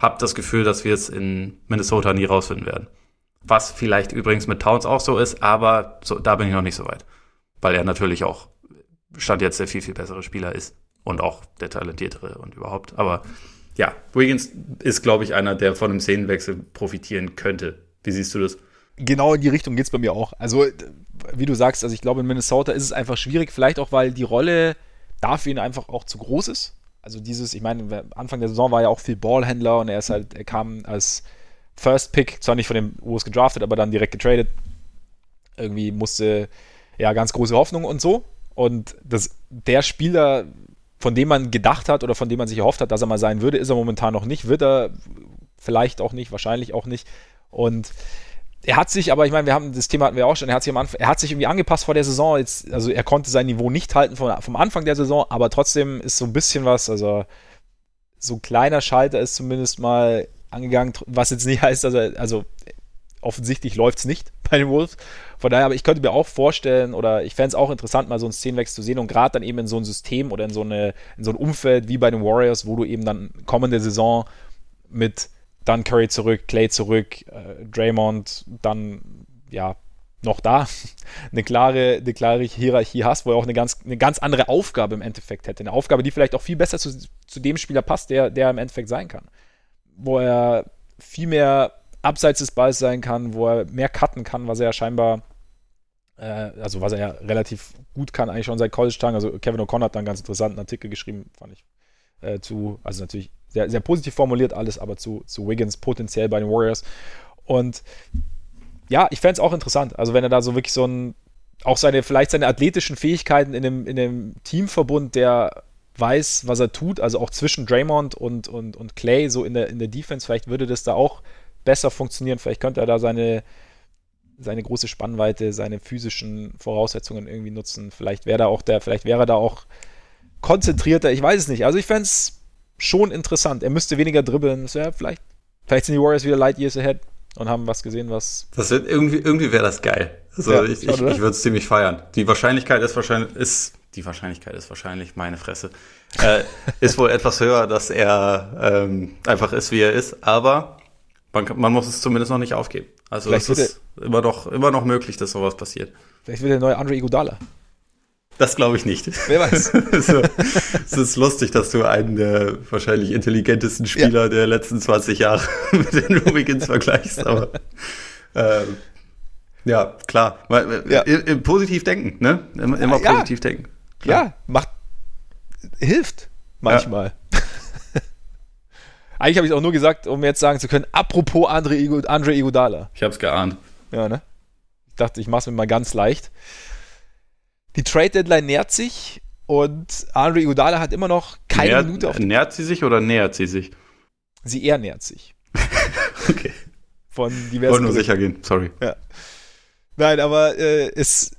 habe das Gefühl, dass wir es in Minnesota nie rausfinden werden. Was vielleicht übrigens mit Towns auch so ist, aber so, da bin ich noch nicht so weit. Weil er natürlich auch Stand jetzt der viel, viel bessere Spieler ist. Und auch der talentiertere und überhaupt. Aber ja, Wiggins ist, glaube ich, einer, der von einem Szenenwechsel profitieren könnte. Wie siehst du das? Genau in die Richtung geht es bei mir auch. Also, wie du sagst, also ich glaube, in Minnesota ist es einfach schwierig, vielleicht auch, weil die Rolle dafür ihn einfach auch zu groß ist. Also dieses, ich meine, Anfang der Saison war ja auch viel Ballhändler und er ist halt, er kam als First Pick, zwar nicht von dem Urs gedraftet, aber dann direkt getradet. Irgendwie musste ja ganz große Hoffnung und so. Und das, der Spieler, von dem man gedacht hat oder von dem man sich erhofft hat, dass er mal sein würde, ist er momentan noch nicht. Wird er vielleicht auch nicht, wahrscheinlich auch nicht. Und er hat sich, aber ich meine, wir haben das Thema hatten wir auch schon, er hat sich am Anfang, er hat sich irgendwie angepasst vor der Saison. Jetzt, also er konnte sein Niveau nicht halten vom, vom Anfang der Saison, aber trotzdem ist so ein bisschen was, also so ein kleiner Schalter ist zumindest mal angegangen, was jetzt nicht heißt, dass er, also offensichtlich läuft es nicht bei den Wolves. Von daher, aber ich könnte mir auch vorstellen, oder ich fände es auch interessant, mal so einen Szenenwechsel zu sehen und gerade dann eben in so ein System oder in so, eine, in so ein Umfeld wie bei den Warriors, wo du eben dann kommende Saison mit dann Curry zurück, Clay zurück, äh, Draymond dann ja noch da eine klare, eine klare Hierarchie hast, wo er auch eine ganz, eine ganz andere Aufgabe im Endeffekt hätte. Eine Aufgabe, die vielleicht auch viel besser zu, zu dem Spieler passt, der, der im Endeffekt sein kann. Wo er viel mehr abseits des Balls sein kann, wo er mehr cutten kann, was er ja scheinbar, äh, also was er ja relativ gut kann, eigentlich schon seit College-Tagen. Also Kevin O'Connor hat da einen ganz interessanten Artikel geschrieben, fand ich, äh, zu, also natürlich sehr, sehr positiv formuliert alles, aber zu, zu Wiggins potenziell bei den Warriors. Und ja, ich fände es auch interessant. Also wenn er da so wirklich so ein, auch seine, vielleicht seine athletischen Fähigkeiten in dem, in dem Teamverbund, der weiß, was er tut, also auch zwischen Draymond und, und, und Clay, so in der, in der Defense, vielleicht würde das da auch besser funktionieren. Vielleicht könnte er da seine, seine große Spannweite, seine physischen Voraussetzungen irgendwie nutzen. Vielleicht wäre da auch der, vielleicht wäre da auch konzentrierter, ich weiß es nicht. Also ich fände es schon interessant. Er müsste weniger dribbeln. Das wäre vielleicht, vielleicht sind die Warriors wieder light years ahead und haben was gesehen, was. Das wird irgendwie, irgendwie wäre das geil. Also ja, ich, ich, ich würde es ziemlich feiern. Die Wahrscheinlichkeit ist wahrscheinlich, ist, die Wahrscheinlichkeit ist wahrscheinlich, meine Fresse, äh, ist wohl etwas höher, dass er ähm, einfach ist, wie er ist, aber man, man muss es zumindest noch nicht aufgeben. Also es ist immer noch, immer noch möglich, dass sowas passiert. Vielleicht wird der neue Andre Iguodala. Das glaube ich nicht. Wer weiß. so, es ist lustig, dass du einen der wahrscheinlich intelligentesten Spieler ja. der letzten 20 Jahre mit den Hurricanes vergleichst, aber ähm, ja, klar. Ja. Im, positiv denken, ne? Immer, immer ja, positiv denken. Klar. Ja, macht hilft manchmal. Eigentlich habe ich es auch nur gesagt, um jetzt sagen zu können, apropos Andre, Andre Iguodala. Ich habe es geahnt. Ja, ne? Ich dachte, ich mache es mir mal ganz leicht. Die Trade Deadline nähert sich und Andre Iguodala hat immer noch keine nähert, Minute auf. Nähert sie sich oder nähert sie sich? Sie eher nähert sich. okay. Von diversen. Wollte nur sicher gehen, sorry. Ja. Nein, aber äh, es,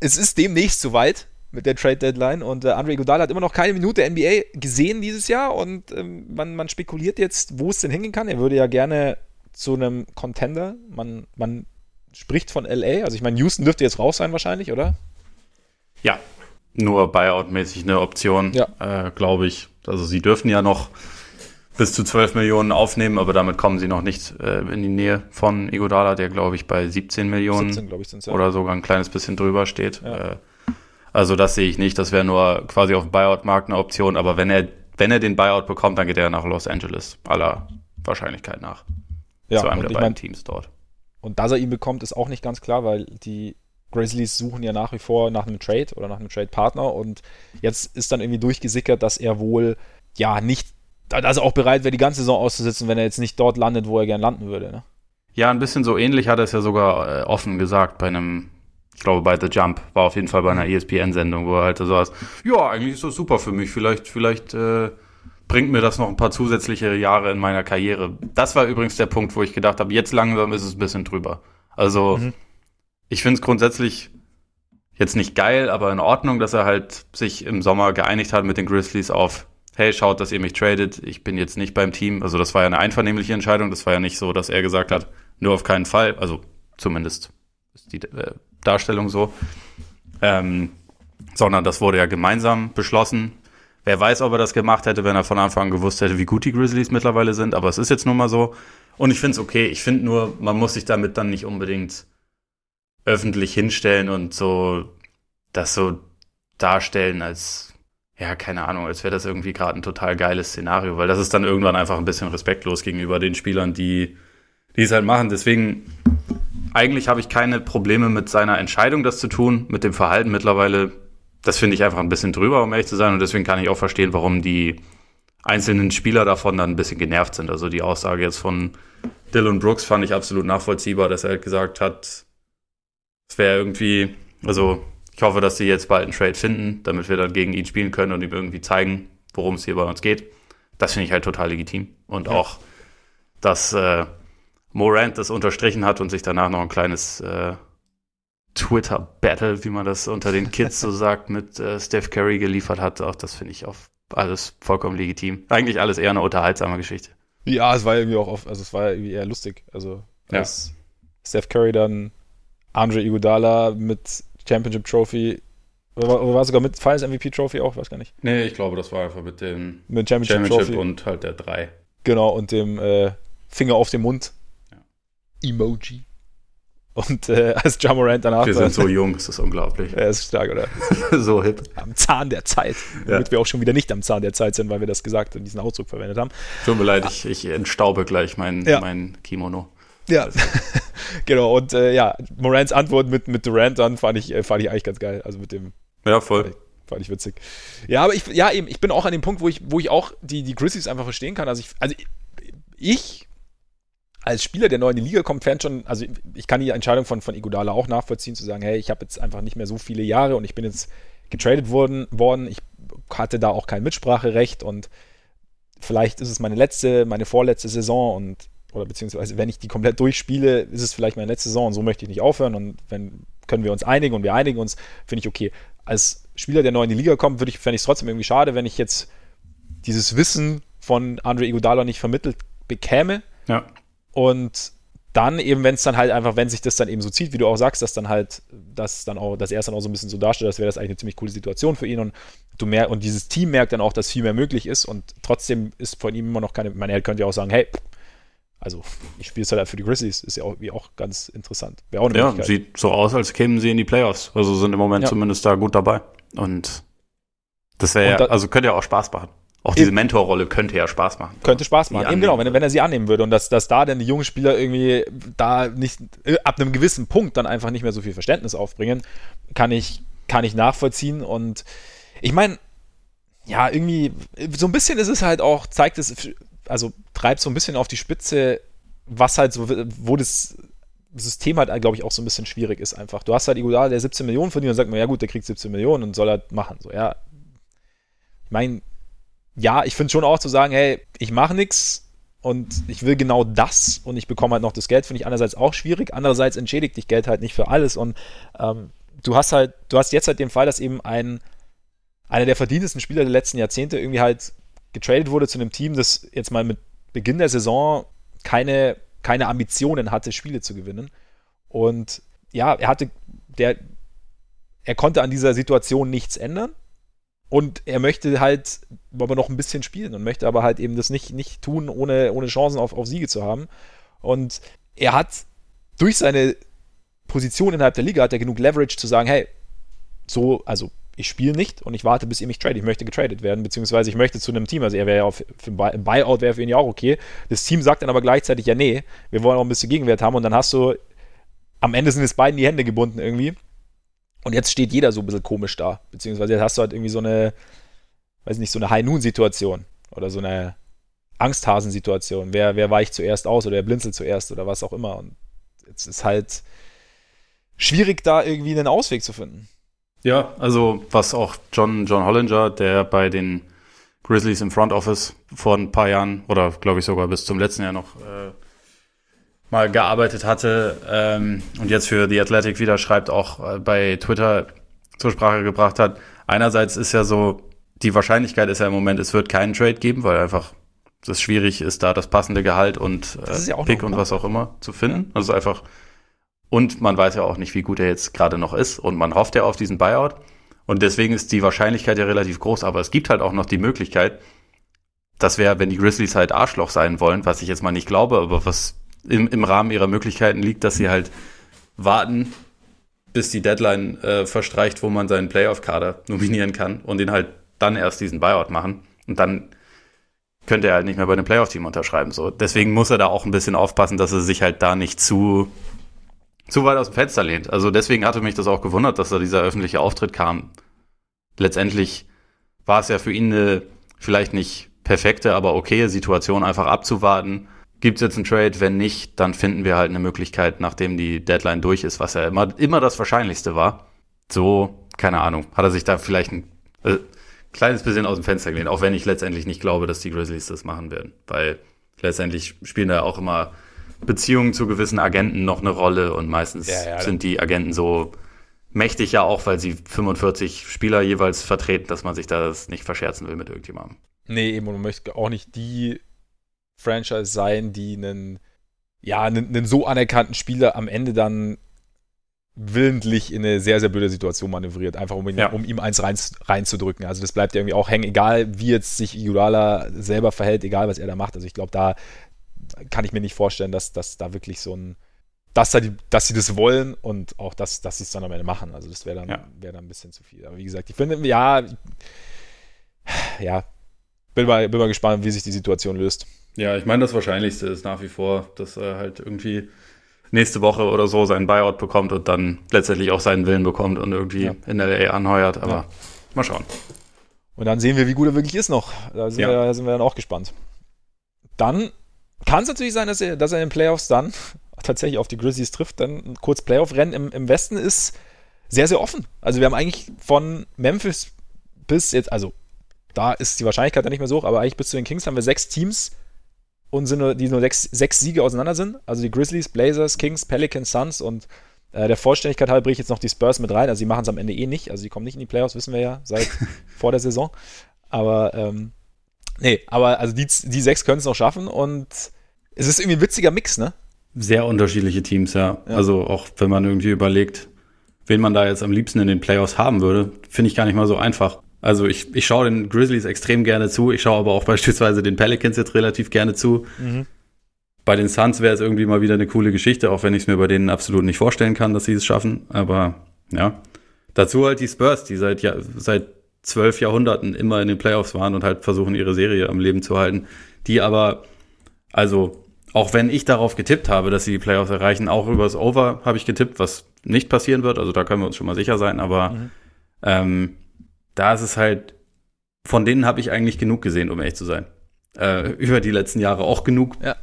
es ist demnächst soweit mit der Trade Deadline und äh, Andre Iguodala hat immer noch keine Minute NBA gesehen dieses Jahr und ähm, man, man spekuliert jetzt, wo es denn hingehen kann. Er würde ja gerne zu einem Contender. Man, man spricht von LA. Also ich meine, Houston dürfte jetzt raus sein wahrscheinlich, oder? Ja, nur Buyout-mäßig eine Option, ja. äh, glaube ich. Also sie dürfen ja noch bis zu 12 Millionen aufnehmen, aber damit kommen sie noch nicht äh, in die Nähe von Igodala, der glaube ich bei 17 Millionen 17, ich, ja. oder sogar ein kleines bisschen drüber steht. Ja. Äh, also das sehe ich nicht. Das wäre nur quasi auf dem Buyout-Markt eine Option. Aber wenn er, wenn er den Buyout bekommt, dann geht er nach Los Angeles. Aller Wahrscheinlichkeit nach. Ja, zu einem der beiden mein, Teams dort. Und dass er ihn bekommt, ist auch nicht ganz klar, weil die Grizzlies suchen ja nach wie vor nach einem Trade oder nach einem Trade-Partner und jetzt ist dann irgendwie durchgesickert, dass er wohl ja nicht, er auch bereit wäre, die ganze Saison auszusitzen, wenn er jetzt nicht dort landet, wo er gern landen würde. Ne? Ja, ein bisschen so ähnlich hat er es ja sogar äh, offen gesagt bei einem, ich glaube bei The Jump, war auf jeden Fall bei einer ESPN-Sendung, wo er halt so saß, ja, eigentlich ist das super für mich, vielleicht, vielleicht äh, bringt mir das noch ein paar zusätzliche Jahre in meiner Karriere. Das war übrigens der Punkt, wo ich gedacht habe, jetzt langsam ist es ein bisschen drüber. Also mhm ich finde es grundsätzlich jetzt nicht geil, aber in Ordnung, dass er halt sich im Sommer geeinigt hat mit den Grizzlies auf, hey, schaut, dass ihr mich tradet, ich bin jetzt nicht beim Team. Also das war ja eine einvernehmliche Entscheidung, das war ja nicht so, dass er gesagt hat, nur auf keinen Fall, also zumindest ist die äh, Darstellung so, ähm, sondern das wurde ja gemeinsam beschlossen. Wer weiß, ob er das gemacht hätte, wenn er von Anfang an gewusst hätte, wie gut die Grizzlies mittlerweile sind, aber es ist jetzt nun mal so. Und ich finde es okay. Ich finde nur, man muss sich damit dann nicht unbedingt öffentlich hinstellen und so das so darstellen als, ja, keine Ahnung, als wäre das irgendwie gerade ein total geiles Szenario, weil das ist dann irgendwann einfach ein bisschen respektlos gegenüber den Spielern, die, die es halt machen. Deswegen, eigentlich habe ich keine Probleme mit seiner Entscheidung, das zu tun, mit dem Verhalten mittlerweile. Das finde ich einfach ein bisschen drüber, um ehrlich zu sein. Und deswegen kann ich auch verstehen, warum die einzelnen Spieler davon dann ein bisschen genervt sind. Also die Aussage jetzt von Dylan Brooks fand ich absolut nachvollziehbar, dass er halt gesagt hat, es wäre irgendwie, also ich hoffe, dass sie jetzt bald einen Trade finden, damit wir dann gegen ihn spielen können und ihm irgendwie zeigen, worum es hier bei uns geht. Das finde ich halt total legitim. Und ja. auch, dass äh, Morant das unterstrichen hat und sich danach noch ein kleines äh, Twitter-Battle, wie man das unter den Kids so sagt, mit äh, Steph Curry geliefert hat. Auch das finde ich auch alles vollkommen legitim. Eigentlich alles eher eine unterhaltsame Geschichte. Ja, es war irgendwie auch oft, also es war irgendwie eher lustig. Also, dass ja. Steph Curry dann Andre Iguodala mit Championship Trophy oder war sogar mit Finals MVP Trophy auch, weiß gar nicht. Nee, ich glaube, das war einfach mit dem mit Championship, Championship Trophy. und halt der 3. Genau, und dem äh, Finger auf dem Mund. Ja. Emoji. Und äh, als Jamorant danach. Wir sind so jung, das ist unglaublich. Er ist stark, oder? so hip. Am Zahn der Zeit. Ja. Damit wir auch schon wieder nicht am Zahn der Zeit sind, weil wir das gesagt und diesen Ausdruck verwendet haben. Tut mir leid, ich, ich entstaube gleich mein, ja. mein Kimono. Ja, also. genau. Und äh, ja, Morans Antwort mit, mit Durant dann fand ich, äh, fand ich eigentlich ganz geil. Also mit dem. Ja, voll. Fand ich, fand ich witzig. Ja, aber ich, ja, eben, ich bin auch an dem Punkt, wo ich, wo ich auch die, die Grizzlies einfach verstehen kann. Also ich, also ich als Spieler, der neu in die Liga kommt, fand schon, also ich kann die Entscheidung von, von Iguodala auch nachvollziehen, zu sagen, hey, ich habe jetzt einfach nicht mehr so viele Jahre und ich bin jetzt getradet worden, worden. Ich hatte da auch kein Mitspracherecht und vielleicht ist es meine letzte, meine vorletzte Saison und oder beziehungsweise wenn ich die komplett durchspiele, ist es vielleicht meine letzte Saison und so möchte ich nicht aufhören und wenn können wir uns einigen und wir einigen uns, finde ich okay. Als Spieler, der neu in die Liga kommt, würde ich, fände ich es trotzdem irgendwie schade, wenn ich jetzt dieses Wissen von Andre Iguodala nicht vermittelt bekäme. Ja. Und dann eben, wenn es dann halt einfach, wenn sich das dann eben so zieht, wie du auch sagst, dass dann halt, dass dann auch, dass er es dann auch so ein bisschen so darstellt, das wäre das eigentlich eine ziemlich coole Situation für ihn und du mehr, und dieses Team merkt dann auch, dass viel mehr möglich ist und trotzdem ist von ihm immer noch keine, man könnte ja auch sagen, hey, also ich spiele es halt für die Grizzlies, ist ja auch, wie auch ganz interessant. Auch ja, sieht so aus, als kämen sie in die Playoffs. Also sind im Moment ja. zumindest da gut dabei. Und das wäre ja, da, also könnte ja auch Spaß machen. Auch diese Mentorrolle könnte ja Spaß machen. Könnte Spaß machen. Eben genau, wenn, wenn er sie annehmen würde und dass, dass da dann die jungen Spieler irgendwie da nicht ab einem gewissen Punkt dann einfach nicht mehr so viel Verständnis aufbringen, kann ich, kann ich nachvollziehen. Und ich meine, ja, irgendwie, so ein bisschen ist es halt auch, zeigt es, also treibt so ein bisschen auf die Spitze, was halt so, wo das System halt, glaube ich, auch so ein bisschen schwierig ist einfach. Du hast halt Iguodala, der 17 Millionen verdient und sagt man, ja gut, der kriegt 17 Millionen und soll halt machen. So, ja. Ich meine, ja, ich finde schon auch zu sagen, hey, ich mache nichts und ich will genau das und ich bekomme halt noch das Geld, finde ich einerseits auch schwierig, andererseits entschädigt dich Geld halt nicht für alles und ähm, du hast halt, du hast jetzt halt den Fall, dass eben ein einer der verdientesten Spieler der letzten Jahrzehnte irgendwie halt getradet wurde zu einem Team, das jetzt mal mit Beginn der Saison keine, keine Ambitionen hatte, Spiele zu gewinnen. Und ja, er hatte, der, er konnte an dieser Situation nichts ändern. Und er möchte halt aber noch ein bisschen spielen und möchte aber halt eben das nicht, nicht tun, ohne, ohne Chancen auf, auf Siege zu haben. Und er hat durch seine Position innerhalb der Liga hat er genug Leverage zu sagen, hey, so, also ich spiele nicht und ich warte, bis ihr mich tradet. Ich möchte getradet werden, beziehungsweise ich möchte zu einem Team. Also er wäre ja auch für ein Buyout wäre für ihn ja auch okay. Das Team sagt dann aber gleichzeitig, ja, nee, wir wollen auch ein bisschen Gegenwert haben und dann hast du, am Ende sind es beiden die Hände gebunden irgendwie. Und jetzt steht jeder so ein bisschen komisch da. Beziehungsweise jetzt hast du halt irgendwie so eine, weiß nicht, so eine High-Noon-Situation oder so eine Angsthasensituation. Wer, wer weicht zuerst aus oder wer blinzelt zuerst oder was auch immer. Und jetzt ist halt schwierig, da irgendwie einen Ausweg zu finden. Ja, also was auch John, John Hollinger, der bei den Grizzlies im Front Office vor ein paar Jahren oder glaube ich sogar bis zum letzten Jahr noch äh, mal gearbeitet hatte ähm, und jetzt für The Athletic wieder schreibt, auch äh, bei Twitter zur Sprache gebracht hat. Einerseits ist ja so, die Wahrscheinlichkeit ist ja im Moment, es wird keinen Trade geben, weil einfach es schwierig ist, da das passende Gehalt und äh, ja Pick und was auch immer zu finden. Ja. Also einfach und man weiß ja auch nicht, wie gut er jetzt gerade noch ist. Und man hofft ja auf diesen Buyout. Und deswegen ist die Wahrscheinlichkeit ja relativ groß. Aber es gibt halt auch noch die Möglichkeit, das wäre, wenn die Grizzlies halt Arschloch sein wollen, was ich jetzt mal nicht glaube, aber was im, im Rahmen ihrer Möglichkeiten liegt, dass sie halt warten, bis die Deadline äh, verstreicht, wo man seinen Playoff-Kader nominieren kann und den halt dann erst diesen Buyout machen. Und dann könnte er halt nicht mehr bei dem Playoff-Team unterschreiben. So. Deswegen muss er da auch ein bisschen aufpassen, dass er sich halt da nicht zu zu weit aus dem Fenster lehnt. Also deswegen hatte mich das auch gewundert, dass da dieser öffentliche Auftritt kam. Letztendlich war es ja für ihn eine vielleicht nicht perfekte, aber okaye Situation, einfach abzuwarten. Gibt es jetzt einen Trade? Wenn nicht, dann finden wir halt eine Möglichkeit, nachdem die Deadline durch ist, was ja immer, immer das Wahrscheinlichste war. So, keine Ahnung, hat er sich da vielleicht ein äh, kleines bisschen aus dem Fenster gelehnt, auch wenn ich letztendlich nicht glaube, dass die Grizzlies das machen werden. Weil letztendlich spielen da auch immer Beziehungen zu gewissen Agenten noch eine Rolle und meistens ja, ja, sind die Agenten so mächtig ja auch, weil sie 45 Spieler jeweils vertreten, dass man sich das nicht verscherzen will mit irgendjemandem. Nee, eben, und man möchte auch nicht die Franchise sein, die einen, ja, einen, einen so anerkannten Spieler am Ende dann willentlich in eine sehr, sehr blöde Situation manövriert, einfach um, ihn, ja. um ihm eins rein, reinzudrücken. Also das bleibt irgendwie auch hängen, egal wie jetzt sich Iguodala selber verhält, egal was er da macht. Also ich glaube, da kann ich mir nicht vorstellen, dass, dass da wirklich so ein, dass, da die, dass sie das wollen und auch, dass, dass sie es dann am Ende machen. Also das wäre dann, ja. wär dann ein bisschen zu viel. Aber wie gesagt, ich finde, ja, ja, bin mal, bin mal gespannt, wie sich die Situation löst. Ja, ich meine, das Wahrscheinlichste ist nach wie vor, dass er halt irgendwie nächste Woche oder so seinen Buyout bekommt und dann letztendlich auch seinen Willen bekommt und irgendwie ja. in LA anheuert. Aber ja. mal schauen. Und dann sehen wir, wie gut er wirklich ist noch. Da sind, ja. wir, da sind wir dann auch gespannt. Dann kann es natürlich sein, dass er, dass er in den Playoffs dann tatsächlich auf die Grizzlies trifft. Dann ein kurz Playoff-Rennen im, im Westen ist sehr, sehr offen. Also wir haben eigentlich von Memphis bis jetzt, also da ist die Wahrscheinlichkeit ja nicht mehr so hoch, aber eigentlich bis zu den Kings haben wir sechs Teams und sind nur, die nur sechs, sechs Siege auseinander sind. Also die Grizzlies, Blazers, Kings, Pelicans, Suns und äh, der Vollständigkeit halber bringe ich jetzt noch die Spurs mit rein. Also die machen es am Ende eh nicht. Also die kommen nicht in die Playoffs, wissen wir ja, seit vor der Saison. Aber ähm, nee, aber also die, die sechs können es noch schaffen und es ist irgendwie ein witziger Mix, ne? Sehr unterschiedliche Teams, ja. ja. Also auch wenn man irgendwie überlegt, wen man da jetzt am liebsten in den Playoffs haben würde, finde ich gar nicht mal so einfach. Also ich, ich schaue den Grizzlies extrem gerne zu, ich schaue aber auch beispielsweise den Pelicans jetzt relativ gerne zu. Mhm. Bei den Suns wäre es irgendwie mal wieder eine coole Geschichte, auch wenn ich es mir bei denen absolut nicht vorstellen kann, dass sie es schaffen. Aber ja. Dazu halt die Spurs, die seit, ja, seit zwölf Jahrhunderten immer in den Playoffs waren und halt versuchen, ihre Serie am Leben zu halten. Die aber, also, auch wenn ich darauf getippt habe, dass sie die Playoffs erreichen, auch übers Over habe ich getippt, was nicht passieren wird. Also da können wir uns schon mal sicher sein. Aber mhm. ähm, da ist es halt, von denen habe ich eigentlich genug gesehen, um ehrlich zu sein. Äh, über die letzten Jahre auch genug ja.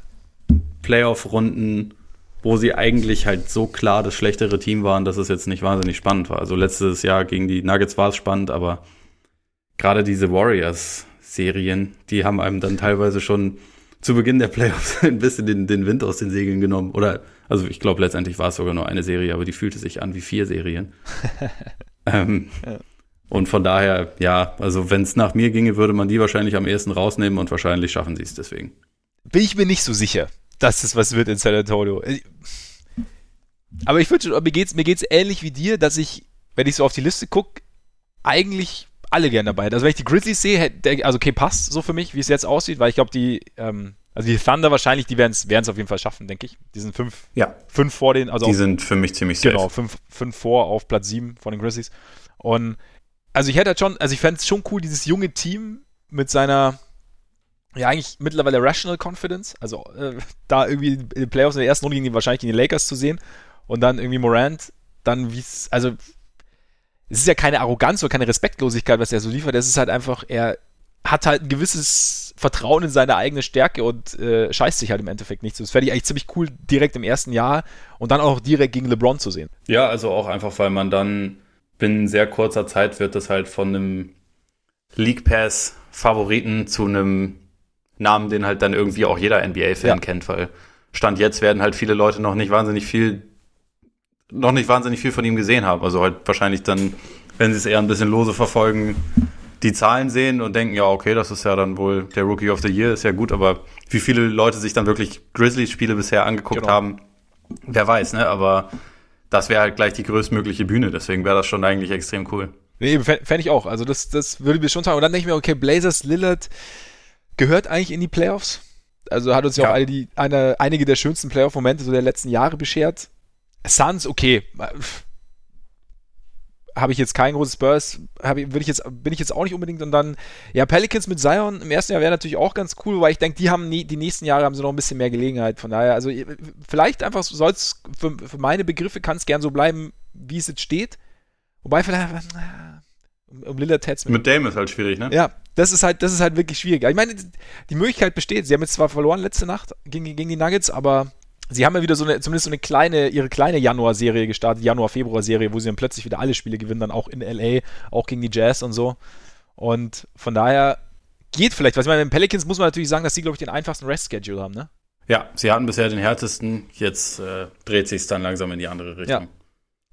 Playoff-Runden, wo sie eigentlich halt so klar das schlechtere Team waren, dass es jetzt nicht wahnsinnig spannend war. Also letztes Jahr gegen die Nuggets war es spannend, aber gerade diese Warriors-Serien, die haben einem dann teilweise schon zu Beginn der Playoffs ein bisschen den, den Wind aus den Segeln genommen. Oder, also ich glaube, letztendlich war es sogar nur eine Serie, aber die fühlte sich an wie vier Serien. ähm, ja. Und von daher, ja, also wenn es nach mir ginge, würde man die wahrscheinlich am ehesten rausnehmen und wahrscheinlich schaffen sie es deswegen. Bin ich mir nicht so sicher, dass es was wird in San Antonio. Aber ich würde mir geht's, mir geht's ähnlich wie dir, dass ich, wenn ich so auf die Liste gucke, eigentlich alle gern dabei. Also wenn ich die Grizzlies sehe, also okay, passt so für mich, wie es jetzt aussieht, weil ich glaube, die, ähm, also die Thunder wahrscheinlich, die werden es auf jeden Fall schaffen, denke ich. Die sind fünf, ja. fünf vor den, also die auf, sind für mich ziemlich safe. Genau, fünf, fünf vor auf Platz sieben von den Grizzlies. Und also ich hätte halt schon, also ich fände es schon cool, dieses junge Team mit seiner, ja eigentlich mittlerweile Rational Confidence, also äh, da irgendwie in den Playoffs in der ersten Runde gegen die, wahrscheinlich gegen die Lakers zu sehen und dann irgendwie Morant, dann wie es, also es ist ja keine Arroganz oder keine Respektlosigkeit, was er so liefert, es ist halt einfach, er hat halt ein gewisses Vertrauen in seine eigene Stärke und äh, scheißt sich halt im Endeffekt nicht so. Das fände ich eigentlich ziemlich cool, direkt im ersten Jahr und dann auch direkt gegen LeBron zu sehen. Ja, also auch einfach, weil man dann binnen sehr kurzer Zeit wird das halt von einem League Pass Favoriten zu einem Namen, den halt dann irgendwie auch jeder NBA-Fan ja. kennt, weil Stand jetzt werden halt viele Leute noch nicht wahnsinnig viel, noch nicht wahnsinnig viel von ihm gesehen haben. Also halt wahrscheinlich dann, wenn sie es eher ein bisschen lose verfolgen, die Zahlen sehen und denken, ja, okay, das ist ja dann wohl der Rookie of the Year, ist ja gut, aber wie viele Leute sich dann wirklich Grizzlies-Spiele bisher angeguckt genau. haben, wer weiß, ne? Aber das wäre halt gleich die größtmögliche Bühne. Deswegen wäre das schon eigentlich extrem cool. Nee, fände ich auch. Also das, das würde mir schon sagen. Und dann denke ich mir, okay, Blazers, Lillard gehört eigentlich in die Playoffs. Also hat uns ja, ja auch alle die, eine, einige der schönsten Playoff-Momente so der letzten Jahre beschert. Suns, okay habe ich jetzt kein großes Spurs, ich, ich jetzt, bin ich jetzt auch nicht unbedingt. Und dann, ja, Pelicans mit Zion im ersten Jahr wäre natürlich auch ganz cool, weil ich denke, die haben nie, die nächsten Jahre haben sie noch ein bisschen mehr Gelegenheit. Von daher, also vielleicht einfach soll es für, für, meine Begriffe kann es gern so bleiben, wie es jetzt steht. Wobei vielleicht, um, um Lillard mit, mit Dame ist halt schwierig, ne? Ja, das ist halt, das ist halt wirklich schwierig. Ich meine, die Möglichkeit besteht. Sie haben jetzt zwar verloren letzte Nacht gegen, gegen die Nuggets, aber sie haben ja wieder so eine, zumindest so eine kleine, ihre kleine Januar-Serie gestartet, Januar-Februar-Serie, wo sie dann plötzlich wieder alle Spiele gewinnen, dann auch in LA, auch gegen die Jazz und so. Und von daher geht vielleicht, was ich meine, mit den Pelicans muss man natürlich sagen, dass sie, glaube ich, den einfachsten Rest-Schedule haben, ne? Ja, sie hatten bisher den härtesten, jetzt äh, dreht sich es dann langsam in die andere Richtung. Ja.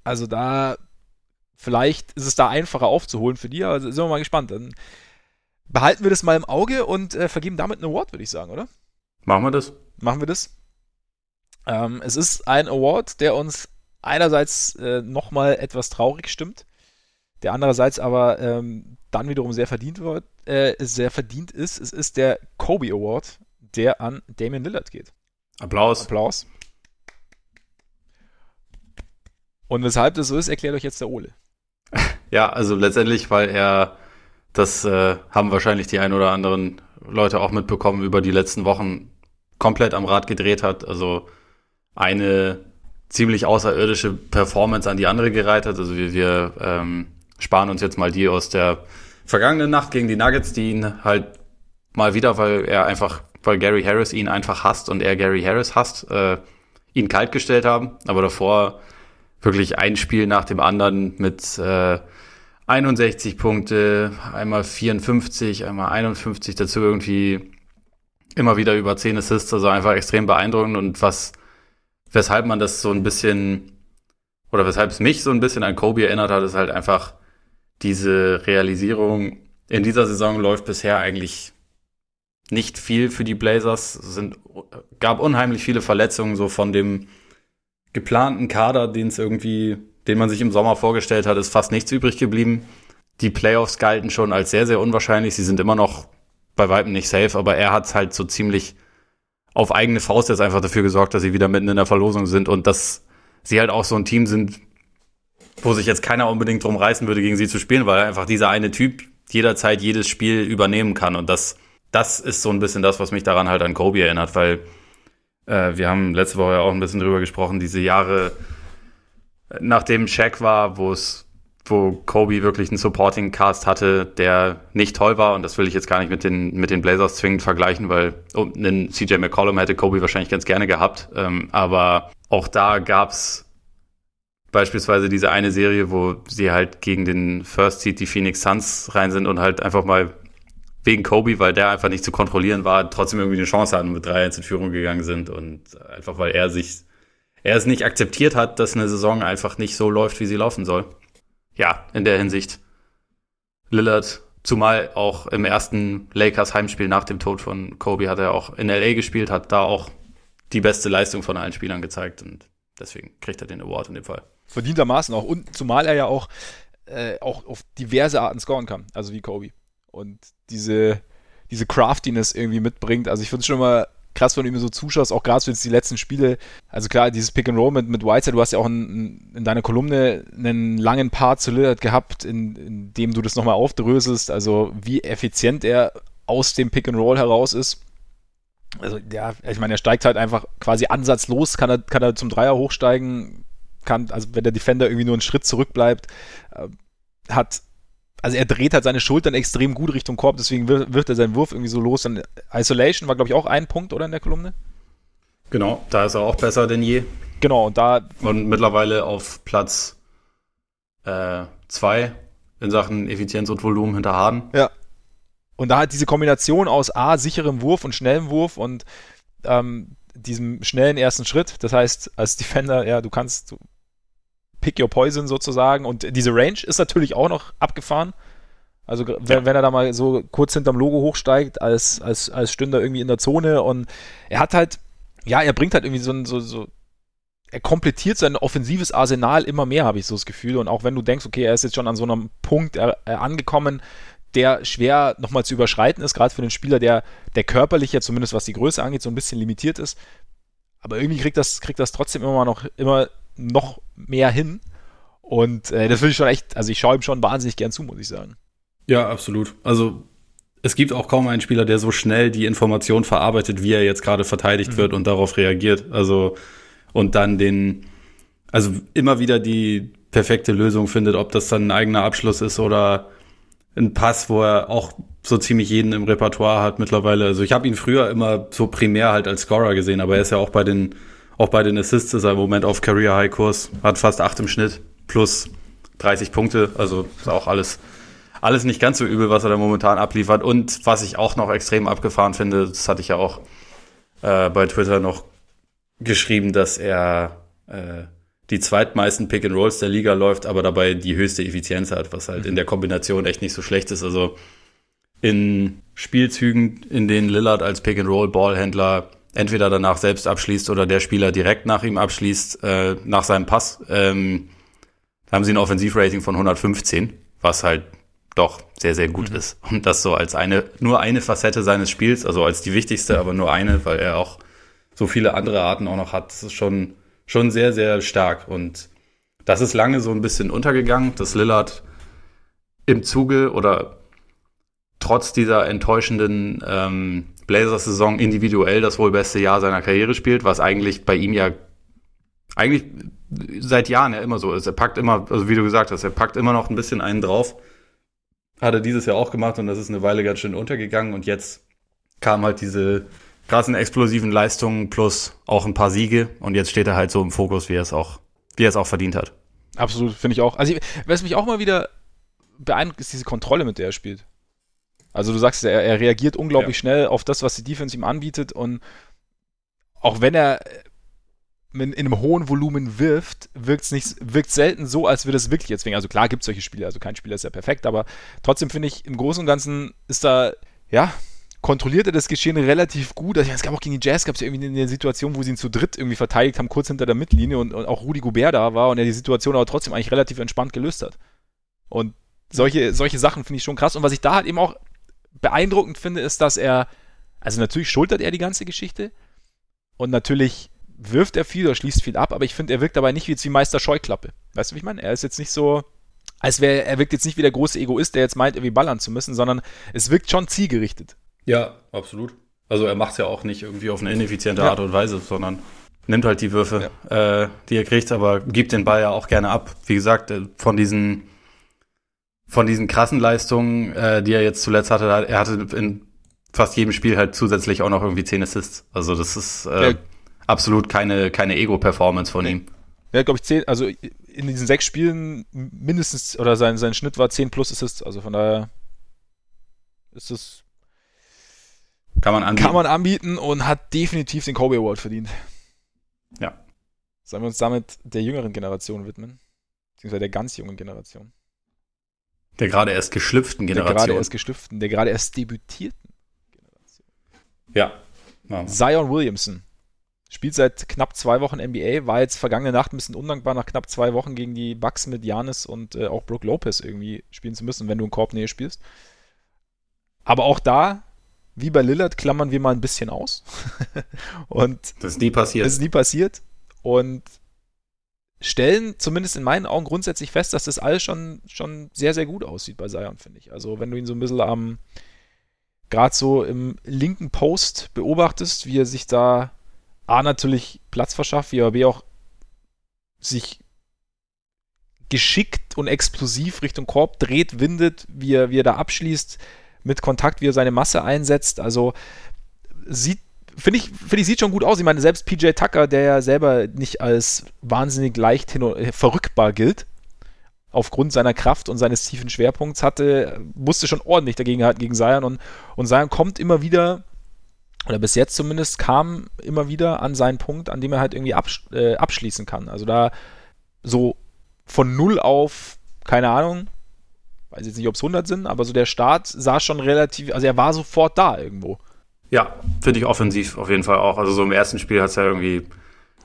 Also da, vielleicht ist es da einfacher aufzuholen für die, aber sind wir mal gespannt. Dann behalten wir das mal im Auge und äh, vergeben damit einen Award, würde ich sagen, oder? Machen wir das. Machen wir das. Ähm, es ist ein Award, der uns einerseits äh, nochmal etwas traurig stimmt, der andererseits aber ähm, dann wiederum sehr verdient wird, äh, sehr verdient ist. Es ist der Kobe Award, der an Damian Lillard geht. Applaus. Applaus. Und weshalb das so ist, erklärt euch jetzt der Ole. Ja, also letztendlich, weil er, das äh, haben wahrscheinlich die ein oder anderen Leute auch mitbekommen, über die letzten Wochen komplett am Rad gedreht hat. Also eine ziemlich außerirdische Performance an die andere gereiht hat. Also wir, wir ähm, sparen uns jetzt mal die aus der vergangenen Nacht gegen die Nuggets, die ihn halt mal wieder, weil er einfach weil Gary Harris ihn einfach hasst und er Gary Harris hasst, äh, ihn kaltgestellt haben. Aber davor wirklich ein Spiel nach dem anderen mit äh, 61 Punkte, einmal 54, einmal 51, dazu irgendwie immer wieder über 10 Assists, also einfach extrem beeindruckend und was, weshalb man das so ein bisschen, oder weshalb es mich so ein bisschen an Kobe erinnert hat, ist halt einfach diese Realisierung, in dieser Saison läuft bisher eigentlich nicht viel für die Blazers. Es sind, gab unheimlich viele Verletzungen, so von dem geplanten Kader, den es irgendwie, den man sich im Sommer vorgestellt hat, ist fast nichts übrig geblieben. Die Playoffs galten schon als sehr, sehr unwahrscheinlich. Sie sind immer noch bei weitem nicht safe, aber er hat halt so ziemlich auf eigene Faust jetzt einfach dafür gesorgt, dass sie wieder mitten in der Verlosung sind und dass sie halt auch so ein Team sind, wo sich jetzt keiner unbedingt drum reißen würde, gegen sie zu spielen, weil einfach dieser eine Typ jederzeit jedes Spiel übernehmen kann. Und das das ist so ein bisschen das, was mich daran halt an Kobe erinnert, weil äh, wir haben letzte Woche ja auch ein bisschen drüber gesprochen, diese Jahre, nachdem Shaq war, wo es wo Kobe wirklich einen Supporting Cast hatte, der nicht toll war. Und das will ich jetzt gar nicht mit den, mit den Blazers zwingend vergleichen, weil oh, einen CJ McCollum hätte Kobe wahrscheinlich ganz gerne gehabt. Ähm, aber auch da gab's beispielsweise diese eine Serie, wo sie halt gegen den First Seed, die Phoenix Suns, rein sind und halt einfach mal wegen Kobe, weil der einfach nicht zu kontrollieren war, trotzdem irgendwie eine Chance hatten und mit 3-1 in Führung gegangen sind und einfach weil er sich, er es nicht akzeptiert hat, dass eine Saison einfach nicht so läuft, wie sie laufen soll. Ja, in der Hinsicht. Lillard, zumal auch im ersten Lakers Heimspiel nach dem Tod von Kobe hat er auch in LA gespielt, hat da auch die beste Leistung von allen Spielern gezeigt und deswegen kriegt er den Award in dem Fall. Verdientermaßen auch und zumal er ja auch, äh, auch auf diverse Arten scoren kann, also wie Kobe und diese, diese Craftiness irgendwie mitbringt. Also ich finde es schon mal krass, wenn du ihm so zuschaust, auch gerade für die letzten Spiele. Also klar, dieses Pick and Roll mit, mit Whiteside, du hast ja auch in, in deiner Kolumne einen langen Part zu Lillard gehabt, in, in dem du das nochmal aufdröselst, also wie effizient er aus dem Pick and Roll heraus ist. Also ja, ich meine, er steigt halt einfach quasi ansatzlos, kann er, kann er zum Dreier hochsteigen, kann, also wenn der Defender irgendwie nur einen Schritt zurückbleibt, äh, hat also er dreht halt seine Schultern extrem gut Richtung Korb, deswegen wird, er seinen Wurf irgendwie so los. Dann Isolation war, glaube ich, auch ein Punkt, oder in der Kolumne? Genau, da ist er auch besser denn je. Genau, und da. Und mittlerweile auf Platz 2 äh, in Sachen Effizienz und Volumen hinter Harden. Ja. Und da hat diese Kombination aus A, sicherem Wurf und schnellem Wurf und ähm, diesem schnellen ersten Schritt. Das heißt, als Defender, ja, du kannst, du Pick Your Poison sozusagen. Und diese Range ist natürlich auch noch abgefahren. Also wenn, ja. wenn er da mal so kurz hinterm Logo hochsteigt, als, als, als Stünder irgendwie in der Zone und er hat halt, ja, er bringt halt irgendwie so ein, so, so, er komplettiert sein offensives Arsenal immer mehr, habe ich so das Gefühl. Und auch wenn du denkst, okay, er ist jetzt schon an so einem Punkt er, er angekommen, der schwer nochmal zu überschreiten ist, gerade für den Spieler, der, der körperlich ja zumindest was die Größe angeht, so ein bisschen limitiert ist. Aber irgendwie kriegt das, kriegt das trotzdem immer noch, immer noch mehr hin. Und äh, das finde ich schon echt, also ich schaue ihm schon wahnsinnig gern zu, muss ich sagen. Ja, absolut. Also es gibt auch kaum einen Spieler, der so schnell die Information verarbeitet, wie er jetzt gerade verteidigt mhm. wird und darauf reagiert. Also und dann den, also immer wieder die perfekte Lösung findet, ob das dann ein eigener Abschluss ist oder ein Pass, wo er auch so ziemlich jeden im Repertoire hat mittlerweile. Also ich habe ihn früher immer so primär halt als Scorer gesehen, aber er ist ja auch bei den auch bei den Assists ist er im Moment auf Career High Kurs, hat fast acht im Schnitt plus 30 Punkte, also ist auch alles, alles nicht ganz so übel, was er da momentan abliefert. Und was ich auch noch extrem abgefahren finde, das hatte ich ja auch äh, bei Twitter noch geschrieben, dass er äh, die zweitmeisten Pick and Rolls der Liga läuft, aber dabei die höchste Effizienz hat, was halt in der Kombination echt nicht so schlecht ist. Also in Spielzügen, in denen Lillard als Pick and Roll Ballhändler entweder danach selbst abschließt oder der Spieler direkt nach ihm abschließt, äh, nach seinem Pass, ähm, haben sie ein Offensivrating von 115, was halt doch sehr, sehr gut mhm. ist. Und das so als eine, nur eine Facette seines Spiels, also als die wichtigste, aber nur eine, weil er auch so viele andere Arten auch noch hat. Das ist schon, schon sehr, sehr stark. Und das ist lange so ein bisschen untergegangen, dass Lillard im Zuge oder trotz dieser enttäuschenden ähm, Blazers-Saison individuell das wohl beste Jahr seiner Karriere spielt, was eigentlich bei ihm ja eigentlich seit Jahren ja immer so ist. Er packt immer, also wie du gesagt hast, er packt immer noch ein bisschen einen drauf. Hat er dieses Jahr auch gemacht und das ist eine Weile ganz schön untergegangen und jetzt kam halt diese krassen explosiven Leistungen plus auch ein paar Siege und jetzt steht er halt so im Fokus, wie er es auch, wie er es auch verdient hat. Absolut, finde ich auch. Also, was mich auch mal wieder beeindruckt, ist diese Kontrolle, mit der er spielt. Also, du sagst, er, er reagiert unglaublich ja. schnell auf das, was die Defense ihm anbietet und auch wenn er in, einem hohen Volumen wirft, wirkt es nicht, wirkt selten so, als würde es wirklich jetzt wegen. Also klar gibt es solche Spiele, also kein Spieler ist ja perfekt, aber trotzdem finde ich, im Großen und Ganzen ist da, ja, kontrolliert er das Geschehen relativ gut. Also, es gab auch gegen die Jazz gab es ja irgendwie eine Situation, wo sie ihn zu dritt irgendwie verteidigt haben, kurz hinter der Mittellinie und, und auch Rudi Goubert da war und er die Situation aber trotzdem eigentlich relativ entspannt gelöst hat. Und solche, solche Sachen finde ich schon krass. Und was ich da halt eben auch beeindruckend finde, ist, dass er, also natürlich schultert er die ganze Geschichte und natürlich wirft er viel oder schließt viel ab, aber ich finde, er wirkt dabei nicht wie jetzt wie Meister Scheuklappe. Weißt du, wie ich meine? Er ist jetzt nicht so, als wäre, er wirkt jetzt nicht wie der große Egoist, der jetzt meint, irgendwie ballern zu müssen, sondern es wirkt schon zielgerichtet. Ja, absolut. Also er macht es ja auch nicht irgendwie auf eine ineffiziente ja. Art und Weise, sondern nimmt halt die Würfe, ja. äh, die er kriegt, aber gibt den Ball ja auch gerne ab. Wie gesagt, äh, von diesen von diesen krassen Leistungen, äh, die er jetzt zuletzt hatte, er hatte in fast jedem Spiel halt zusätzlich auch noch irgendwie 10 Assists. Also das ist äh, ja. absolut keine, keine Ego-Performance von ihm. Ja, glaube ich, 10, also in diesen sechs Spielen mindestens, oder sein, sein Schnitt war 10 plus Assists, also von daher ist es kann man anbieten. Kann man anbieten und hat definitiv den Kobe Award verdient. Ja. Sollen wir uns damit der jüngeren Generation widmen? Beziehungsweise der ganz jungen Generation. Der gerade erst geschlüpften Generation. Der gerade erst geschlüpften, der gerade erst debütierten Generation. Ja. Zion Williamson. Spielt seit knapp zwei Wochen NBA, war jetzt vergangene Nacht ein bisschen undankbar, nach knapp zwei Wochen gegen die Bucks mit Janis und äh, auch Brooke Lopez irgendwie spielen zu müssen, wenn du in Korbnähe spielst. Aber auch da wie bei Lillard klammern wir mal ein bisschen aus. und das ist nie passiert. Das ist nie passiert. Und stellen zumindest in meinen Augen grundsätzlich fest, dass das alles schon, schon sehr, sehr gut aussieht bei Zion, finde ich. Also wenn du ihn so ein bisschen am, gerade so im linken Post beobachtest, wie er sich da A natürlich Platz verschafft, wie er B auch sich geschickt und explosiv Richtung Korb dreht, windet, wie er, wie er da abschließt, mit Kontakt, wie er seine Masse einsetzt. Also sieht, finde ich, finde ich, sieht schon gut aus. Ich meine, selbst PJ Tucker, der ja selber nicht als wahnsinnig leicht hin und, äh, verrückbar gilt, aufgrund seiner Kraft und seines tiefen Schwerpunkts hatte, musste schon ordentlich dagegen halten gegen Zion und, und Zion kommt immer wieder, oder bis jetzt zumindest, kam immer wieder an seinen Punkt, an dem er halt irgendwie absch äh, abschließen kann. Also da so von null auf, keine Ahnung, weiß jetzt nicht, ob es 100 sind, aber so der Start sah schon relativ, also er war sofort da irgendwo. Ja, finde ich offensiv auf jeden Fall auch. Also so im ersten Spiel hat es ja irgendwie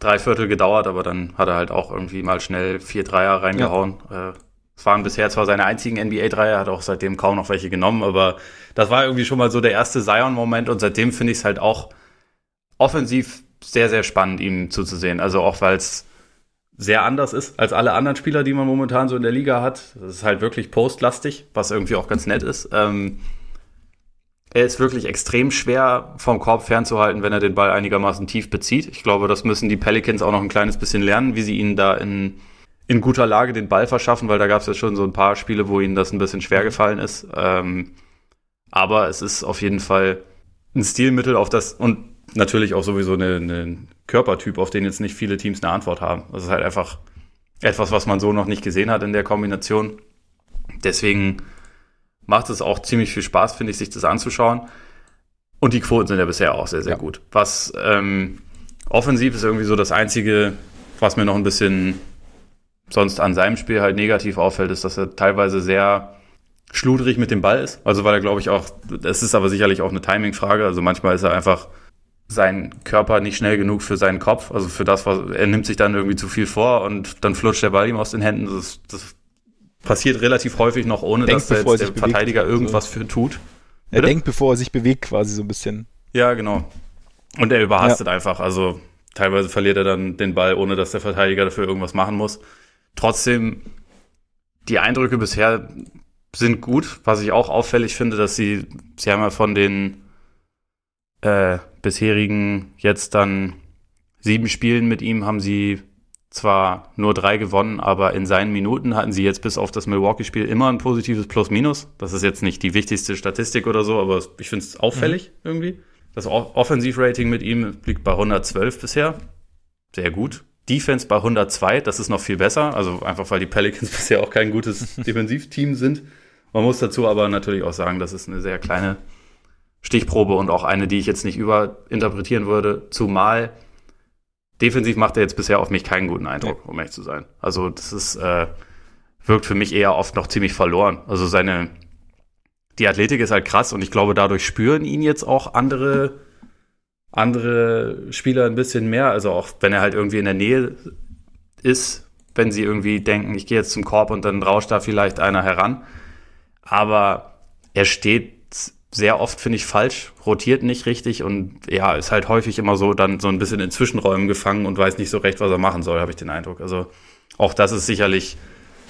drei Viertel gedauert, aber dann hat er halt auch irgendwie mal schnell vier Dreier reingehauen. Ja. Äh, es waren bisher zwar seine einzigen NBA-Dreier, hat auch seitdem kaum noch welche genommen, aber das war irgendwie schon mal so der erste Zion-Moment und seitdem finde ich es halt auch offensiv sehr, sehr spannend, ihm zuzusehen. Also auch weil es sehr anders ist als alle anderen Spieler, die man momentan so in der Liga hat. Das ist halt wirklich postlastig, was irgendwie auch ganz nett ist. Ähm, er ist wirklich extrem schwer vom Korb fernzuhalten, wenn er den Ball einigermaßen tief bezieht. Ich glaube, das müssen die Pelicans auch noch ein kleines bisschen lernen, wie sie ihnen da in, in guter Lage den Ball verschaffen, weil da gab es ja schon so ein paar Spiele, wo ihnen das ein bisschen schwer gefallen ist. Ähm, aber es ist auf jeden Fall ein Stilmittel, auf das und natürlich auch sowieso eine Körpertyp, auf den jetzt nicht viele Teams eine Antwort haben. Das ist halt einfach etwas, was man so noch nicht gesehen hat in der Kombination. Deswegen macht es auch ziemlich viel Spaß, finde ich, sich das anzuschauen. Und die Quoten sind ja bisher auch sehr, sehr ja. gut. Was ähm, offensiv ist irgendwie so das Einzige, was mir noch ein bisschen sonst an seinem Spiel halt negativ auffällt, ist, dass er teilweise sehr schludrig mit dem Ball ist. Also weil er, glaube ich, auch, es ist aber sicherlich auch eine Timing-Frage. Also manchmal ist er einfach sein Körper nicht schnell genug für seinen Kopf, also für das, was er nimmt sich dann irgendwie zu viel vor und dann flutscht der Ball ihm aus den Händen. Das, das passiert relativ häufig noch, ohne denkt, dass der, der Verteidiger bewegt. irgendwas also, für tut. Er denkt, bevor er sich bewegt, quasi so ein bisschen. Ja, genau. Und er überhastet ja. einfach. Also teilweise verliert er dann den Ball, ohne dass der Verteidiger dafür irgendwas machen muss. Trotzdem, die Eindrücke bisher sind gut. Was ich auch auffällig finde, dass sie, sie haben ja von den äh, bisherigen jetzt dann sieben Spielen mit ihm haben sie zwar nur drei gewonnen, aber in seinen Minuten hatten sie jetzt bis auf das Milwaukee-Spiel immer ein positives Plus-Minus. Das ist jetzt nicht die wichtigste Statistik oder so, aber ich finde es auffällig mhm. irgendwie. Das Offensivrating mit ihm liegt bei 112 bisher. Sehr gut. Defense bei 102, das ist noch viel besser. Also einfach, weil die Pelicans bisher auch kein gutes Defensivteam sind. Man muss dazu aber natürlich auch sagen, das ist eine sehr kleine Stichprobe und auch eine, die ich jetzt nicht überinterpretieren würde. Zumal defensiv macht er jetzt bisher auf mich keinen guten Eindruck, um ehrlich zu sein. Also das ist, äh, wirkt für mich eher oft noch ziemlich verloren. Also seine, die Athletik ist halt krass und ich glaube, dadurch spüren ihn jetzt auch andere, andere Spieler ein bisschen mehr. Also auch wenn er halt irgendwie in der Nähe ist, wenn sie irgendwie denken, ich gehe jetzt zum Korb und dann rauscht da vielleicht einer heran. Aber er steht sehr oft, finde ich, falsch, rotiert nicht richtig und ja, ist halt häufig immer so dann so ein bisschen in Zwischenräumen gefangen und weiß nicht so recht, was er machen soll, habe ich den Eindruck. Also auch das ist sicherlich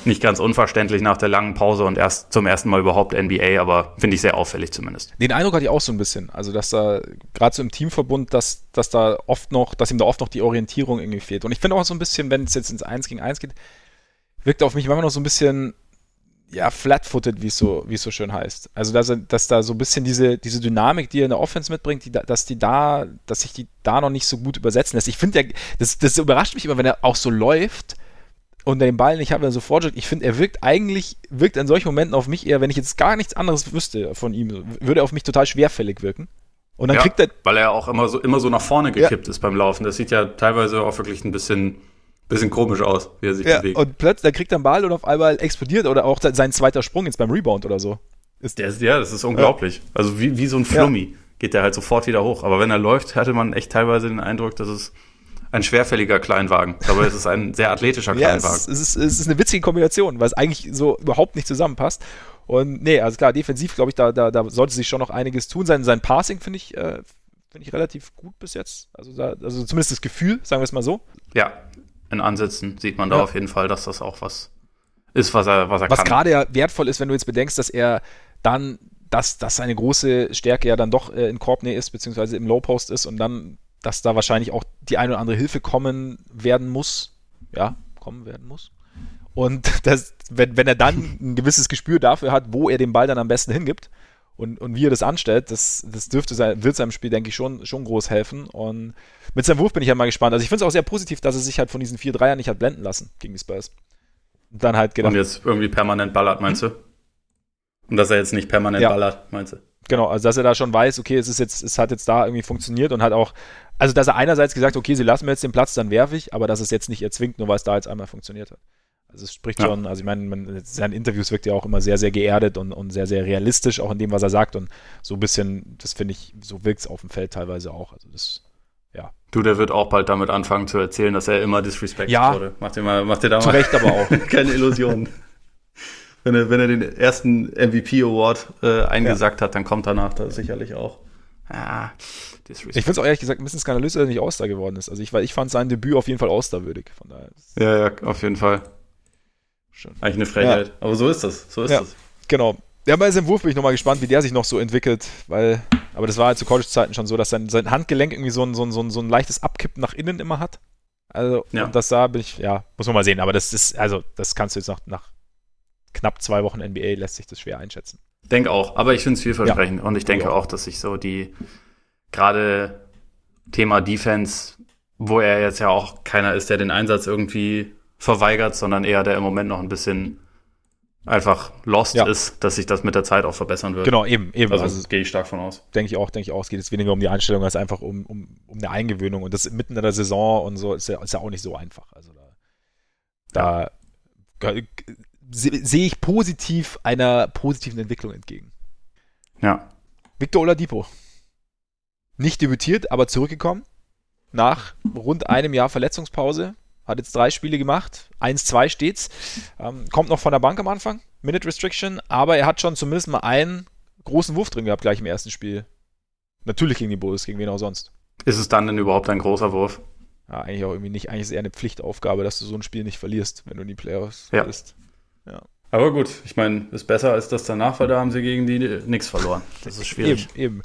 nicht ganz unverständlich nach der langen Pause und erst zum ersten Mal überhaupt NBA, aber finde ich sehr auffällig zumindest. Den Eindruck hatte ich auch so ein bisschen. Also, dass da gerade so im Teamverbund, dass, dass da oft noch, dass ihm da oft noch die Orientierung irgendwie fehlt. Und ich finde auch so ein bisschen, wenn es jetzt ins 1 gegen 1 geht, wirkt auf mich immer noch so ein bisschen ja, flat-footed, wie es so, wie es so schön heißt. Also, dass, dass da so ein bisschen diese, diese Dynamik, die er in der Offense mitbringt, die, dass die da, dass sich die da noch nicht so gut übersetzen lässt. Ich finde, das, das überrascht mich immer, wenn er auch so läuft und den Ball nicht hat, wenn er so fortschritt. Ich finde, er wirkt eigentlich, wirkt in solchen Momenten auf mich eher, wenn ich jetzt gar nichts anderes wüsste von ihm, würde er auf mich total schwerfällig wirken. Und dann ja, kriegt er. Weil er auch immer so, immer so nach vorne gekippt ja. ist beim Laufen. Das sieht ja teilweise auch wirklich ein bisschen Bisschen komisch aus, wie er sich ja, bewegt. Und plötzlich, da kriegt er einen Ball und auf einmal explodiert oder auch sein zweiter Sprung jetzt beim Rebound oder so. Ist, der ja, das ist unglaublich. Ja. Also wie, wie so ein Flummi ja. geht der halt sofort wieder hoch. Aber wenn er läuft, hatte man echt teilweise den Eindruck, dass es ein schwerfälliger Kleinwagen. Aber es ist ein sehr athletischer Kleinwagen. Ja, es, ist, es ist eine witzige Kombination, weil es eigentlich so überhaupt nicht zusammenpasst. Und nee, also klar, defensiv, glaube ich, da, da, da sollte sich schon noch einiges tun. Sein, sein Passing finde ich, äh, finde ich relativ gut bis jetzt. Also, da, also zumindest das Gefühl, sagen wir es mal so. Ja, in Ansätzen sieht man da ja. auf jeden Fall, dass das auch was ist, was er, was er was kann. Was gerade ja wertvoll ist, wenn du jetzt bedenkst, dass er dann, dass, dass seine große Stärke ja dann doch äh, in Korbnähe ist, beziehungsweise im Low Post ist und dann, dass da wahrscheinlich auch die eine oder andere Hilfe kommen werden muss. Ja, kommen werden muss. Und das, wenn, wenn er dann ein gewisses Gespür dafür hat, wo er den Ball dann am besten hingibt, und, und wie er das anstellt, das, das dürfte sein, wird seinem Spiel, denke ich, schon, schon groß helfen. Und mit seinem Wurf bin ich ja mal gespannt. Also ich finde es auch sehr positiv, dass er sich halt von diesen vier Dreiern nicht hat blenden lassen gegen die Spurs. Und dann halt gedacht. Und jetzt irgendwie permanent ballert, meinst du? Und dass er jetzt nicht permanent ja. ballert, meinst du? Genau, also dass er da schon weiß, okay, es ist jetzt, es hat jetzt da irgendwie funktioniert und hat auch, also dass er einerseits gesagt, okay, sie lassen mir jetzt den Platz, dann werfe ich, aber dass es jetzt nicht erzwingt, nur weil es da jetzt einmal funktioniert hat. Also es spricht ja. schon, also ich meine, seine Interviews wirkt ja auch immer sehr, sehr geerdet und, und sehr, sehr realistisch, auch in dem, was er sagt. Und so ein bisschen, das finde ich, so wirkt es auf dem Feld teilweise auch. Also das, ja. Du, der wird auch bald damit anfangen zu erzählen, dass er immer disrespected ja, wurde. Macht dir mal, macht dir da zu mal Recht aber auch. keine Illusionen. wenn, er, wenn er den ersten MVP Award äh, eingesackt ja. hat, dann kommt danach da sicherlich auch. Ja, ich finde es auch ehrlich gesagt ein bisschen skandalös, dass er nicht All-Star geworden ist. Also ich, ich fand sein Debüt auf jeden Fall All-Star-würdig. Ja, ja, auf jeden Fall. Schon. Eigentlich eine Frechheit. Ja. Aber so ist das. So ist ja, das. Genau. Ja, bei seinem Wurf bin ich nochmal gespannt, wie der sich noch so entwickelt, weil, aber das war halt zu College-Zeiten schon so, dass sein, sein Handgelenk irgendwie so ein, so, ein, so, ein, so ein leichtes Abkippen nach innen immer hat. Also, ja. das da bin ich, ja, muss man mal sehen, aber das ist, also, das kannst du jetzt noch nach knapp zwei Wochen NBA lässt sich das schwer einschätzen. Denke auch, aber ich finde es vielversprechend ja. und ich denke ja. auch, dass sich so die, gerade Thema Defense, wo er jetzt ja auch keiner ist, der den Einsatz irgendwie verweigert, sondern eher der im Moment noch ein bisschen einfach lost ja. ist, dass sich das mit der Zeit auch verbessern wird. Genau, eben, eben. Also, also gehe ich stark von aus. Denke ich auch, denke ich auch. Es geht jetzt weniger um die Einstellung als einfach um, um, um eine Eingewöhnung. Und das mitten in der Saison und so ist ja, ist ja auch nicht so einfach. Also da, da ja. sehe ich positiv einer positiven Entwicklung entgegen. Ja. Victor Oladipo. Nicht debütiert, aber zurückgekommen. Nach rund einem Jahr Verletzungspause hat jetzt drei Spiele gemacht, 1-2 steht's. Ähm, kommt noch von der Bank am Anfang, Minute Restriction, aber er hat schon zumindest mal einen großen Wurf drin gehabt, gleich im ersten Spiel. Natürlich gegen die Bulls, gegen wen auch sonst. Ist es dann denn überhaupt ein großer Wurf? Ja, eigentlich auch irgendwie nicht. Eigentlich ist es eher eine Pflichtaufgabe, dass du so ein Spiel nicht verlierst, wenn du in die Playoffs ja. bist. Ja. Aber gut, ich meine, ist besser als das danach, weil da haben sie gegen die nichts verloren. Das ist schwierig. Eben, eben.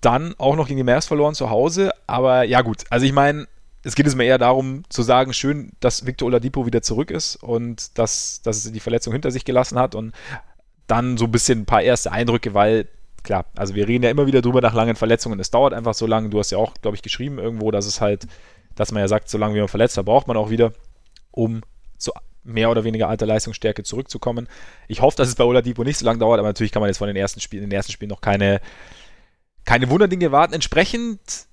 Dann auch noch gegen die Mavs verloren zu Hause, aber ja gut, also ich meine, es geht es mir eher darum zu sagen, schön, dass Victor Oladipo wieder zurück ist und dass, dass er die Verletzung hinter sich gelassen hat und dann so ein bisschen ein paar erste Eindrücke, weil klar, also wir reden ja immer wieder drüber nach langen Verletzungen. Es dauert einfach so lange. Du hast ja auch, glaube ich, geschrieben irgendwo, dass es halt, dass man ja sagt, solange wie man verletzt war, braucht man auch wieder, um zu mehr oder weniger alter Leistungsstärke zurückzukommen. Ich hoffe, dass es bei Oladipo nicht so lange dauert, aber natürlich kann man jetzt von den ersten Spielen, in den ersten Spielen noch keine, keine Wunderdinge warten. Entsprechend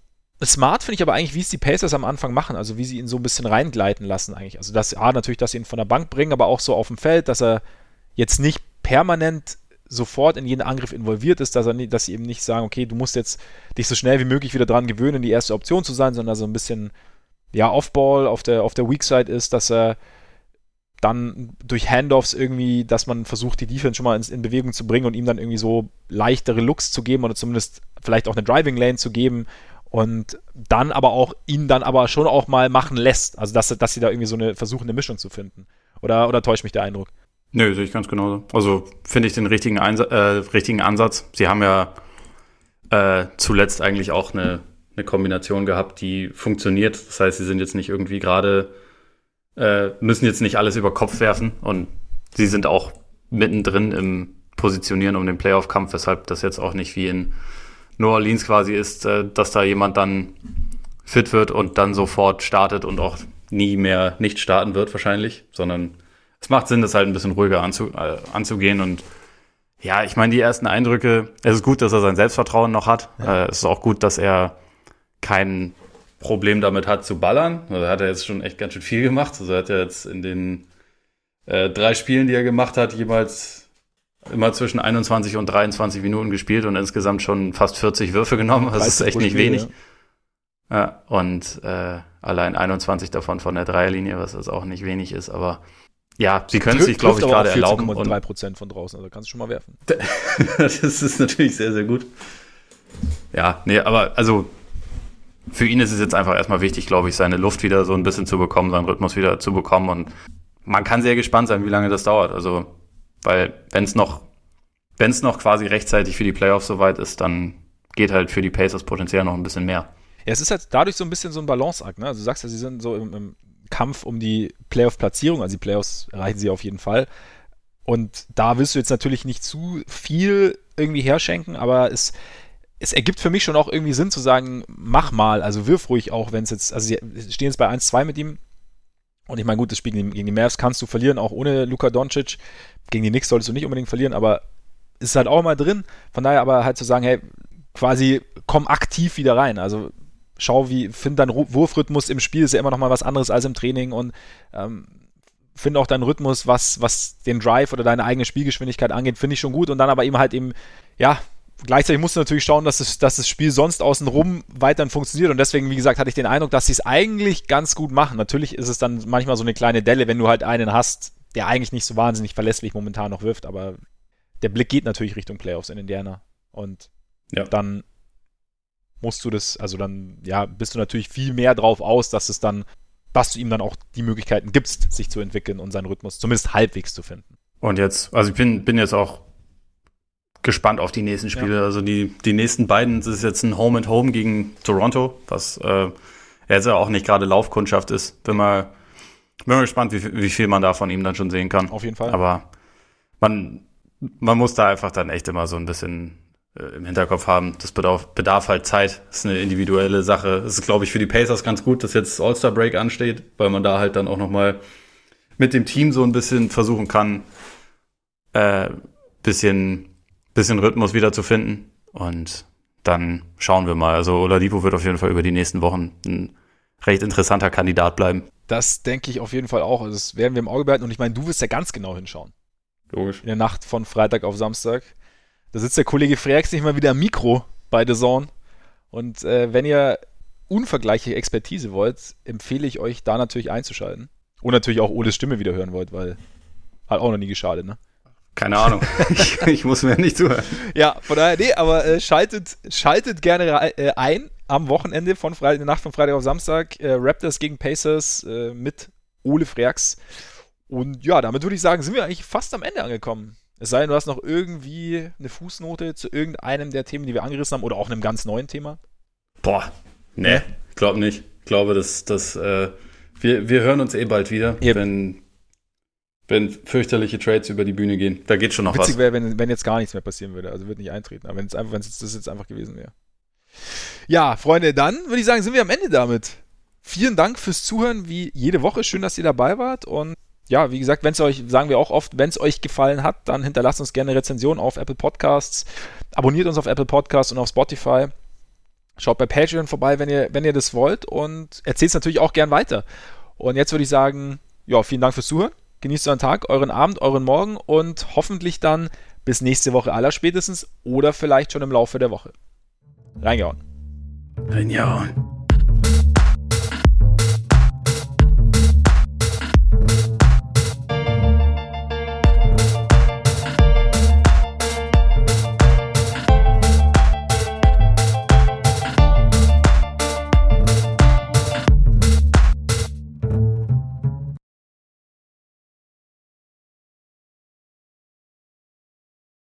smart finde ich aber eigentlich, wie es die Pacers am Anfang machen, also wie sie ihn so ein bisschen reingleiten lassen eigentlich. Also dass, A, natürlich, dass sie ihn von der Bank bringen, aber auch so auf dem Feld, dass er jetzt nicht permanent sofort in jeden Angriff involviert ist, dass, er dass sie eben nicht sagen, okay, du musst jetzt dich so schnell wie möglich wieder dran gewöhnen, die erste Option zu sein, sondern so ein bisschen, ja, Off-Ball auf der, auf der Weak Side ist, dass er dann durch Handoffs irgendwie, dass man versucht, die Defense schon mal in, in, Bewegung zu bringen und ihm dann irgendwie so leichtere Looks zu geben oder zumindest vielleicht auch eine Driving Lane zu geben und dann aber auch ihn dann aber schon auch mal machen lässt. Also dass, dass sie da irgendwie so eine versuchen, eine Mischung zu finden. Oder, oder täuscht mich der Eindruck? Nö, sehe ich ganz genauso. Also finde ich den richtigen, Einsa äh, richtigen Ansatz. Sie haben ja äh, zuletzt eigentlich auch eine, eine Kombination gehabt, die funktioniert. Das heißt, sie sind jetzt nicht irgendwie gerade äh, müssen jetzt nicht alles über Kopf werfen und sie sind auch mittendrin im Positionieren um den Playoff-Kampf, weshalb das jetzt auch nicht wie in New Orleans quasi ist, äh, dass da jemand dann fit wird und dann sofort startet und auch nie mehr nicht starten wird wahrscheinlich, sondern es macht Sinn, das halt ein bisschen ruhiger anzu, äh, anzugehen und ja, ich meine, die ersten Eindrücke, es ist gut, dass er sein Selbstvertrauen noch hat. Ja. Äh, es ist auch gut, dass er keinen Problem damit hat zu ballern. Also hat er jetzt schon echt ganz schön viel gemacht. Also hat er jetzt in den äh, drei Spielen, die er gemacht hat, jeweils immer zwischen 21 und 23 Minuten gespielt und insgesamt schon fast 40 Würfe genommen. Das ist echt nicht Spiel, wenig. Ja. ja und äh, allein 21 davon von der Dreierlinie, was jetzt auch nicht wenig ist, aber ja, sie können es sich, glaube ich, gerade erlauben. Und 3% von draußen, also kannst du schon mal werfen. das ist natürlich sehr, sehr gut. Ja, nee, aber also für ihn ist es jetzt einfach erstmal wichtig, glaube ich, seine Luft wieder so ein bisschen zu bekommen, seinen Rhythmus wieder zu bekommen. Und man kann sehr gespannt sein, wie lange das dauert. Also, weil wenn es noch, wenn es noch quasi rechtzeitig für die Playoffs soweit ist, dann geht halt für die Pacers potenziell noch ein bisschen mehr. Ja, es ist halt dadurch so ein bisschen so ein Balanceakt. Ne? Also du sagst ja, sie sind so im, im Kampf um die Playoff-Platzierung. Also die Playoffs erreichen sie auf jeden Fall. Und da willst du jetzt natürlich nicht zu viel irgendwie herschenken, aber es es ergibt für mich schon auch irgendwie Sinn zu sagen, mach mal, also wirf ruhig auch, wenn es jetzt, also sie stehen jetzt bei 1-2 mit ihm. Und ich meine, gut, das Spiel gegen, die Mavs kannst du verlieren, auch ohne Luka Doncic. Gegen die Knicks solltest du nicht unbedingt verlieren, aber ist halt auch mal drin. Von daher aber halt zu sagen, hey, quasi komm aktiv wieder rein. Also schau, wie, find deinen Wurfrhythmus im Spiel ist ja immer noch mal was anderes als im Training und ähm, finde auch deinen Rhythmus, was, was den Drive oder deine eigene Spielgeschwindigkeit angeht, finde ich schon gut und dann aber eben halt eben, ja, gleichzeitig musst du natürlich schauen, dass, es, dass das Spiel sonst außenrum weiterhin funktioniert. Und deswegen, wie gesagt, hatte ich den Eindruck, dass sie es eigentlich ganz gut machen. Natürlich ist es dann manchmal so eine kleine Delle, wenn du halt einen hast, der eigentlich nicht so wahnsinnig verlässlich momentan noch wirft. Aber der Blick geht natürlich Richtung Playoffs in Indiana. Und ja. dann musst du das, also dann, ja, bist du natürlich viel mehr drauf aus, dass es dann, dass du ihm dann auch die Möglichkeiten gibst, sich zu entwickeln und seinen Rhythmus zumindest halbwegs zu finden. Und jetzt, also ich bin, bin jetzt auch gespannt auf die nächsten Spiele. Ja. Also die, die nächsten beiden, das ist jetzt ein Home and Home gegen Toronto, was äh, jetzt ja auch nicht gerade Laufkundschaft ist. Bin mal, bin mal gespannt, wie, wie viel man da von ihm dann schon sehen kann. Auf jeden Fall. Aber man, man muss da einfach dann echt immer so ein bisschen äh, im Hinterkopf haben. Das bedarf, bedarf halt Zeit. Das ist eine individuelle Sache. Es ist, glaube ich, für die Pacers ganz gut, dass jetzt All-Star Break ansteht, weil man da halt dann auch noch mal mit dem Team so ein bisschen versuchen kann, äh, bisschen bisschen Rhythmus wieder zu finden. Und dann schauen wir mal. Also Oladipo wird auf jeden Fall über die nächsten Wochen ein recht interessanter Kandidat bleiben. Das denke ich auf jeden Fall auch. Also das werden wir im Auge behalten. Und ich meine, du wirst ja ganz genau hinschauen. Logisch. In der Nacht von Freitag auf Samstag. Da sitzt der Kollege Freaks nicht mal wieder am Mikro bei The Zone. Und äh, wenn ihr unvergleichliche Expertise wollt, empfehle ich euch da natürlich einzuschalten. Und natürlich auch Oles Stimme wieder hören wollt, weil hat auch noch nie geschadet, ne? Keine Ahnung. ich, ich, muss mir nicht zuhören. Ja, von daher, nee, aber äh, schaltet, schaltet gerne äh, ein am Wochenende von Freitag, der Nacht von Freitag auf Samstag. Äh, Raptors gegen Pacers äh, mit Ole Freaks. Und ja, damit würde ich sagen, sind wir eigentlich fast am Ende angekommen. Es sei denn, du hast noch irgendwie eine Fußnote zu irgendeinem der Themen, die wir angerissen haben oder auch einem ganz neuen Thema. Boah, nee, ich glaube nicht. Ich glaube, dass, dass äh, wir, wir hören uns eh bald wieder, Eben. wenn wenn fürchterliche Trades über die Bühne gehen. Da geht schon noch Witzig was. wäre, wenn, wenn jetzt gar nichts mehr passieren würde. Also wird nicht eintreten. Aber wenn es einfach, wenn es das jetzt einfach gewesen wäre. Ja, Freunde, dann würde ich sagen, sind wir am Ende damit. Vielen Dank fürs Zuhören, wie jede Woche. Schön, dass ihr dabei wart. Und ja, wie gesagt, wenn es euch, sagen wir auch oft, wenn es euch gefallen hat, dann hinterlasst uns gerne eine Rezension auf Apple Podcasts. Abonniert uns auf Apple Podcasts und auf Spotify. Schaut bei Patreon vorbei, wenn ihr, wenn ihr das wollt. Und erzählt es natürlich auch gern weiter. Und jetzt würde ich sagen, ja, vielen Dank fürs Zuhören. Genießt euren Tag, euren Abend, euren Morgen und hoffentlich dann bis nächste Woche aller spätestens oder vielleicht schon im Laufe der Woche. Reingehauen. Reingehauen.